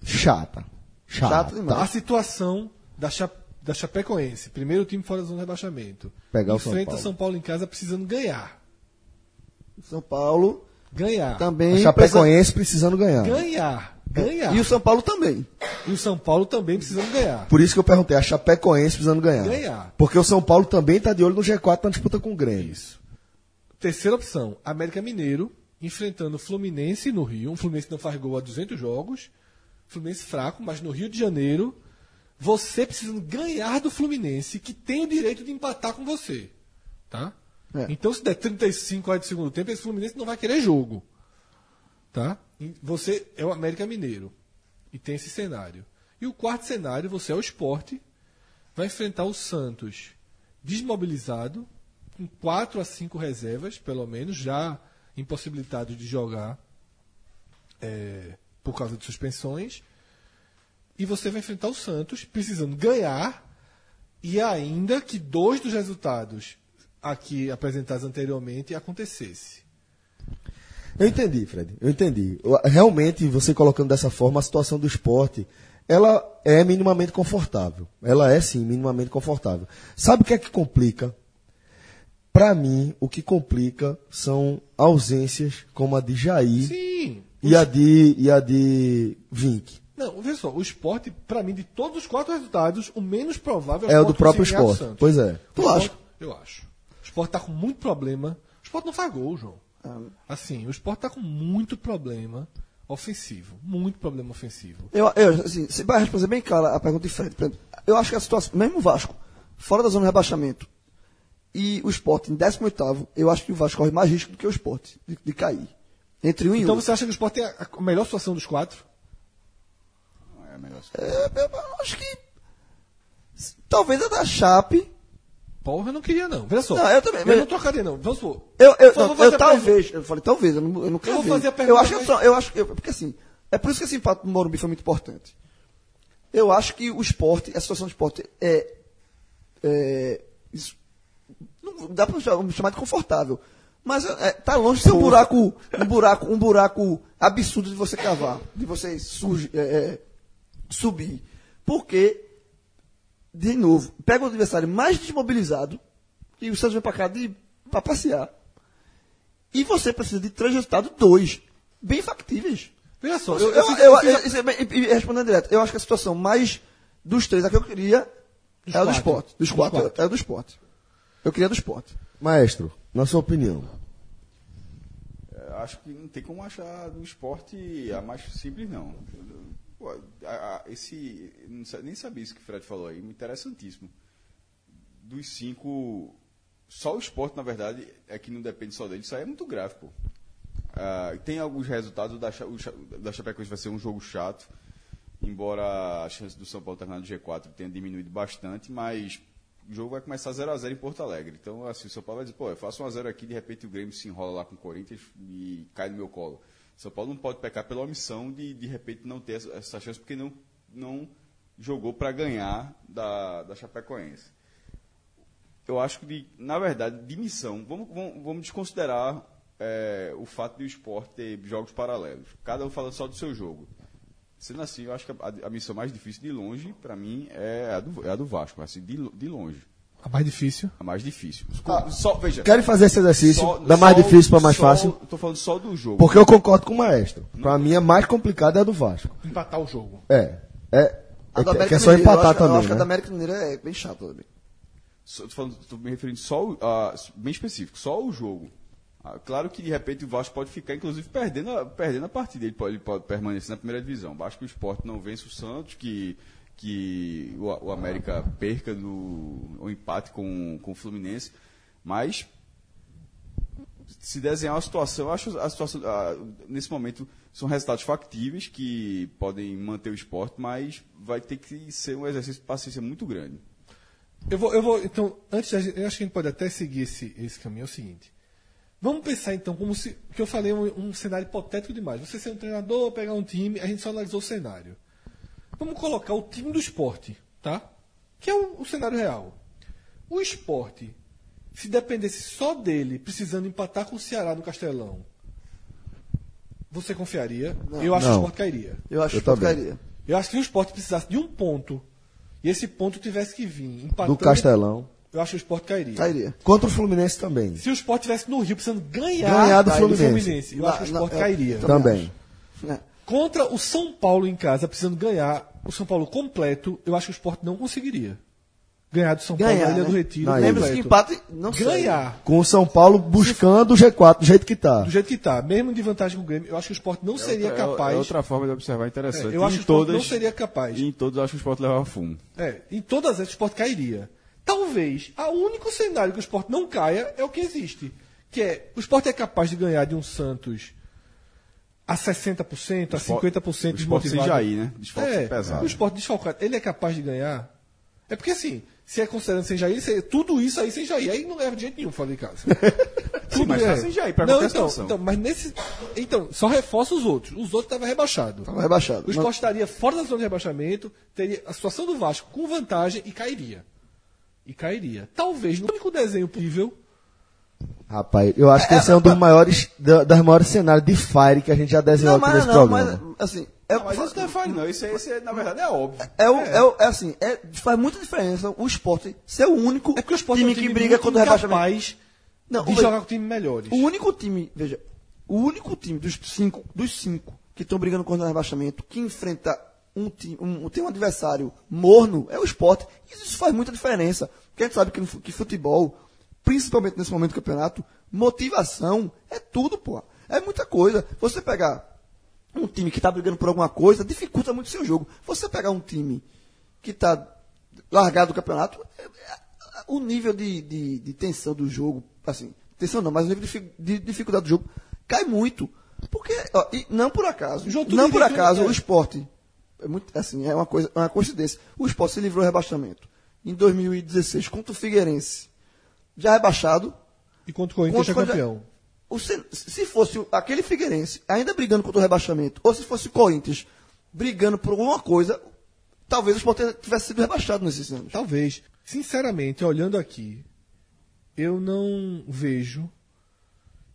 Chata. Chata. Chato demais. A situação da, Cha da Chapecoense, primeiro time fora da zona de rebaixamento. Pegar o São Enfrenta Paulo. São Paulo em casa precisando ganhar. São Paulo Ganhar. também. A Chapecoense precisando ganhar. Ganhar. Ganhar. E o São Paulo também. E o São Paulo também precisando ganhar. Por isso que eu perguntei, a Chapecoense precisando ganhar. Ganhar. Porque o São Paulo também tá de olho no G4 na disputa com o Grêmio. Isso. Terceira opção, América Mineiro enfrentando o Fluminense no Rio. O Fluminense não faz gol há 200 jogos. Fluminense fraco, mas no Rio de Janeiro, você precisando ganhar do Fluminense, que tem o direito de empatar com você. Tá? É. Então, se der 35 horas de segundo tempo, esse Fluminense não vai querer jogo. Tá? Você é o América Mineiro. E tem esse cenário. E o quarto cenário, você é o esporte, vai enfrentar o Santos desmobilizado, com quatro a cinco reservas, pelo menos, já impossibilitados de jogar é, por causa de suspensões. E você vai enfrentar o Santos precisando ganhar e ainda que dois dos resultados aqui apresentados anteriormente acontecesse. Eu entendi, Fred. Eu entendi. Realmente, você colocando dessa forma, a situação do esporte, ela é minimamente confortável. Ela é, sim, minimamente confortável. Sabe o que é que complica? Para mim, o que complica são ausências como a de Jair Sim. e a de, e a de Vink. Não, veja só, o esporte, para mim, de todos os quatro resultados, o menos provável É o esporte do próprio esporte. Santos. Pois é. O Tu acha? esporte- Eu acho. O Sport tá com muito problema. O Sport não faz gol, João. Ah. Assim, o Sport tá com muito problema ofensivo. Muito problema ofensivo. Eu, eu assim, se vai responder bem clara a pergunta de Fred. Eu acho que a situação, mesmo o Vasco, fora da zona de rebaixamento, e o Sport em 18, eu acho que o Vasco corre mais risco do que o Sport de, de cair. Entre um e Então outro. você acha que o Sport tem a, a melhor situação dos quatro? É melhor assim. É, eu, eu acho que. Talvez a da Chape. Porra, eu não queria, não. Veja só. Não, eu também, Eu não trocaria, não. Vamos supor. Eu, eu, Vou não, fazer eu a talvez, eu falei talvez, eu não, eu não Eu vou fazer a Eu pergunta acho que, eu, eu acho que, eu- porque assim, é por isso que esse empate no Morumbi foi muito importante. Eu acho que o esporte, a situação do esporte é, é isso, não dá para chamar de confortável, mas é, tá longe de ser um buraco, um buraco, um buraco absurdo de você cavar, de você surge, é, é, subir, porque de novo, pega o adversário mais desmobilizado, e o Santos vem pra cá de, pra passear. E você precisa de três resultados, dois, bem factíveis. Veja só. Eu, Eu, eu, eu- é respondendo direto, eu acho que a situação mais dos três, a que eu queria, Dos é a do esporte. Dos Dos quatro, é a do esporte. Eu queria do esporte. Maestro, na sua opinião. É, Acho que não tem como achar do esporte a mais simples, não. Pô, a- a- esse, nem sabia isso que o Fred falou aí, interessantíssimo. Dos cinco, só o esporte, na verdade, é que não depende só dele. Isso aí é muito grave, pô. Ah, tem alguns resultados, o da, o da Chapecoense vai ser um jogo chato, embora a chance do São Paulo terminar no G4 tenha diminuído bastante, mas o jogo vai começar 0x0 em Porto Alegre. Então, assim, o São Paulo vai dizer, pô, eu faço 1x0 aqui, de repente o Grêmio se enrola lá com o Corinthians e cai no meu colo. São Paulo não pode pecar pela omissão de, de repente, não ter essa, chance, porque não, não jogou para ganhar da, da Chapecoense eu acho que, de- na verdade, de missão, vamos, vamos, vamos desconsiderar é, o fato de o esporte ter jogos paralelos. Cada um falando só do seu jogo. Sendo assim, eu acho que a, a missão mais difícil de longe, para mim, é a, do, é a do Vasco, assim, de, de longe. A mais difícil. A mais difícil. Só, veja. Querem fazer esse exercício só- da mais só- difícil para mais só- fácil? Tô falando só do jogo. Porque eu concordo com o maestro. Pra mim, a mais complicada é a do Vasco. Empatar o jogo. É. É, A é, que- é só empatar acho, que- Eu também, acho que a da né? América Mineira é bem chata também. Tô me referindo só a, bem específico, só o jogo. Ah, claro que de repente o Vasco pode ficar, inclusive, perdendo a, perdendo a partida. Ele pode, ele pode permanecer na primeira divisão. Basta que o esporte não vence o Santos, que, que o, o América perca o empate com, com o Fluminense. Mas se desenhar uma situação, acho a situação, ah, nesse momento, são resultados factíveis que podem manter o esporte, mas vai ter que ser um exercício de paciência muito grande. Eu vou, eu vou, então, antes, eu acho que a gente pode até seguir esse, esse caminho. É o seguinte. Vamos pensar então como se. que eu falei um, um cenário hipotético demais. Você ser um treinador, pegar um time, a gente só analisou o cenário. Vamos colocar o time do esporte, tá? Que é o, o cenário real. O esporte, se dependesse só dele, precisando empatar com o Ceará no Castelão, você confiaria? Eu acho que Não. o esporte cairia. Eu acho Eu que o esporte cairia. Eu acho que se o esporte precisasse de um ponto, e esse ponto tivesse que vir empatando, Do Castelão. eu acho que o esporte cairia. Cairia. Contra o Fluminense também. Se o esporte tivesse no Rio precisando ganhar, Ganhar do do Fluminense. eu acho que o Não, esporte não, cairia. eu- Também. Contra o São Paulo em casa, precisando ganhar o São Paulo completo, eu acho que o esporte não conseguiria. Ganhar do São Paulo Ganhar, na Ilha né? do Retiro. Na Lembra-se que completo. empate não. Ganhar. Com o São Paulo buscando o G4 do jeito que tá. Do jeito que tá, mesmo de vantagem com o Grêmio, eu acho que o esporte não seria outra, capaz. É outra forma de observar interessante. É, eu acho em que o todas, não seria capaz. E em todos eu acho que o esporte levava fumo. É, em todas essas o esporte cairia. Talvez, o único cenário que o esporte não caia é o que existe. Que é, o esporte é capaz de ganhar de um Santos a 60%, a 50% O esporte sem desmotivado. Jair, né? Desfalque É, pesado. o esporte desfalcado, ele é capaz de ganhar? É porque assim, se é considerando sem Jair, se- tudo isso aí sem Jair, aí não leva de jeito nenhum fora de casa. tudo mas tá sem Jair pra não, então, então, mas nesse. Então, só reforça os outros. Os outros estavam rebaixados. Tava rebaixado. O esporte estaria fora da zona de rebaixamento, teria a situação do Vasco com vantagem e cairia. E cairia. Talvez no único desenho possível. Rapaz, eu acho que esse é um dos maiores, da- das maiores cenários de Fire que a gente já desenhou Não, aqui mas nesse não, mas programa. assim. É, Não, mas isso não é falha, não. Isso, é- isso é, na verdade, é óbvio. É, o, é. o- é assim, é, faz muita diferença o esporte ser o único É porque o esporte time, é um time que briga contra o rebaixamento. Não, de o- jogar com times melhores. O único time, veja, o único time dos cinco, dos cinco que estão brigando contra o rebaixamento, que enfrenta um time, um, tem um adversário morno, é o esporte. Isso faz muita diferença. Porque a gente sabe que, que futebol principalmente nesse momento do campeonato, motivação é tudo, pô. É muita coisa. Você pegar um time que está brigando por alguma coisa, dificulta muito o seu jogo. Você pegar um time que está largado do campeonato, é- é- o nível de, de, de tensão do jogo, assim, tensão não, mas o nível de, de dificuldade do jogo cai muito. Porque, ó, e não por acaso, não por acaso, é. o esporte, é muito, assim, é uma coisa, é uma coincidência. O esporte se livrou do rebaixamento em 2016 contra o Figueirense, já rebaixado, E contra o Corinthians é Contra- campeão. o se, se fosse aquele Figueirense ainda brigando contra o rebaixamento, ou se fosse o Corinthians brigando por alguma coisa, talvez o Sport tivesse sido rebaixado nesses anos. Talvez. Sinceramente, olhando aqui, eu não vejo.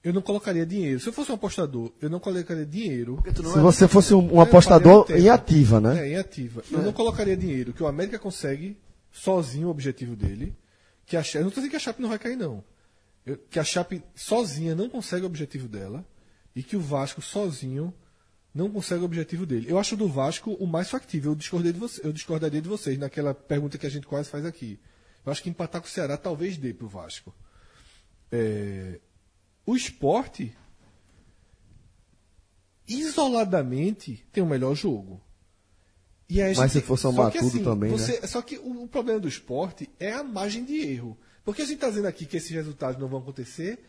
Eu não colocaria dinheiro. Se eu fosse um apostador, eu não colocaria dinheiro. Se é- você fosse um, um É, apostador em ativa, né? É, em ativa. Eu não colocaria dinheiro que o América consegue sozinho o objetivo dele. Que a Chape, eu não estou dizendo que a Chape não vai cair, não. Eu- que a Chape sozinha não consegue o objetivo dela. E que o Vasco sozinho não consegue o objetivo dele. Eu acho do Vasco o mais factível. Eu, discordei de você, eu discordaria de vocês naquela pergunta que a gente quase faz aqui. Eu acho que empatar com o Ceará talvez dê pro Vasco. É, o esporte, isoladamente, tem o melhor jogo. Mas se for somar tudo também, né? você- Só que o, o problema do esporte é a margem de erro. Porque a gente está dizendo aqui que esses resultados não vão acontecer,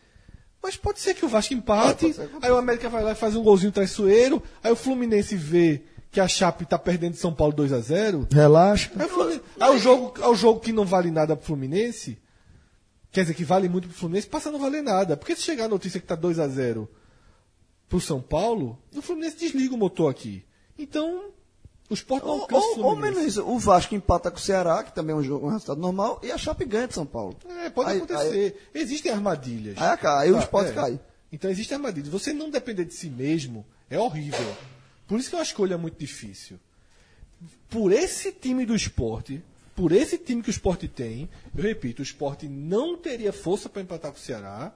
mas pode ser que o Vasco empate, que aí o América vai lá e faz um golzinho traiçoeiro, aí o Fluminense vê que a Chape está perdendo de São Paulo 2 a 0 Relaxa. Aí, o aí o jogo, aí o jogo que não vale nada pro Fluminense, quer dizer, que vale muito pro Fluminense, passa a não valer nada. Porque se chegar a notícia que tá 2 a 0 pro São Paulo, o Fluminense desliga o motor aqui. Então, o Sport não Ou, alcança ou, ou menos isso, o Vasco empata com o Ceará, que também é um, jogo, um resultado normal, e a Chape ganha de São Paulo. É, pode Aí- acontecer. Existem armadilhas. Aí cai, aí o Sport é. cai. Então existem armadilhas. Você não depender de si mesmo é horrível. Por isso que é uma escolha muito difícil. Por esse time do esporte, por esse time que o esporte tem, eu repito, o esporte não teria força para empatar com o Ceará,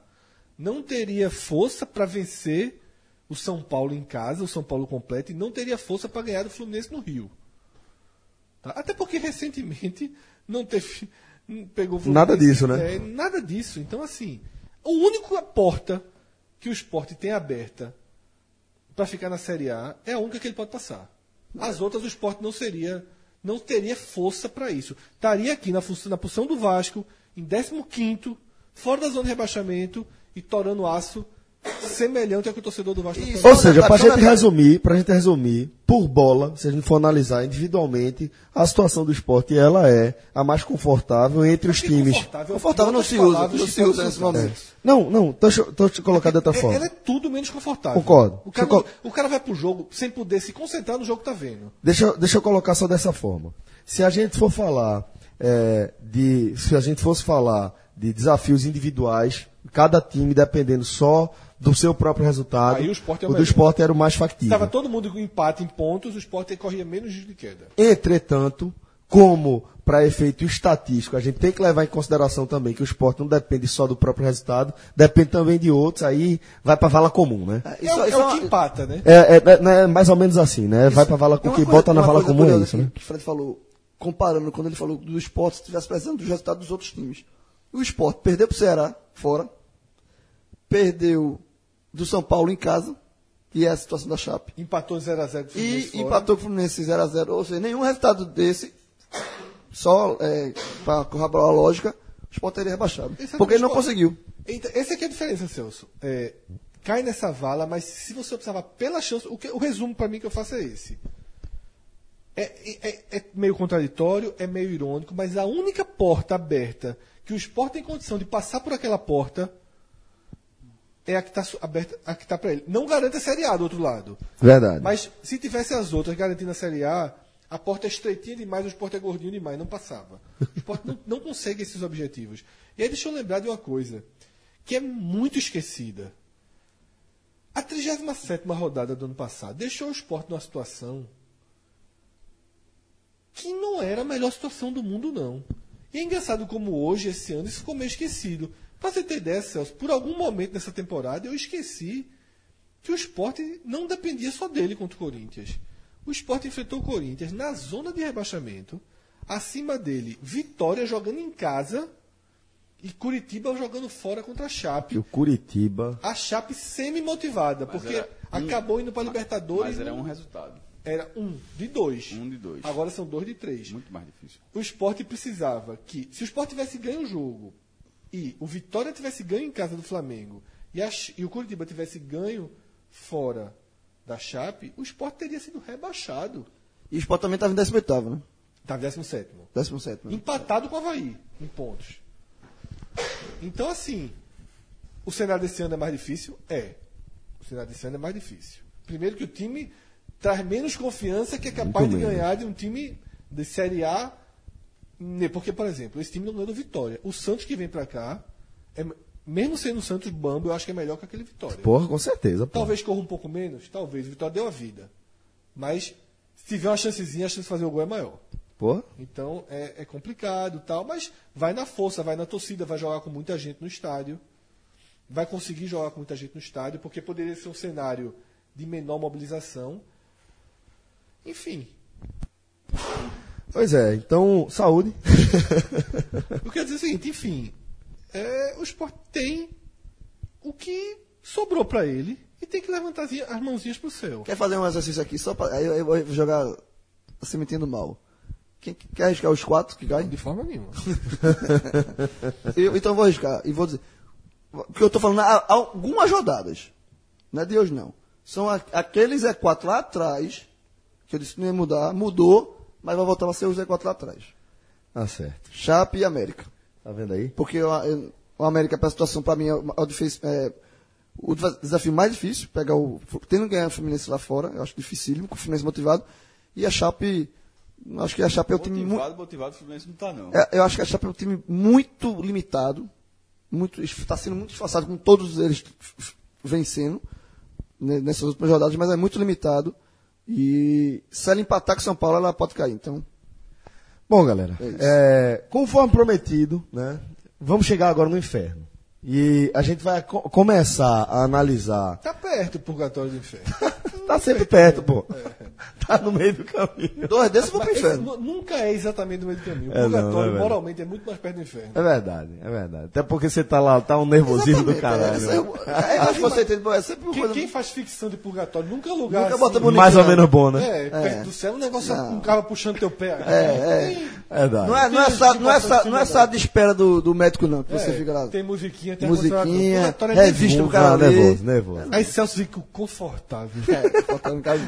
não teria força para vencer o São Paulo em casa, o São Paulo completo, e não teria força para ganhar do Fluminense no Rio. Tá? Até porque recentemente não teve. não Pegou Nada disso, né? É, nada disso. Então, assim, a única porta que o esporte tem aberta para ficar na Série A é a única que ele pode passar. As outras o esporte não seria, não teria força para isso. Estaria aqui na, função, na posição do Vasco, em 15 fora da zona de rebaixamento e torando aço semelhante ao que o torcedor do Vasco tá Isso. Ou seja, Só pra detalhe- gente resumir, pra gente resumir, por bola, se a gente for analisar individualmente, a situação do esporte ela é a mais confortável entre os times. Confortável, Confortável não se usa, não se usa nesse momento. Não, não, deixa, eu- deixa eu colocar de outra É- forma. Ela é tudo menos confortável. Concordo. O cara, Você não- co- o cara vai pro jogo sem poder se concentrar no jogo que tá vendo. Deixa, eu- deixa eu colocar só dessa forma. Se a gente for falar é, de. Se a gente fosse falar de desafios individuais, cada time dependendo só do seu próprio resultado, Aí o Sport é o o do esporte era o mais factível. Estava todo mundo com empate em pontos, o Sport corria menos risco de queda. Entretanto, como para efeito estatístico, a gente tem que levar em consideração também que o esporte não depende só do próprio resultado, depende também de outros, aí vai para vala comum, né? É, Isso- o- é isso o é uma- que empata, né? É, é- é- é mais ou menos assim, né? Vai para vala o uma que coisa- bota na vala comum é isso, né? Que o Fred falou, comparando quando ele falou do esporte, se estivesse precisando do resultado dos outros times. O esporte perdeu pro Ceará, fora. Perdeu do São Paulo em casa, que é a situação da Chape. Empatou 0x0 com o E fora. empatou com o Fluminense 0x0. Ou seja, nenhum resultado desse, só é, para corroborar a lógica, o esporte teria rebaixado. É Porque ele não conseguiu. Então, essa aqui é a diferença, Celso. É, cai nessa vala, mas se você observar pela chance, o, que- o resumo para mim que eu faço é esse. É, é- é meio contraditório, é meio irônico, mas a única porta aberta que o esporte tem condição de passar por aquela porta é a que está aberta, a que está para ele. Não garante a Série A do outro lado. Verdade. Mas se tivesse as outras garantindo a Série A, a porta é estreitinha demais, o esporte é gordinho demais, não passava. O esporte não, não consegue esses objetivos. E aí deixa eu lembrar de uma coisa, que é muito esquecida. A 37 rodada do ano passado deixou o esporte numa situação que não era a melhor situação do mundo, não. E é engraçado como hoje, esse ano, isso ficou meio esquecido. Pra você ter ideia, Celso, por algum momento nessa temporada eu esqueci que o esporte não dependia só dele contra o Corinthians. O esporte enfrentou o Corinthians na zona de rebaixamento, acima dele, Vitória jogando em casa E Curitiba jogando fora contra a Chape. Que o Curitiba. A Chape semi-motivada, porque era um- acabou indo para Libertadores. Mas era um resultado. era um de dois. Um de dois. Agora são dois de três. Muito mais difícil. O esporte precisava que, se o esporte tivesse ganho o jogo e o Vitória tivesse ganho em casa do Flamengo e, a e o Curitiba tivesse ganho fora da Chape, o esporte teria sido rebaixado. E o Sport também estava em 18, né? Estava 17. 17. Né? Empatado com o Havaí, em pontos. Então, assim, o cenário desse ano é mais difícil? É. O cenário desse ano é mais difícil. Primeiro que o time traz menos confiança que é capaz de menos. ganhar de um time de Série A. né, Porque, por exemplo, esse time não ganhou do Vitória. O Santos que vem pra cá, é- mesmo sendo o Santos Bambo, eu acho que é melhor que aquele Vitória. Porra, com certeza. Pô. Talvez corra um pouco menos, talvez. O Vitória deu a vida. Mas, se tiver uma chancezinha, a chance de fazer o gol é maior. Porra. Então é, é complicado tal, mas vai na força, vai na torcida, vai jogar com muita gente no estádio. Vai conseguir jogar com muita gente no estádio, porque poderia ser um cenário de menor mobilização. Enfim, Pois é, então, saúde. eu quero dizer o seguinte, enfim, é, o esporte tem o que sobrou para ele e tem que levantar as as mãozinhas pro céu. Quer fazer um exercício aqui só pra. Aí eu, vou jogar assim mentindo mal. Quem quer arriscar os quatro que caem? De forma nenhuma. Eu- então eu vou arriscar e vou dizer. Porque eu tô falando algumas rodadas. Não é de hoje, não. São aqueles Z4 lá atrás, que eu disse que não ia mudar, mudou, mas vai voltar a ser o Z4 lá atrás. Tá certo. Chape e América. Tá vendo aí? Porque o, eu- o América, para a situação, para mim, é o, é o difícil- é o desafio mais difícil, pegar o. Tendo que ganhar o Fluminense lá fora, eu acho dificílimo, com o Fluminense motivado. E a Chape. Acho que a Chape é o time muito. Motivado, motivado, o Fluminense não tá, não. É, eu acho que a Chape é um time muito limitado, muito está sendo muito esforçado com todos eles vencendo né, nessas últimas rodadas, mas é muito limitado. E se ela empatar com São Paulo, ela pode cair. Então, Bom, galera, É é, conforme prometido, né, vamos chegar agora no inferno. E a gente vai co- começar a analisar. Tá perto o purgatório do inferno. Tá sempre perto, pô. Tá no meio do caminho. dois desses vão pro inferno. nu- nunca é exatamente no meio do caminho. O É, purgatório, não é moralmente, é muito mais perto do inferno. É verdade, é verdade. Até porque você tá lá, tá um nervosismo do Exatamente, caralho. é, é- é, acho que você pô, é sempre uma Quem, coisa. quem faz ficção de purgatório nunca é lugar Nunca assim, bonito, Mais ou menos bom, né? É, perto do céu, um negócio Não. um cara puxando teu pé. É, é. É verdade. Não é, não é, Tem sala, não é, sala, não é sala de espera do, do médico, não, que você É, fica lá. Tem musiquinha, tem Musiquinha. Purgatório é revista nervoso. cara nervoso, nervoso. Aí Celso fica confortável. É.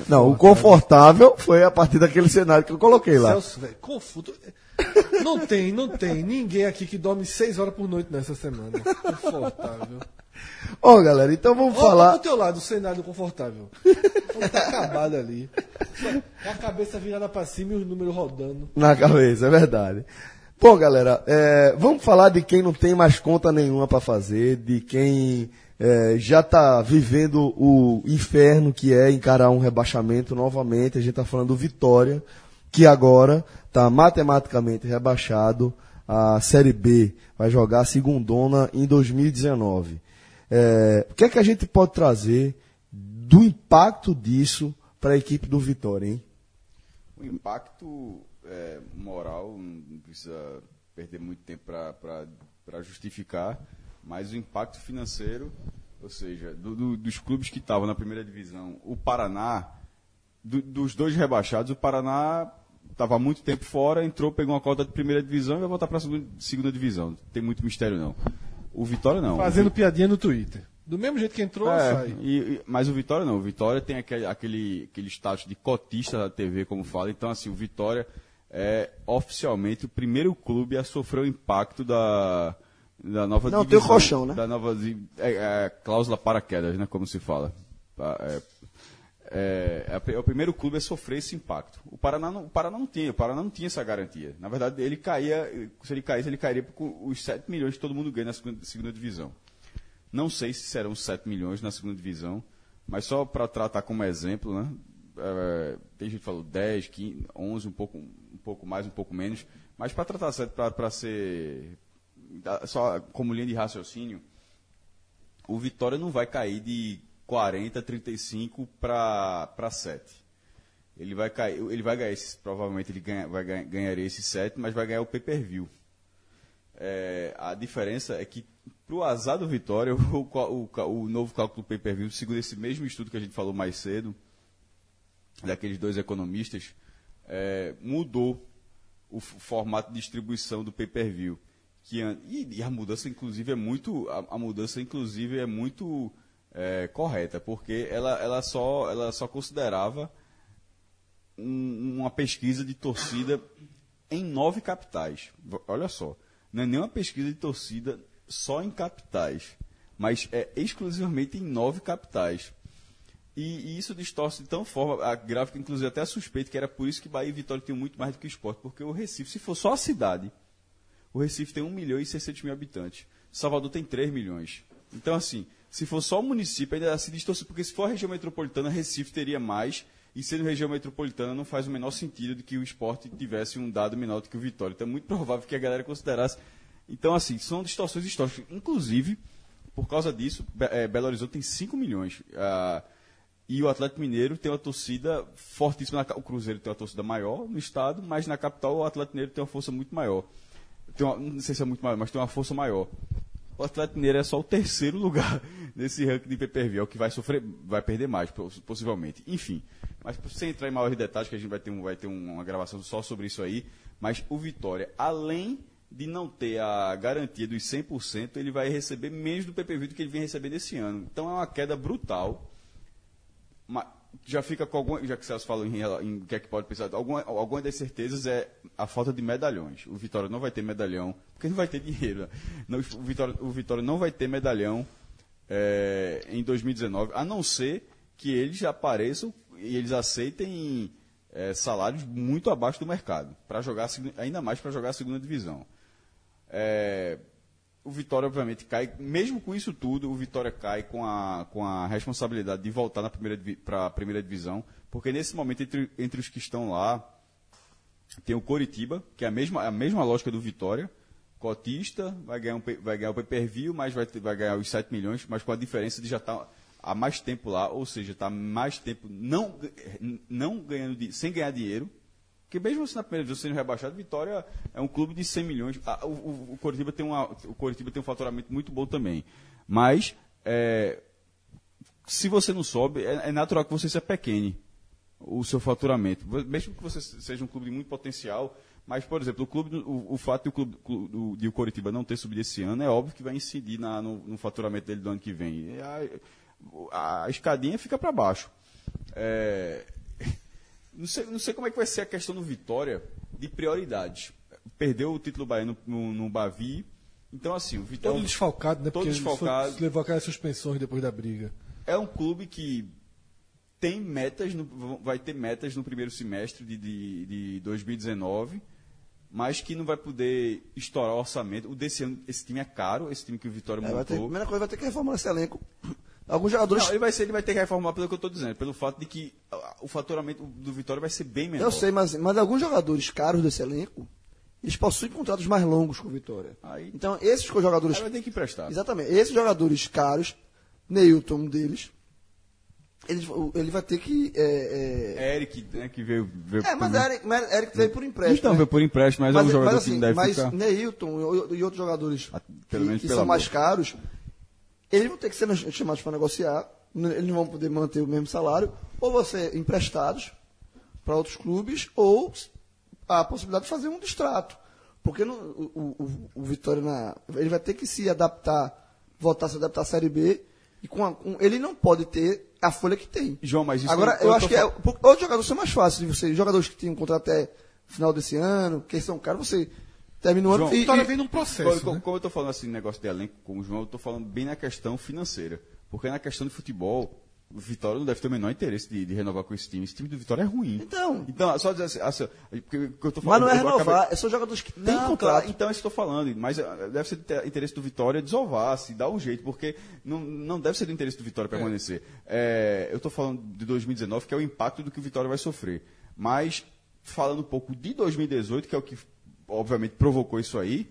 Não, o confortável foi a partir daquele cenário que eu coloquei lá. Celso, velho, confuso. Não tem, não tem ninguém aqui que dorme seis horas por noite nessa semana. Confortável. Ó, galera, então vamos Olha falar. pro teu lado, o cenário confortável. Então tá acabado ali. É a cabeça virada pra cima e os números rodando. Na cabeça, é verdade. Bom, galera, é, vamos falar de quem não tem mais conta nenhuma para fazer, de quem é, já está vivendo o inferno que é encarar um rebaixamento novamente. A gente está falando do Vitória, que agora está matematicamente rebaixado. A Série B vai jogar a segundona em 2019. É, o que é que a gente pode trazer do impacto disso para a equipe do Vitória, hein? O impacto é, moral, não precisa perder muito tempo para justificar, mas o impacto financeiro, ou seja, do- do- dos clubes que estavam na primeira divisão, o Paraná, do- dos dois rebaixados, o Paraná estava muito tempo fora, entrou, pegou uma cota de primeira divisão e vai voltar para a segunda, segunda divisão. Não tem muito mistério, não. O Vitória não. Fazendo piadinha no Twitter. Do mesmo jeito que entrou, É, sai. e- e- mas o Vitória não. O Vitória tem aquele, aquele, aquele status de cotista da TV, como fala. Então, assim, o Vitória é oficialmente o primeiro clube a sofrer o impacto da, da nova Não, tem o divisão, colchão, né? Da nova é, é, cláusula paraquedas, né? Como se fala. Tá, É, é, o primeiro clube a sofrer esse impacto. O Paraná não, o Paraná não tinha, o Paraná não tinha essa garantia. Na verdade, ele caía, se ele caísse, ele cairia com os 7 milhões que todo mundo ganha na segunda, segunda divisão. Não sei se serão 7 milhões na segunda divisão, mas só para tratar como exemplo, né? É, tem gente que falou 10, 15, 11, um pouco, um pouco mais, um pouco menos, mas para tratar certo, para ser só como linha de raciocínio, o Vitória não vai cair de 40, 35 para 7. Ele vai cair, ele vai ganhar esses, provavelmente ele ganha, vai ganhar, esses 7, mas vai ganhar o pay-per-view. é, a diferença é que, para o azar do Vitória, o, o, o novo cálculo do pay-per-view, segundo esse mesmo estudo que a gente falou mais cedo, daqueles dois economistas, é, mudou o formato de distribuição do pay-per-view. Que, e, e a mudança, inclusive, é muito. A, a mudança, inclusive, é muito é, correta, porque ela, ela, só, ela só considerava um- uma pesquisa de torcida em nove capitais. Olha só, não é nenhuma pesquisa de torcida só em capitais, mas é exclusivamente em nove capitais. E, e isso distorce de tão forma, a gráfica inclusive até suspeito que era por isso que Bahia e Vitória tinham muito mais do que o esporte, porque o Recife, se for só a cidade, o Recife tem 1 milhão e 600 mil habitantes. Salvador tem 3 milhões. Então, assim, se for só o município, ainda se distorce, porque se for a região metropolitana, Recife teria mais, e sendo região metropolitana, não faz o menor sentido de que o esporte tivesse um dado menor do que o Vitória. Então, é muito provável que a galera considerasse. Então, assim, são distorções históricas. Inclusive, por causa disso, eh, Belo Horizonte tem 5 milhões. Ah, e o Atlético Mineiro tem uma torcida fortíssima. o Cruzeiro tem uma torcida maior no estado, mas na capital o Atlético Mineiro tem uma força muito maior. Tem uma- não sei se é muito maior, mas tem uma força maior. O Atlético Mineiro é só o terceiro lugar nesse ranking de pay-per-view, é o que vai sofrer, vai perder mais, poss- possivelmente. Enfim, mas sem entrar em maiores detalhes, que a gente vai ter, um, vai ter um- uma gravação só sobre isso aí, mas o Vitória, além de não ter a garantia dos 100%, ele vai receber menos do pay-per-view do que ele vem recebendo esse ano. Então é uma queda brutal. Ma- já fica com alguma, já que Celso falou em, em que é que pode pensar, alguma, alguma das certezas é a falta de medalhões. O Vitória não vai ter medalhão, porque não vai ter dinheiro. né? Não, o, Vitória, o Vitória não vai ter medalhão é, em 2019, a não ser que eles apareçam e eles aceitem é, salários muito abaixo do mercado, para jogar ainda mais para jogar a segunda divisão. É, o Vitória, obviamente, cai, mesmo com isso tudo, o Vitória cai com a, com a responsabilidade de voltar para a primeira divisão, porque nesse momento, entre, entre os que estão lá, tem o Coritiba, que é a mesma, a mesma lógica do Vitória, cotista, vai ganhar, um, vai ganhar o pay-per-view, mas vai, vai ganhar os 7 milhões, mas com a diferença de já estar há mais tempo lá, ou seja, está mais tempo não, não ganhando, sem ganhar dinheiro, porque mesmo assim na primeira divisão sendo rebaixado, Vitória é um clube de 100 milhões. Ah, o, o, Coritiba tem uma, o Coritiba tem um faturamento muito bom também. Mas é, se você não sobe, é, é natural que você se apequene o seu faturamento. Mesmo que você seja um clube de muito potencial, mas, por exemplo, o, clube, o, o fato de o, clube, do, de o Coritiba não ter subido esse ano é óbvio que vai incidir na- no, no faturamento dele do ano que vem. A, a escadinha fica para baixo. É, não, sei, não sei como é que vai ser a questão do Vitória de prioridades. Perdeu o título baiano no, no Bavi. Então, assim, o Vitória. Todo desfalcado, né? Todo Porque desfalcado. foi- levou aquelas suspensões depois da briga. é um clube que tem metas, no- vai ter metas no primeiro semestre de, de, de 2019, mas que não vai poder estourar o orçamento. O desse ano, esse time é caro, esse time que o Vitória É, vai ter, montou. primeira coisa, vai ter que reformar esse elenco. Alguns jogadores. Não, ele vai, ser, ele vai ter que reformar pelo que eu estou dizendo, pelo fato de que ah, o faturamento do Vitória vai ser bem menor. eu sei, mas, mas alguns jogadores caros desse elenco, eles possuem contratos mais longos com o Vitória. Aí- Então, esses jogadores. Aí vai ter que emprestar. Exatamente. Esses jogadores caros, Neilton, um deles, ele, ele vai ter que. É, é, Eric, né, que veio. veio é, mas também. Eric, mas Eric veio por empréstimo. Então, né? veio por empréstimo, mas, é um jogador mas, que assim, deve mas ficar. Neilton e, e outros jogadores Ah, pelo que, menos que são mais caros, eles vão ter que ser chamados para negociar, eles não vão poder manter o mesmo salário, ou vão ser emprestados para outros clubes, ou a possibilidade de fazer um distrato. Porque no- o, o- o- Vitória, na, ele vai ter que se adaptar, voltar a se adaptar à Série B, e com, a- com- ele não pode ter a folha que tem. João, mas isso Agora, eu eu, tô acho que é, outros jogadores são mais fáceis de você. Jogadores que têm um contrato até final desse ano, que são caros, você termina o ano João, e, Vitória e- vem num processo, como- né? como eu estou falando assim, negócio de elenco com o João, eu estou falando bem na questão financeira. Porque na questão de futebol, o Vitória não deve ter o menor interesse de, de renovar com esse time. Esse time do Vitória é ruim. Então. Então, só dizer assim, assim, porque, porque eu tô Mas falando, não é renovar, acabar- é só jogadores que têm Não, contrato. claro, então é isso que eu estou falando. Mas eh, deve ser do interesse do Vitória desovar, se dar um jeito, porque não, não deve ser do interesse do Vitória permanecer. É, eu estou falando de 2019, que é o impacto do que o Vitória vai sofrer. Mas, falando um pouco de 2018, que é o que obviamente provocou isso aí,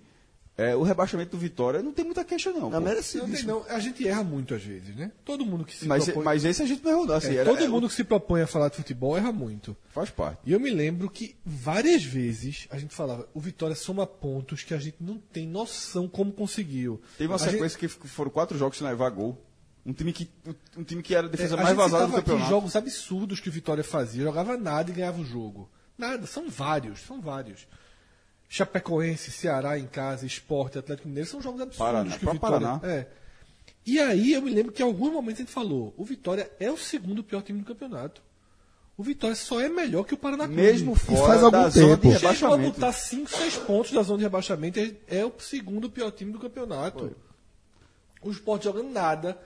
É, o rebaixamento do Vitória não tem muita queixa, não. Não, merecido. Não, tem, não. A gente erra muito às vezes, né? Todo mundo que se Mas, propõe... mas esse a gente não errou, não. Assim, é, era- todo é, mundo que se propõe a falar de futebol erra muito. Faz parte. E eu me lembro que várias vezes a gente falava, o Vitória soma pontos que a gente não tem noção como conseguiu. Teve uma A gente- sequência que f- foram quatro jogos sem levar gol. Um time que, um time que era a defesa É, a mais gente vazada do campeonato. jogos absurdos que o Vitória fazia, jogava nada e ganhava o jogo. Nada, são vários, são vários. Chapecoense, Ceará em casa, Esporte, Atlético Mineiro, são jogos absurdos Paraná, que o Vitória. Paraná. É. E aí eu me lembro que em alguns momentos a gente falou, o Vitória é o segundo pior time do campeonato. O Vitória só é melhor que o Paraná Clube. Mesmo fora faz algum da zona tempo. de Chegou a rebaixamento. botar 5, 6 pontos da zona de rebaixamento. É, é o segundo pior time do campeonato. O Sport jogando nada,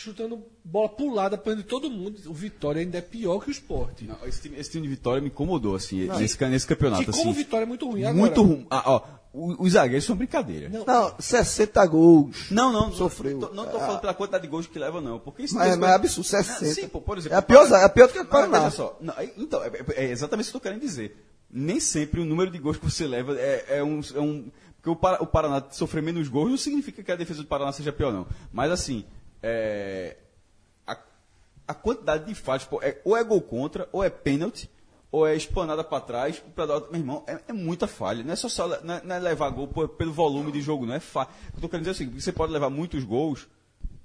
chutando bola pulada, apanhando de todo mundo. O Vitória ainda é pior que o Sport. Não, esse, time, esse time de Vitória me incomodou, assim, nesse, ca- nesse campeonato. que como assim. o Vitória é muito ruim agora. Muito ruim. Ah, ó, os zagueiros são brincadeira. Não, Não, 60 gols. Não, não, Sofreu. Não não tô Ah. falando pela quantidade de gols que leva, não. Porque isso Mas, isso- mas é absurdo, 60. Sim, pô, por exemplo. é a pior, Paraná- é pior do que o Não, Paraná. veja só. Não, é- então, é, é exatamente isso que eu tô querendo dizer. Nem sempre o número de gols que você leva é, é um. É um porque o, Para- o Paraná sofrer menos gols não significa que a defesa do Paraná seja pior, não. Mas assim, é, a, a quantidade de falhas, pô, é, ou é gol contra, ou é pênalti, ou é espanada para trás, pra dar, meu irmão, é, é muita falha. Não é só, só não é, não é levar gol pelo volume de jogo, não é falha. Eu tô querendo dizer assim, você pode levar muitos gols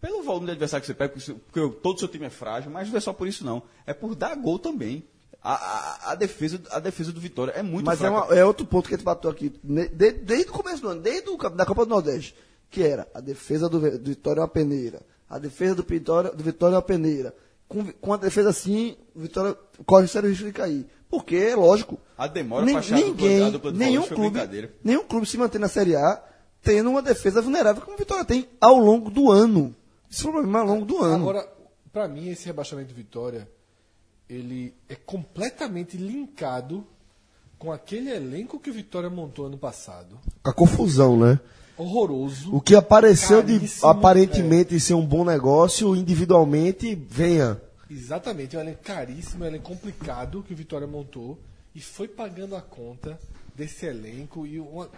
pelo volume de adversário que você pega, porque, porque todo o seu time é frágil, mas não é só por isso não. É por dar gol também. A, a, a defesa, a defesa do Vitória é muito Mas é, uma- é outro ponto que a gente bateu aqui, ne- de- desde o começo do ano, desde o, da Copa do Nordeste, que era a defesa do, do Vitória é uma peneira, a defesa do Vitória, do Vitória é uma peneira. Com, com a defesa assim, o Vitória corre sério risco de cair. Porque, é lógico, A demora a dupla- ninguém, a dupla de nenhum foi clube, nenhum clube se mantém na Série A tendo uma defesa vulnerável como o Vitória tem ao longo do ano. Isso é um problema ao longo do ano. Agora, pra mim, esse rebaixamento do Vitória, ele é completamente linkado com aquele elenco que o Vitória montou ano passado. A confusão, né? Horroroso. O que apareceu de aparentemente ser um bom negócio, individualmente, venha. Exatamente, é um elenco caríssimo, é um elenco complicado que o Vitória montou e foi pagando a conta desse elenco e uma,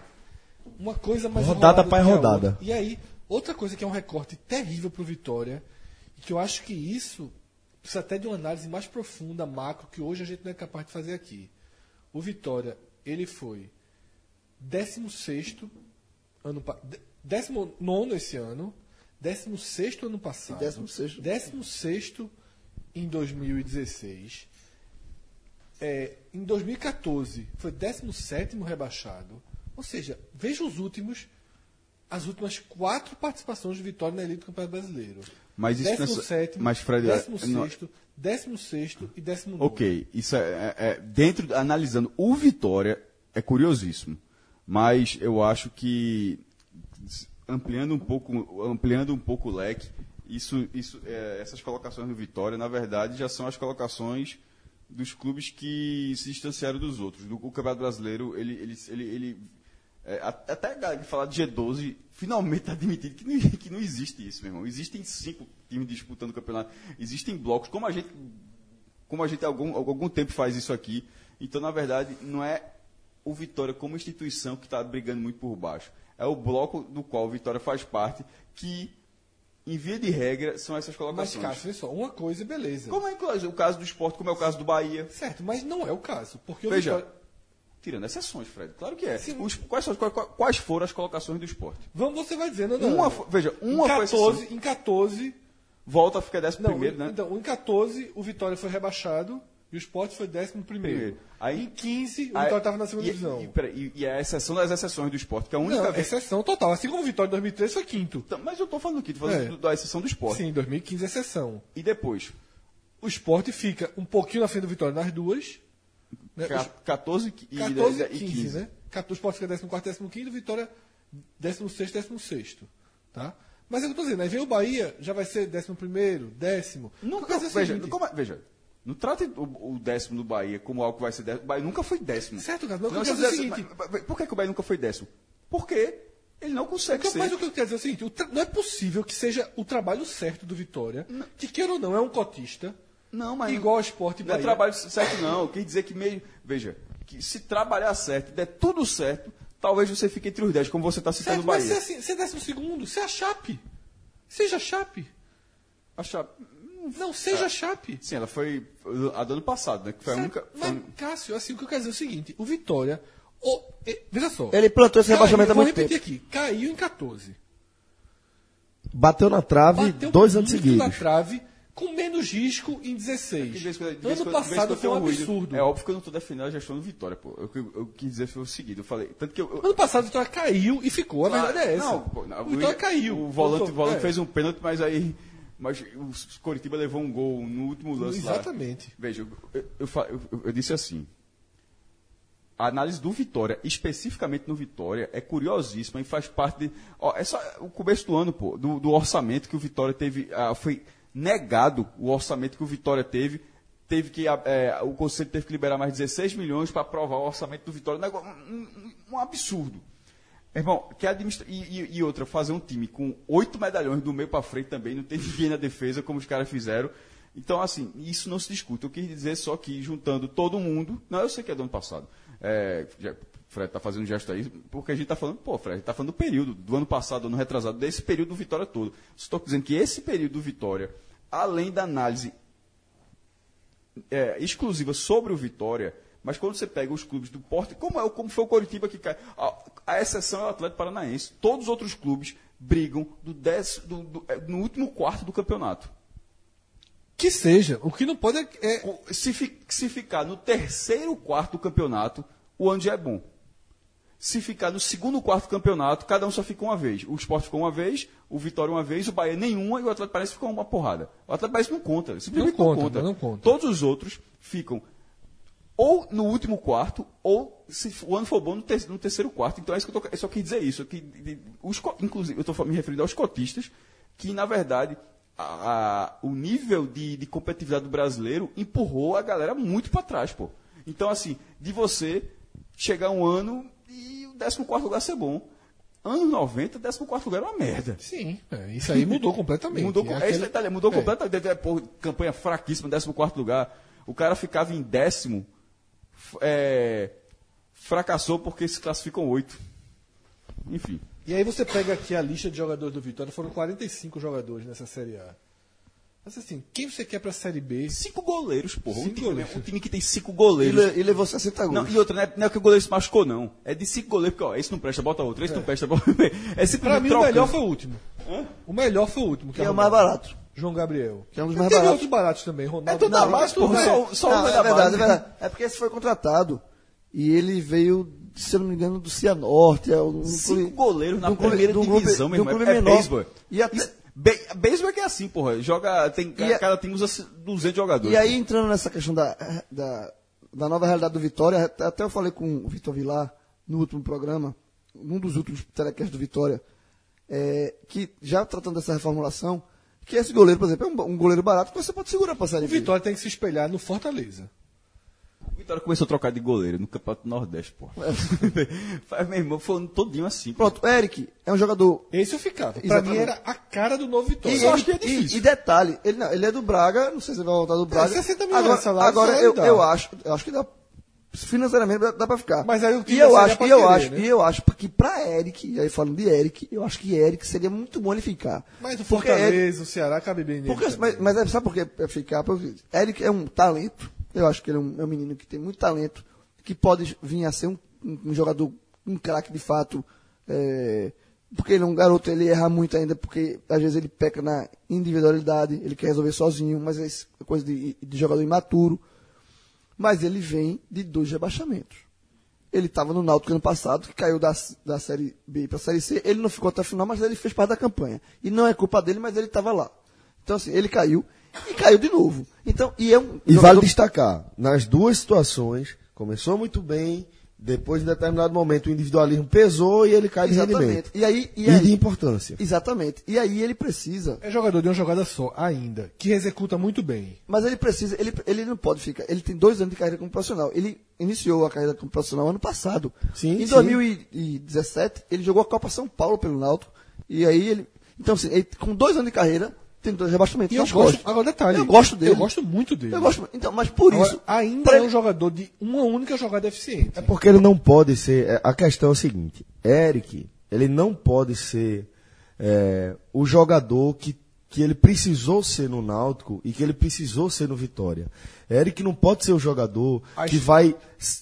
uma coisa mais Rodada enrolada pra do que a rodada. E aí, outra coisa que é um recorte terrível pro Vitória e que eu acho que isso precisa até de uma análise mais profunda, macro, que hoje a gente não é capaz de fazer aqui. O Vitória, ele foi 16 ano pa- de- 19 esse ano, 16 ano passado, 16º. 16 em 2016. É, em 2014 foi 17 rebaixado. Ou seja, veja os últimos as últimas quatro participações de Vitória na elite do Campeonato Brasileiro. Mas isso nessa- 17, mas, Fred, é- 16, 16 e 19. Ok, isso é, é- é- dentro analisando o Vitória é curiosíssimo, mas eu acho que ampliando um pouco, ampliando um pouco o leque, isso, isso, é, essas colocações do Vitória, na verdade, já são as colocações dos clubes que se distanciaram dos outros. Do, o Campeonato Brasileiro, ele, ele, ele, ele é, até a galera que fala de G12 finalmente está admitindo que não, que não existe isso, meu irmão. Existem cinco times disputando o campeonato, existem blocos, como a gente como a gente há algum, algum tempo faz isso aqui. Então, na verdade, não é o Vitória como instituição que está brigando muito por baixo. É o bloco do qual o Vitória faz parte, que, em via de regra, são essas Mas, colocações. Cássio, vê só, uma coisa, beleza. como é o caso do esporte, como é o caso do Bahia. Certo, mas não é o caso. Porque Veja, Vitória... tirando exceções, Fred, claro que é. Os- quais, são- quais- quais foram as colocações do esporte? Vamos, você vai dizendo, não. Uma, fo- veja, uma em foi 14, exceção. em 14 Volta a ficar décimo Não, primeiro, né? Então, em 14, o Vitória foi rebaixado e o Sport foi 11 primeiro. Aí- em 15, o Vitória estava na segunda e, divisão. E, peraí, e- e é a exceção das exceções do esporte, que é a única Não, vez. exceção total. Assim como o Vitória em 2013 foi quinto. Então, Mas eu tô falando aqui, tô falando É. do- da exceção do esporte. Sim, em 2015 exceção. E depois, O Sport fica um pouquinho na frente do Vitória nas duas. Né? ca- Os 14 e, 14 e, e 15, né? 14, O Sport fica 14, 15, o Vitória 16, 16. Tá? Mas é o que eu tô dizendo, aí vem o Bahia, já vai ser 11, décimo. Nunca, Mas é o veja, como é- veja, não trate o, o décimo do Bahia como algo que vai ser décimo. O Bahia nunca foi décimo. Certo, cara, mas o que eu Não, quero isso dizer é o é- seguinte- mas- mas Por que, que o Bahia nunca foi décimo? Porque ele não consegue Então, ser. mas o que eu quero dizer é o seguinte: não é possível que seja o trabalho certo do Vitória, que queira ou não, é um cotista, Não, mas igual ao Sport e Não é Bahia. trabalho certo, não. Quer dizer que meio. Veja, que se trabalhar certo, der tudo certo, talvez você fique entre os 10, como você está citando Certo, o mas Bahia. você, assim, você é décimo segundo, você é a Chape. Seja a Chape. A Chape- Não, seja a Chape. Sim, ela foi a do ano passado, né? Que foi a única. foi- Mas, Cássio, assim, o que eu quero dizer é o seguinte: o Vitória. o- e- veja só. Ele plantou esse caiu- rebaixamento há vou muito repetir tempo. aqui: caiu em 14. Bateu na trave Bateu dois anos seguidos. na trave, com menos risco em De 16. vez em quando- de vez em ano vez passado foi um absurdo. É óbvio que eu não estou defendendo a gestão do Vitória, pô. O que eu, eu quis dizer foi o seguinte, eu falei. Tanto que eu. eu- Ano passado o Vitória caiu e ficou. A verdade é essa. Não, pô, não, o Vitória caiu. O volante, o volante É. fez um pênalti, mas aí. Mas o Coritiba levou um gol no último lance lá. Exatamente. Veja, eu, eu, eu- eu disse assim. A análise do Vitória, especificamente no Vitória, é curiosíssima e faz parte de. Ó, é só o começo do ano, pô, do, do orçamento que o Vitória teve. ah, foi negado o orçamento que o Vitória teve. Teve que. ah, é, o Conselho teve que liberar mais 16 milhões para aprovar o orçamento do Vitória. Um, um- um- um absurdo. Irmão, que administra... e, e- e outra, fazer um time com oito medalhões do meio para frente também, não tem ninguém na defesa, como os caras fizeram. Então, assim, isso não se discute. Eu quis dizer só que, juntando todo mundo. Não, eu sei que é do ano passado. É, já, Fred tá fazendo um gesto aí, porque a gente tá falando, pô, Fred, a gente tá falando do período, do ano passado, do ano retrasado, desse período do Vitória todo. Estou dizendo que esse período do Vitória, além da análise é, exclusiva sobre o Vitória, mas quando você pega os clubes do Porto, como, é, como foi o Coritiba que cai, a, a exceção é o Atlético Paranaense. Todos os outros clubes brigam do dez- do- do- é, no último quarto do campeonato. Que seja. O que não pode é. é- Se, fi- se ficar no terceiro quarto do campeonato, o ano já é bom. Se ficar no segundo quarto do campeonato, cada um só fica uma vez. O Sport ficou uma vez, o Vitória uma vez, o Bahia nenhuma e o Atlético Paranaense ficou uma porrada. O Atlético Paranaense não conta, simplesmente Não não conta, conta. não conta. Todos os outros ficam ou no último quarto, ou se o ano for bom, no, ter- no terceiro quarto. Então é isso que eu, tô, eu só quis dizer isso. Que, de- os, inclusive, eu estou me referindo aos cotistas, que na verdade a- a- o nível de, de competitividade do brasileiro empurrou a galera muito para trás, pô. Então, assim, de você chegar um ano e o 14 lugar ser bom. Anos 90, 14 lugar era uma merda. Sim, é, isso aí mudou completamente. Mudou, É é aquele- detalhe, mudou é. completamente. É, pô, campanha fraquíssima, 14 lugar. O cara ficava em décimo, é, fracassou porque se classificam oito. Enfim. E aí você pega aqui a lista de jogadores do Vitória, foram 45 jogadores nessa Série A. Mas assim, quem você quer pra Série B? Cinco goleiros, porra. Um Cinco time, goleiros. um time que tem cinco E, goleiros. le- e levou 60 gols. Não, e outra, não é, não é que o goleiro se machucou, não. É de cinco goleiros, porque, ó, esse não presta, bota outro, esse não presta, bota outro. É Pra mim, o trocando. melhor foi o último. O melhor foi o último. que é o arrumaram. mais barato. João Gabriel. Que é um dos mais teve baratos. outros baratos também. Ronaldo. É tudo porra. bem. Só, só Não, o é da verdade, base. é verdade. É porque esse foi contratado e ele veio, se eu não me engano, do Cianorte. É um Cinco clube- goleiros na um primeira de um clube- divisão, de meu um irmão. clube É, é menor. beisebol. E até- Isso- be- Beisebol é que é assim, porra. Joga, tem, E cada time usa 200 jogadores. E aí, entrando nessa questão da, da, da nova realidade do Vitória, até até eu falei com o Vitor Vilar no último programa, num dos últimos telecasts do Vitória, é, que já tratando dessa reformulação, que esse goleiro, por exemplo, é um, um goleiro barato que você pode segurar para a Série O. Vitória tem que se espelhar no Fortaleza. O Vitória começou a trocar de goleiro no Campeonato do Nordeste, porra. Faz, meu irmão, foi todinho assim. Pronto, Eric é um jogador. Esse eu ficava. Pra mim era a cara do novo Vitória. E, eu acho que é e- difícil. e detalhe, ele, não, ele é do Braga, não sei se ele vai voltar do Braga. 60 milhões agora, salário, agora eu, eu acho, eu acho que dá. Financeiramente dá, dá pra ficar. Mas aí o time e eu acho, e eu querer, acho, né? e eu acho que pra Eric, e aí falando de Eric, eu acho que Eric seria muito bom ele ficar. Mas o Porque Eric- Fortaleza, o Ceará cabe bem nele. porque, mas, mas é- sabe por que é ficar? Porque Eric é um talento. Eu acho que ele é um, é um menino que tem muito talento, que pode vir a ser um, um- um jogador, um craque de fato. é, porque ele é um garoto, ele erra muito ainda, porque às vezes ele peca na individualidade, ele quer resolver sozinho, mas é é coisa de, de jogador imaturo. Mas ele vem de dois rebaixamentos. Ele estava no Náutico ano passado, que caiu da, da Série B para a Série C. Ele não ficou até o final, mas ele fez parte da campanha. E não é culpa dele, mas ele estava lá. Então, assim, ele caiu e caiu de novo. Então, e é um E jogador- vale destacar, nas duas situações, começou muito bem, depois, em determinado momento, o individualismo pesou e ele cai de rendimento. Exatamente. E aí, e E, aí de importância. Exatamente. E aí ele precisa. É jogador de uma jogada só, ainda, que executa muito bem. Mas ele precisa, ele, ele não pode ficar. Ele tem dois anos de carreira como profissional. Ele iniciou a carreira como profissional ano passado. Sim, em sim. 2017, ele jogou a Copa São Paulo pelo Náutico. E aí ele. Então, assim, ele, com dois anos de carreira, tem dois rebaixamentos. E eu gosto, costas. agora detalhe. Eu gosto dele. Eu gosto muito dele. Eu gosto, então, mas por Agora, isso. ainda é ele- um jogador de uma única jogada eficiente. É porque ele não pode ser. é, A questão é o seguinte: Eric, ele não pode ser é, o jogador que, que ele precisou ser no Náutico e que ele precisou ser no Vitória. Eric não pode ser o jogador Acho- que vai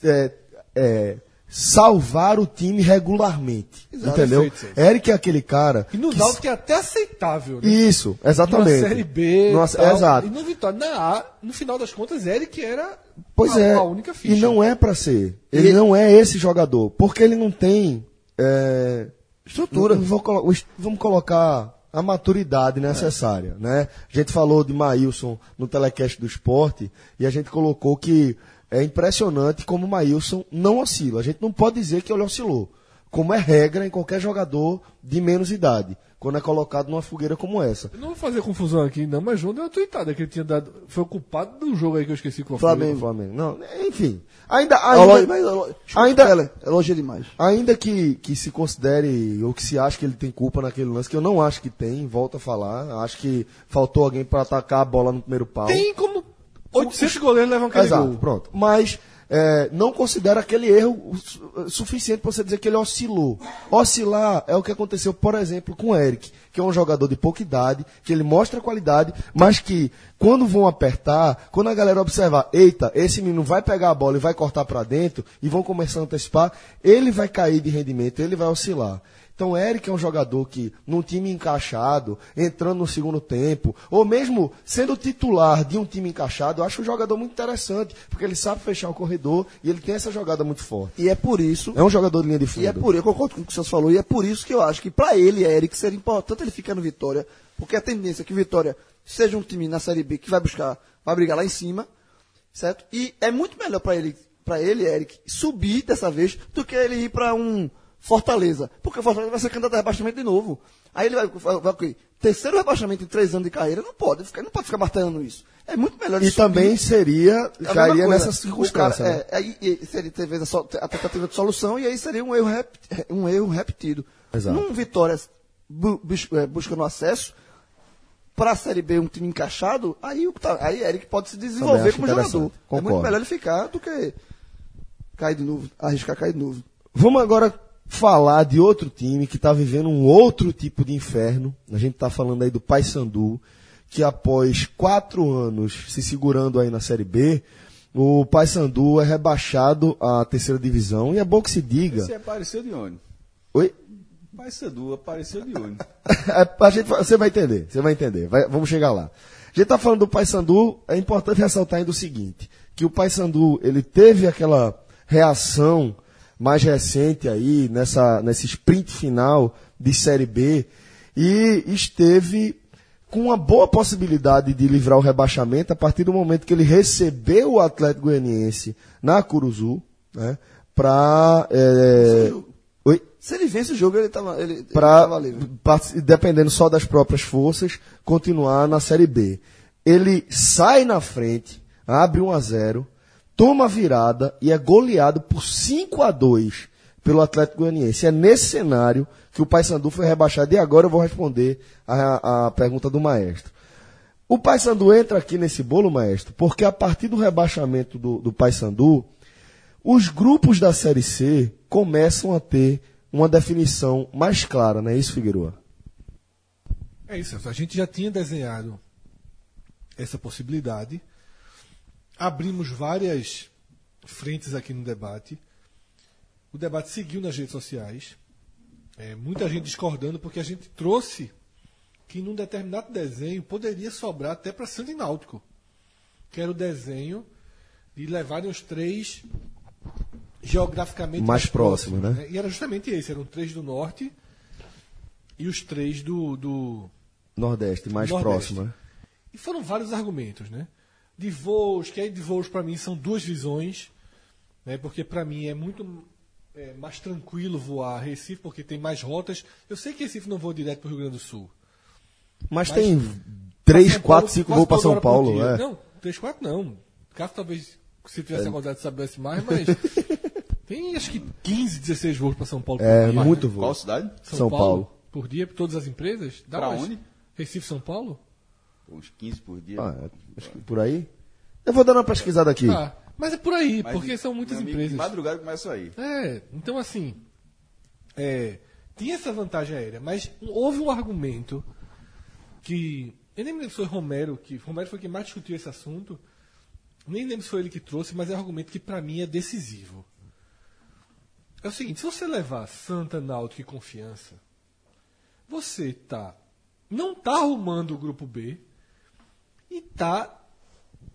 é, é, salvar o time regularmente. Exato, entendeu? Celso. Eric é aquele cara. E no que Náutico é até aceitável, né? Isso, exatamente. Numa Série B. Numa- tal. exato. E no Vitória, na A, no final das contas, Eric era Pois a, é. a única ficha. E não é pra ser. Ele não é esse jogador. Porque ele não tem. é, estrutura. Colo- os- vamos colocar a maturidade necessária. Né? A gente falou de Maílson no telecast do esporte e a gente colocou que é impressionante como o Maílson não oscila. A gente não pode dizer que ele oscilou. Como é regra em qualquer jogador de menos idade. Quando é colocado numa fogueira como essa. Eu não vou fazer confusão aqui, não, mas João deu uma tweetada que ele tinha dado. Foi o culpado do jogo aí que eu esqueci qual foi. Flamengo. Flamengo. Não, enfim. Ainda, Elogia, ainda, mas elo- ainda- demais. Ainda que, que se considere, ou que se ache que ele tem culpa naquele lance, que eu não acho que tem, volto a falar. Acho que faltou alguém para atacar a bola no primeiro pau. Tem como 800 goleiros levam aquele Exato, gol. pronto. Mas é, não considero aquele erro su- suficiente para você dizer que ele oscilou. Oscilar é o que aconteceu, por exemplo, com o Eric, que é um jogador de pouca idade, que ele mostra qualidade, mas que quando vão apertar, quando a galera observar, eita, esse menino vai pegar a bola e vai cortar para dentro, e vão começar a antecipar, ele vai cair de rendimento, ele vai oscilar. Então, o Eric é um jogador que, num time encaixado, entrando no segundo tempo, ou mesmo sendo titular de um time encaixado, eu acho um jogador muito interessante, porque ele sabe fechar o corredor e ele tem essa jogada muito forte. E é por isso. É um jogador de linha de fundo. E é por eu concordo com o que o senhor falou, e é por isso que eu acho que pra ele, Eric, seria importante ele ficar no Vitória, porque a tendência é que o Vitória seja um time na Série B que vai buscar, vai brigar lá em cima, certo? E é muito melhor pra ele, para ele, Eric, subir dessa vez do que ele ir pra um Fortaleza, porque o Fortaleza vai ser candidato a rebaixamento de novo. Aí ele vai, vai, vai o quê? terceiro rebaixamento em três anos de carreira, não pode, ficar, não pode ficar martelando isso. É muito melhor ele E subir. também seria, É a cairia nessa circunstância. cara, né? é, aí, e seria talvez a, sol- a tentativa de solução e aí seria um erro, rep- um erro repetido. Exato. Num Vitória bu, bus- é, buscando acesso para a Série B um time encaixado, aí o tá, aí Eric pode se desenvolver como jogador. interessante. É Concordo. muito melhor ele ficar do que cair de novo, arriscar cair de novo. Vamos agora falar de outro time que está vivendo um outro tipo de inferno. A gente está falando aí do Paysandu, que após quatro anos se segurando aí na Série B, o Paysandu é rebaixado à terceira divisão. E é bom que se diga. Você apareceu de onde? Oi? Pai Sandu apareceu de onde? É, a gente, você vai entender, você vai entender. Vai- vamos chegar lá. A gente está falando do Paysandu, é importante ressaltar ainda o seguinte, que o Paysandu, ele teve aquela reação mais recente aí, nessa, nesse sprint final de Série B, e esteve com uma boa possibilidade de livrar o rebaixamento a partir do momento que ele recebeu o Atlético Goianiense na Curuzu, né, para... Oi? Se ele vence o jogo, ele tava, ele, ele para tava livre. dependendo só das próprias forças, continuar na Série B. Ele sai na frente, abre 1 a 0, toma a virada e é goleado por 5 a 2 pelo Atlético Goianiense. É nesse cenário que o Paysandu foi rebaixado e agora eu vou responder a, a pergunta do maestro. O Paysandu entra aqui nesse bolo, maestro, porque a partir do rebaixamento do, do Paysandu, os grupos da Série C começam a ter uma definição mais clara, não é isso, Figueroa? É isso, a gente já tinha desenhado essa possibilidade. Abrimos várias frentes aqui no debate. O debate seguiu nas redes sociais. É, muita gente discordando, porque a gente trouxe que num determinado desenho poderia sobrar até para Santo Náutico. Que era o desenho de levarem os três geograficamente Mais próximos, né? E era justamente esse, eram três do norte e os três do, do, Nordeste, mais Nordeste. próximo, né? E foram vários argumentos, né? De voos, que aí de voos para mim são duas visões, né? Porque para mim é muito é, mais tranquilo voar a Recife, porque tem mais rotas. Eu sei que Recife não voa direto para o Rio Grande do Sul. Mas, Mas- tem Pra 3, São 4, Paulo, 5 quase voos para São Paulo, é. Não, 3, 4 não. Caso talvez, se tivesse acordado soubesse mais, mas tem acho que 15, 16 voos para São Paulo por É, dia. muito Qual voo. cidade? São, São Paulo, Paulo. por dia, para todas as empresas? Mais. onde? Recife, São Paulo? Uns 15 por dia. Ah, é, acho que por aí. Eu vou dar uma pesquisada aqui. Ah, mas é por aí, Mas, porque são muitas amigo, empresas. De madrugada começa aí. É, então assim, é, tinha essa vantagem aérea, mas houve um argumento que. Eu nem me lembro se foi Romero, que Romero foi quem mais discutiu esse assunto. Nem lembro se foi ele que trouxe, mas é um argumento que pra mim é decisivo. É o seguinte, se você levar Santa, Náutico e Confiança, você tá não tá arrumando o grupo B e tá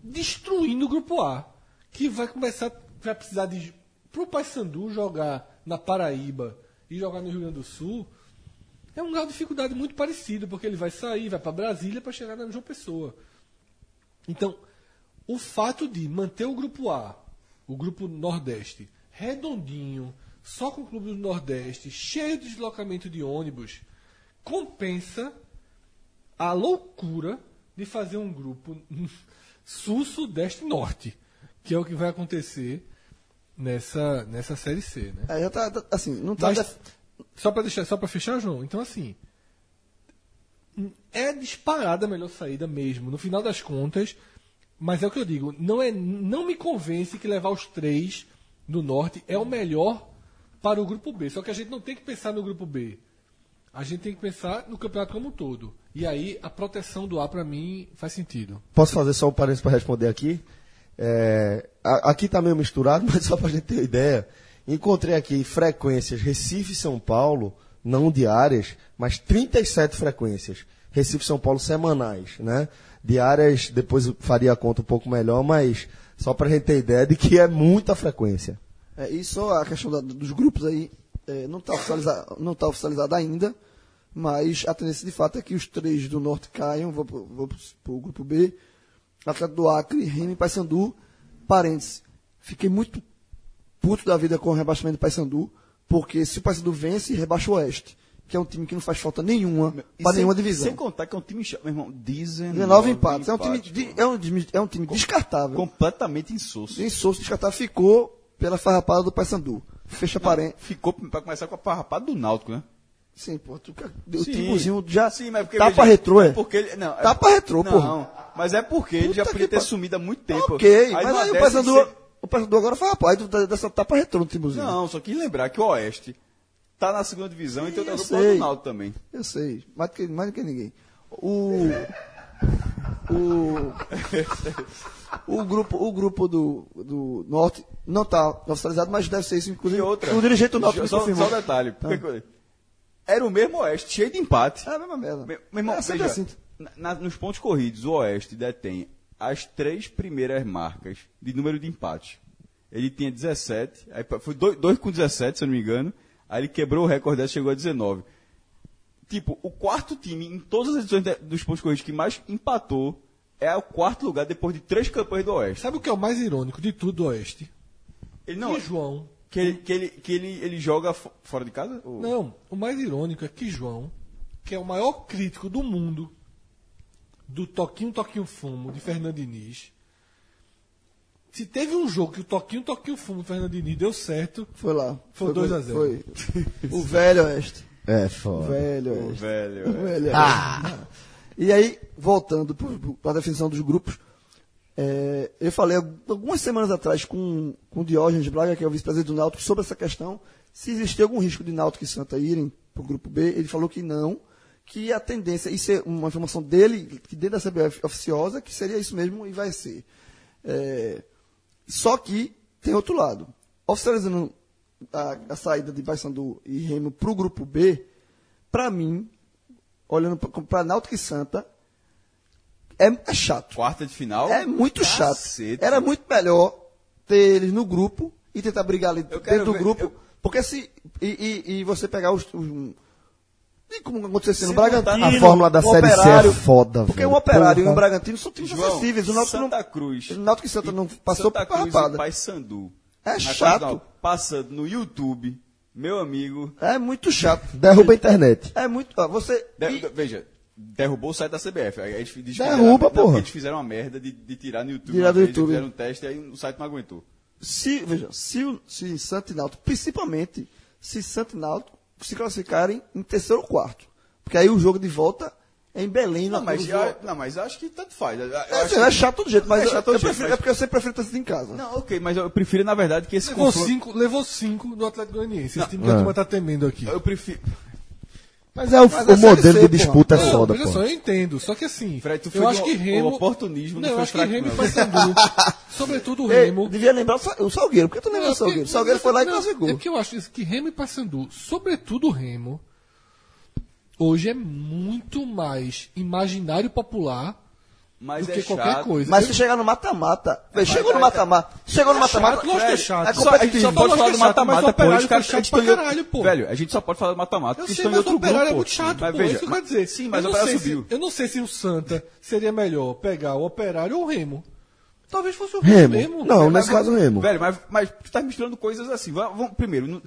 destruindo o grupo A, que vai começar vai precisar de pro Paysandu jogar na Paraíba e jogar no Rio Grande do Sul. É um grau de dificuldade muito parecido, porque ele vai sair, vai para Brasília para chegar na João Pessoa. Então, o fato de manter o grupo A, o grupo Nordeste, redondinho, só com o clube do Nordeste, cheio de deslocamento de ônibus, compensa a loucura de fazer um grupo sul, sudeste, norte, que é o que vai acontecer nessa, nessa série C, né? É, já tá, tá- assim, não tá. Mas, def- só para deixar, só para fechar, João. Então assim, é disparada a melhor saída mesmo, no final das contas. Mas é o que eu digo, não é, não me convence que levar os três do norte é o melhor para o grupo B. Só que a gente não tem que pensar no grupo B. A gente tem que pensar no campeonato como um todo. E aí a proteção do A para mim faz sentido. Posso fazer só um parênteses para responder aqui? É, a- aqui está meio misturado, mas só para a gente ter ideia. Encontrei aqui frequências Recife e São Paulo, não diárias, mas 37 frequências. Recife e São Paulo semanais, né? Diárias, depois eu faria a conta um pouco melhor, mas só para a gente ter ideia de que é muita frequência. É, e só a questão da- dos grupos aí é, não está oficializada, não tá oficializada ainda, mas a tendência de fato é que os três do norte caiam, vou, pro- vou para o grupo B, Atlético do Acre, Remy e Paysandu. Parênteses, fiquei muito puto da vida com o rebaixamento do Paysandu, porque se o Paysandu vence, rebaixa o Oeste, que é um time que não faz falta nenhuma para nenhuma divisão. Sem contar que é um time. Meu irmão, 19, 19 empates. É um time, é um, é um time descartável. completamente insosso. Souza descartável ficou pela farrapada do Paysandu. Fecha parênteses. Ficou pra começar com a parrapada do Náutico, né? Sim, pô, tu, o Sim. Já Sim, mas porque tá veja, retrô, é? Porque ele, não, é- Tá pra retrô, não, porra. mas é porque ele já Puta podia que ter pa- sumido há muito tempo. Ok, mas numa aí o Paysandu, você- o Paysandu agora foi rapaz, tu tá dessa tapa retrô no Timbuzinho. Não, só quis lembrar que o Oeste tá na segunda divisão e tem eu outro sei. grupo do Náutico também. Eu sei, mais do que, mais do que ninguém. O. O. O grupo, o grupo do, do Norte não está oficializado, mas deve ser isso, inclusive. E outra. O dirigente do Norte só, só um detalhe. Que eu- Era o mesmo Oeste, cheio de empate. É a mesma merda. Meu, meu irmão, é veja, assim. na- na- nos pontos corridos, o Oeste detém as três primeiras marcas de número de empate. Ele tinha 17, aí foi 2 com 17, se eu não me engano. Aí ele quebrou o recorde dessa e chegou a 19. Tipo, o quarto time em todas as edições de- dos pontos corridos que mais empatou é o quarto lugar depois de três campanhas do Oeste. Sabe o que é o mais irônico de tudo do Oeste? Ele não, que João. Que ele, que ele, que ele, ele joga fo- fora de casa? Ou- Não, o mais irônico é que João, que é o maior crítico do mundo do Toquinho Toquinho Fumo de Fernando Diniz, se teve um jogo que o Toquinho Toquinho Fumo de Fernando Diniz deu certo, Foi lá. Foi 2 a 0. Foi. O velho Oeste. É O foda. velho Oeste. velho. O velho Oeste. E aí, voltando para a definição dos grupos, é, eu falei algumas semanas atrás com, com o Diógenes Braga, que é o vice-presidente do Náutico, sobre essa questão, se existia algum risco de Náutico e Santa irem para o grupo B. Ele falou que não, que a tendência, isso é uma informação dele, que dentro da CBF oficiosa, que seria isso mesmo e vai ser. É, só que tem outro lado. Oficializando a, a saída de Paysandu e Remo para o grupo B, para mim, olhando para Náutico e Santa, é, é chato. Quarta de final? É muito chato. Cacete. Era muito melhor ter eles no grupo e tentar brigar ali Eu dentro do ver- grupo. eu- Porque se. E, e- e você pegar os. os e como aconteceu Se no Bragantino. A fórmula da Série C é Operário, foda, Porque o Operário e Porra. o Bragantino são times João, acessíveis. O Náutico Santa não, Cruz. o Náutico e Santa não E passou Santa por Cruz parrapada. e Paysandu. É chato. Passando no YouTube, meu amigo. É muito chato. Derruba a internet. É muito. ó, você. de- e- veja, derrubou o site da CBF. Aí eles diz que Derruba, fizeram- não, porra. Eles fizeram uma merda de, de tirar no YouTube. Tirar do vez, YouTube. Fizeram um teste e aí o site não aguentou. se, veja, se, o- se Santo e Náutico, principalmente se Santo e Náutico se classificarem em terceiro ou quarto. Porque aí o jogo de volta em Belém, Não, na mas, eu- não, mas eu acho que tanto faz. Eu- eu É, acho é que- chato do jeito, mas É eu- chato eu, todo jeito, prefiro- mas- é porque eu sempre prefiro ter sido em casa. Não, ok, mas eu prefiro, na verdade, que esse Levou confronto... cinco, levou cinco do Atlético Goianiense. Esse time que a turma tá temendo aqui. Eu prefiro... Mas é o, Mas o modelo C, de disputa é Não, foda, pô. só, eu entendo. Só que assim, Fred, tu foi eu acho que Remo... o oportunismo não não, eu acho que Remo e. Paysandu, sobretudo o Remo... devia lembrar o Sa- o Salgueiro, porque tu lembra Não, o Salgueiro? O Salgueiro foi lá e classificou. É porque eu acho que Remo e Paysandu, sobretudo o Remo, hoje é muito mais imaginário popular Mas do é que qualquer chato. coisa. Mas se chegar no mata-mata, velho, chegou no mata-mata, chegou no mata-mata, chato, lógico que é chato. é Só- Só, a gente só pode Lógico falar do é chato, mas o mata-mata, pô. Operário Os caras foi chato pra caralho, pô. Velho, a gente só pode falar do mata-mata Eu porque sei, estão em mas o outro Operário grupo. é pô. muito chato, mas pô. veja, isso que eu quero mas- dizer. Sim, mas eu o não, Operário sei subiu. se, eu não sei se o Santa seria melhor pegar o Operário ou o Remo. Talvez fosse o Remo, Remo. mesmo. Não, nesse caso, Remo. Velho, mas, mas tu tá misturando coisas assim. Vamos, primeiro,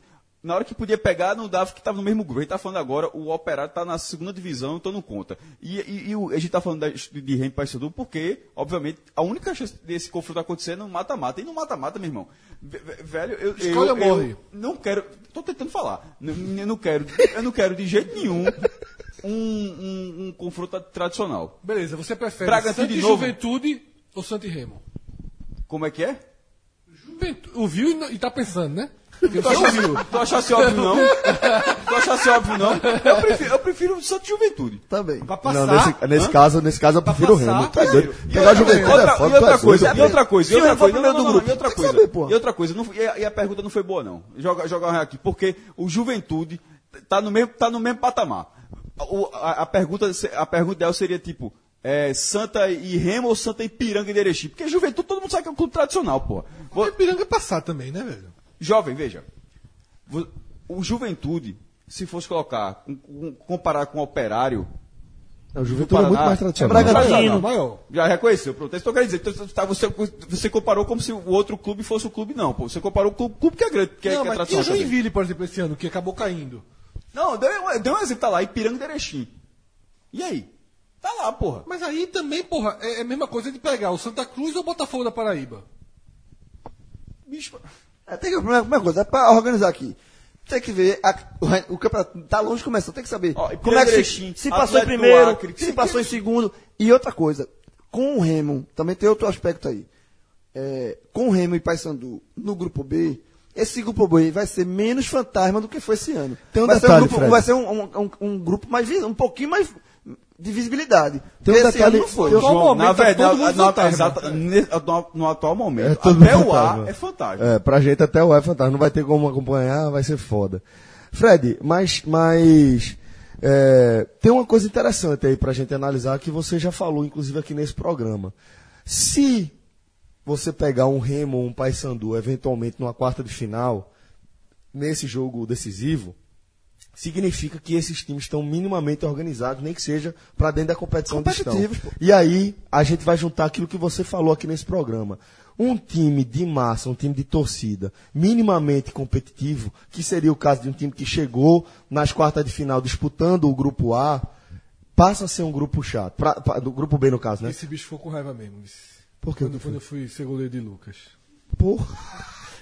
na hora que podia pegar, não dava que tava no mesmo grupo. A gente tá falando agora, o Operário tá na segunda divisão, então não conta. E, e- e a gente tá falando da, de Remo Paysandu porque, obviamente, a única chance desse confronto acontecer é no mata-mata. E no mata-mata, meu irmão. ve- ve- Velho, eu, Escolha eu, morre. eu não quero. Tô tentando falar. Eu não quero, eu não quero de jeito nenhum um, um- um confronto tradicional. Beleza, você prefere Bragantino Santa de novo. Juventude ou Santa e Remo? Como é que é? Juventude, ouviu e, não- e tá pensando, né? Porque Tu achasse, tu achasse óbvio, não? Tu achasse óbvio, não? Eu prefiro, eu prefiro Juventude. Também. Pra passar, Não, nesse, nesse caso, nesse caso eu prefiro o Remo. Tá doido. E Pegar juventude outra- é foda, e outra é coisa, e outra coisa, e outra eu coisa, não, não, não, e outra coisa, e outra coisa, não, e, a, e a pergunta não foi boa não. Joga, joga aqui, porque o Juventude tá no mesmo, tá no mesmo patamar. O- a, a pergunta, a pergunta dela seria tipo, é, Santa e Remo ou Santa e Piranga e Derechim? Porque Juventude todo mundo sabe que é um clube tradicional, pô. Piranga é passar também, né, velho? Jovem, veja. O Juventude, se fosse colocar, com- com- comparar com o Operário, O Juventude é muito Paraná. mais É tradicional. Bragantino. Não, maior. Já reconheceu, pronto. É isso que eu quero dizer. Então, tá, você, você comparou como se o outro clube fosse o clube, não. Pô. Você comparou com o clube que é grande, que, é- não, que é mas e o tradicional. Joinville, por exemplo, esse ano, que acabou caindo? Não, deu, um- deu um exemplo, tá lá, Ipiranga e Erechim. E aí? Tá lá, porra. Mas aí também, porra, é é a mesma coisa de pegar o Santa Cruz ou o Botafogo da Paraíba. Bicho, É, tem que, a primeira, coisa, é pra organizar aqui. Tem que ver, a- o, o campeonato tá longe de começar, tem que saber Ó, como é que se, se passou em primeiro, Acre, se que- passou em segundo. E outra coisa, com o Remo, também tem outro aspecto aí. É, com o Remo e Paysandu no grupo B, esse grupo B vai ser menos fantasma do que foi esse ano. Tem um vai, detalhe, ser um grupo, vai ser um, um- um- um grupo mais um pouquinho mais de visibilidade. Tem um esse detalhe- ano não foi. eu- Atual João, momento, na verdade, todo mundo no, fantasma. exata- no, no atual momento, É até o A é fantástico. É, pra gente até o é fantasma. Não vai ter como acompanhar, vai ser foda. Fred, mas, mas é, tem uma coisa interessante aí pra gente analisar que você já falou, inclusive, aqui nesse programa. Se você pegar um Remo ou um Paysandu, eventualmente numa quarta de final, nesse jogo decisivo, significa que esses times estão minimamente organizados, nem que seja para dentro da competição onde estão. E aí a gente vai juntar aquilo que você falou aqui nesse programa. Um time de massa, um time de torcida, minimamente competitivo, que seria o caso de um time que chegou nas quartas de final disputando o grupo A, passa a ser um grupo chato. Pra- pra- do grupo B, no caso, né? Esse bicho ficou com raiva mesmo. Por quê? Quando, quando eu fui ser goleiro de Lucas. Porra.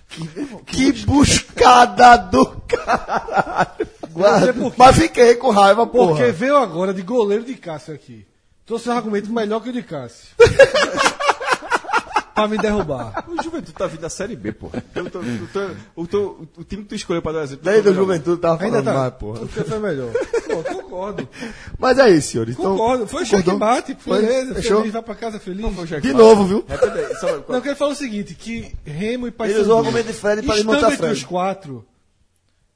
Que buscada do caralho. Guarda. Mas fiquei com raiva, porra. Porque veio agora de goleiro de Cássio aqui. Trouxe um argumento melhor que o de Cássio. pra me derrubar. O Juventude tá vindo da Série B, porra. Eu tô- eu tô- o, teu- o time que tu escolheu pra dar exemplo. Desde o Juventude tava falando Ainda tá. mais, porra. Porque foi melhor. Pô, concordo. Mas é isso, senhores. Então, Concordo. Foi concordou? checkmate. Foi? Beleza. Fechou? Feliz, vai pra casa feliz. De novo, viu? Repete aí, só- Não, eu quero falar o seguinte, que Remo e Paysandu... Ele usou o argumento de Fred pra estando desmontar entre Fred. os quatro,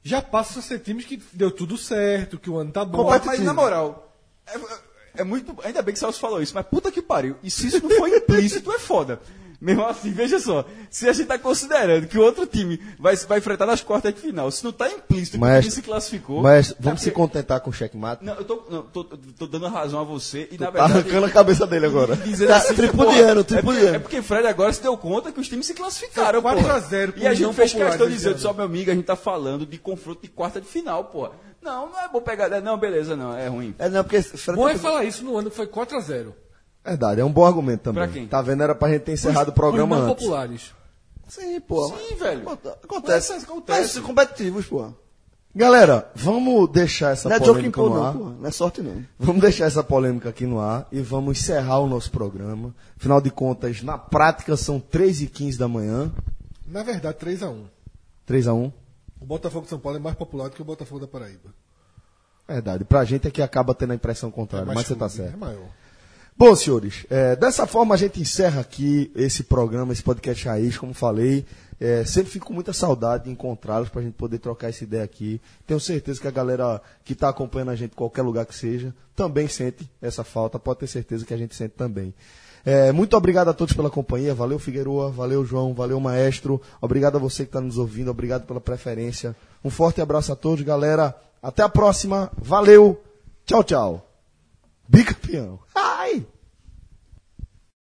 já passam a ser times que deu tudo certo, que o ano tá bom. Mas, mas na moral, é, é muito. Ainda bem que o Celso falou isso, mas puta que pariu. E se isso não for implícito, é foda. Mesmo assim, veja só. Se a gente tá considerando que o outro time vai, vai enfrentar nas quartas de final, se não tá implícito que o Mas- time se classificou. Mas é vamos se porque- contentar com o checkmate. Não, eu tô, não, tô, tô dando razão a você e na Tá verdade. arrancando a cabeça dele agora. Dizendo Tá assim, que, tripudiando, porra, tripudiando. É porque, é porque Fred agora se deu conta que os times se classificaram, Foi 4 porra. a 0 com E a gente fez questão de esse dizer, ano. só meu amigo, a gente tá falando de confronto de quarta de final, porra. Não, não é bom pegar. Não, beleza, não, é ruim. É, não, porque Fred Bom tá- é falar isso no ano que foi 4x0. Verdade, é um bom argumento também. Pra quem? Tá vendo? Era pra gente ter encerrado o programa Os não antes. populares. Sim, pô. Sim, velho. Acontece. Mas acontece. Mas competitivos, pô. Galera, vamos deixar essa Não é joke polêmica no ar. não, pô. Não é sorte, não. Vamos deixar essa polêmica aqui no ar e vamos encerrar o nosso programa. Afinal de contas, na prática são 3 e 15 da manhã. Na verdade, 3x1. 3 a 1 O Botafogo de São Paulo é mais popular do que o Botafogo da Paraíba. Verdade. Pra gente é que acaba tendo a impressão contrária, mais mas você tá certo. É maior. Bom, senhores, é, dessa forma a gente encerra aqui esse programa, esse podcast raiz, como falei. É, sempre fico com muita saudade de encontrá-los para a gente poder trocar essa ideia aqui. Tenho certeza que a galera que está acompanhando a gente qualquer lugar que seja também sente essa falta. Pode ter certeza que a gente sente também. É, muito obrigado a todos pela companhia. Valeu, Figueroa. Valeu, João. Valeu, Maestro. Obrigado a você que está nos ouvindo. Obrigado pela preferência. Um forte abraço a todos, galera. Até a próxima. Valeu. Tchau, tchau. Bicampeão. Ai!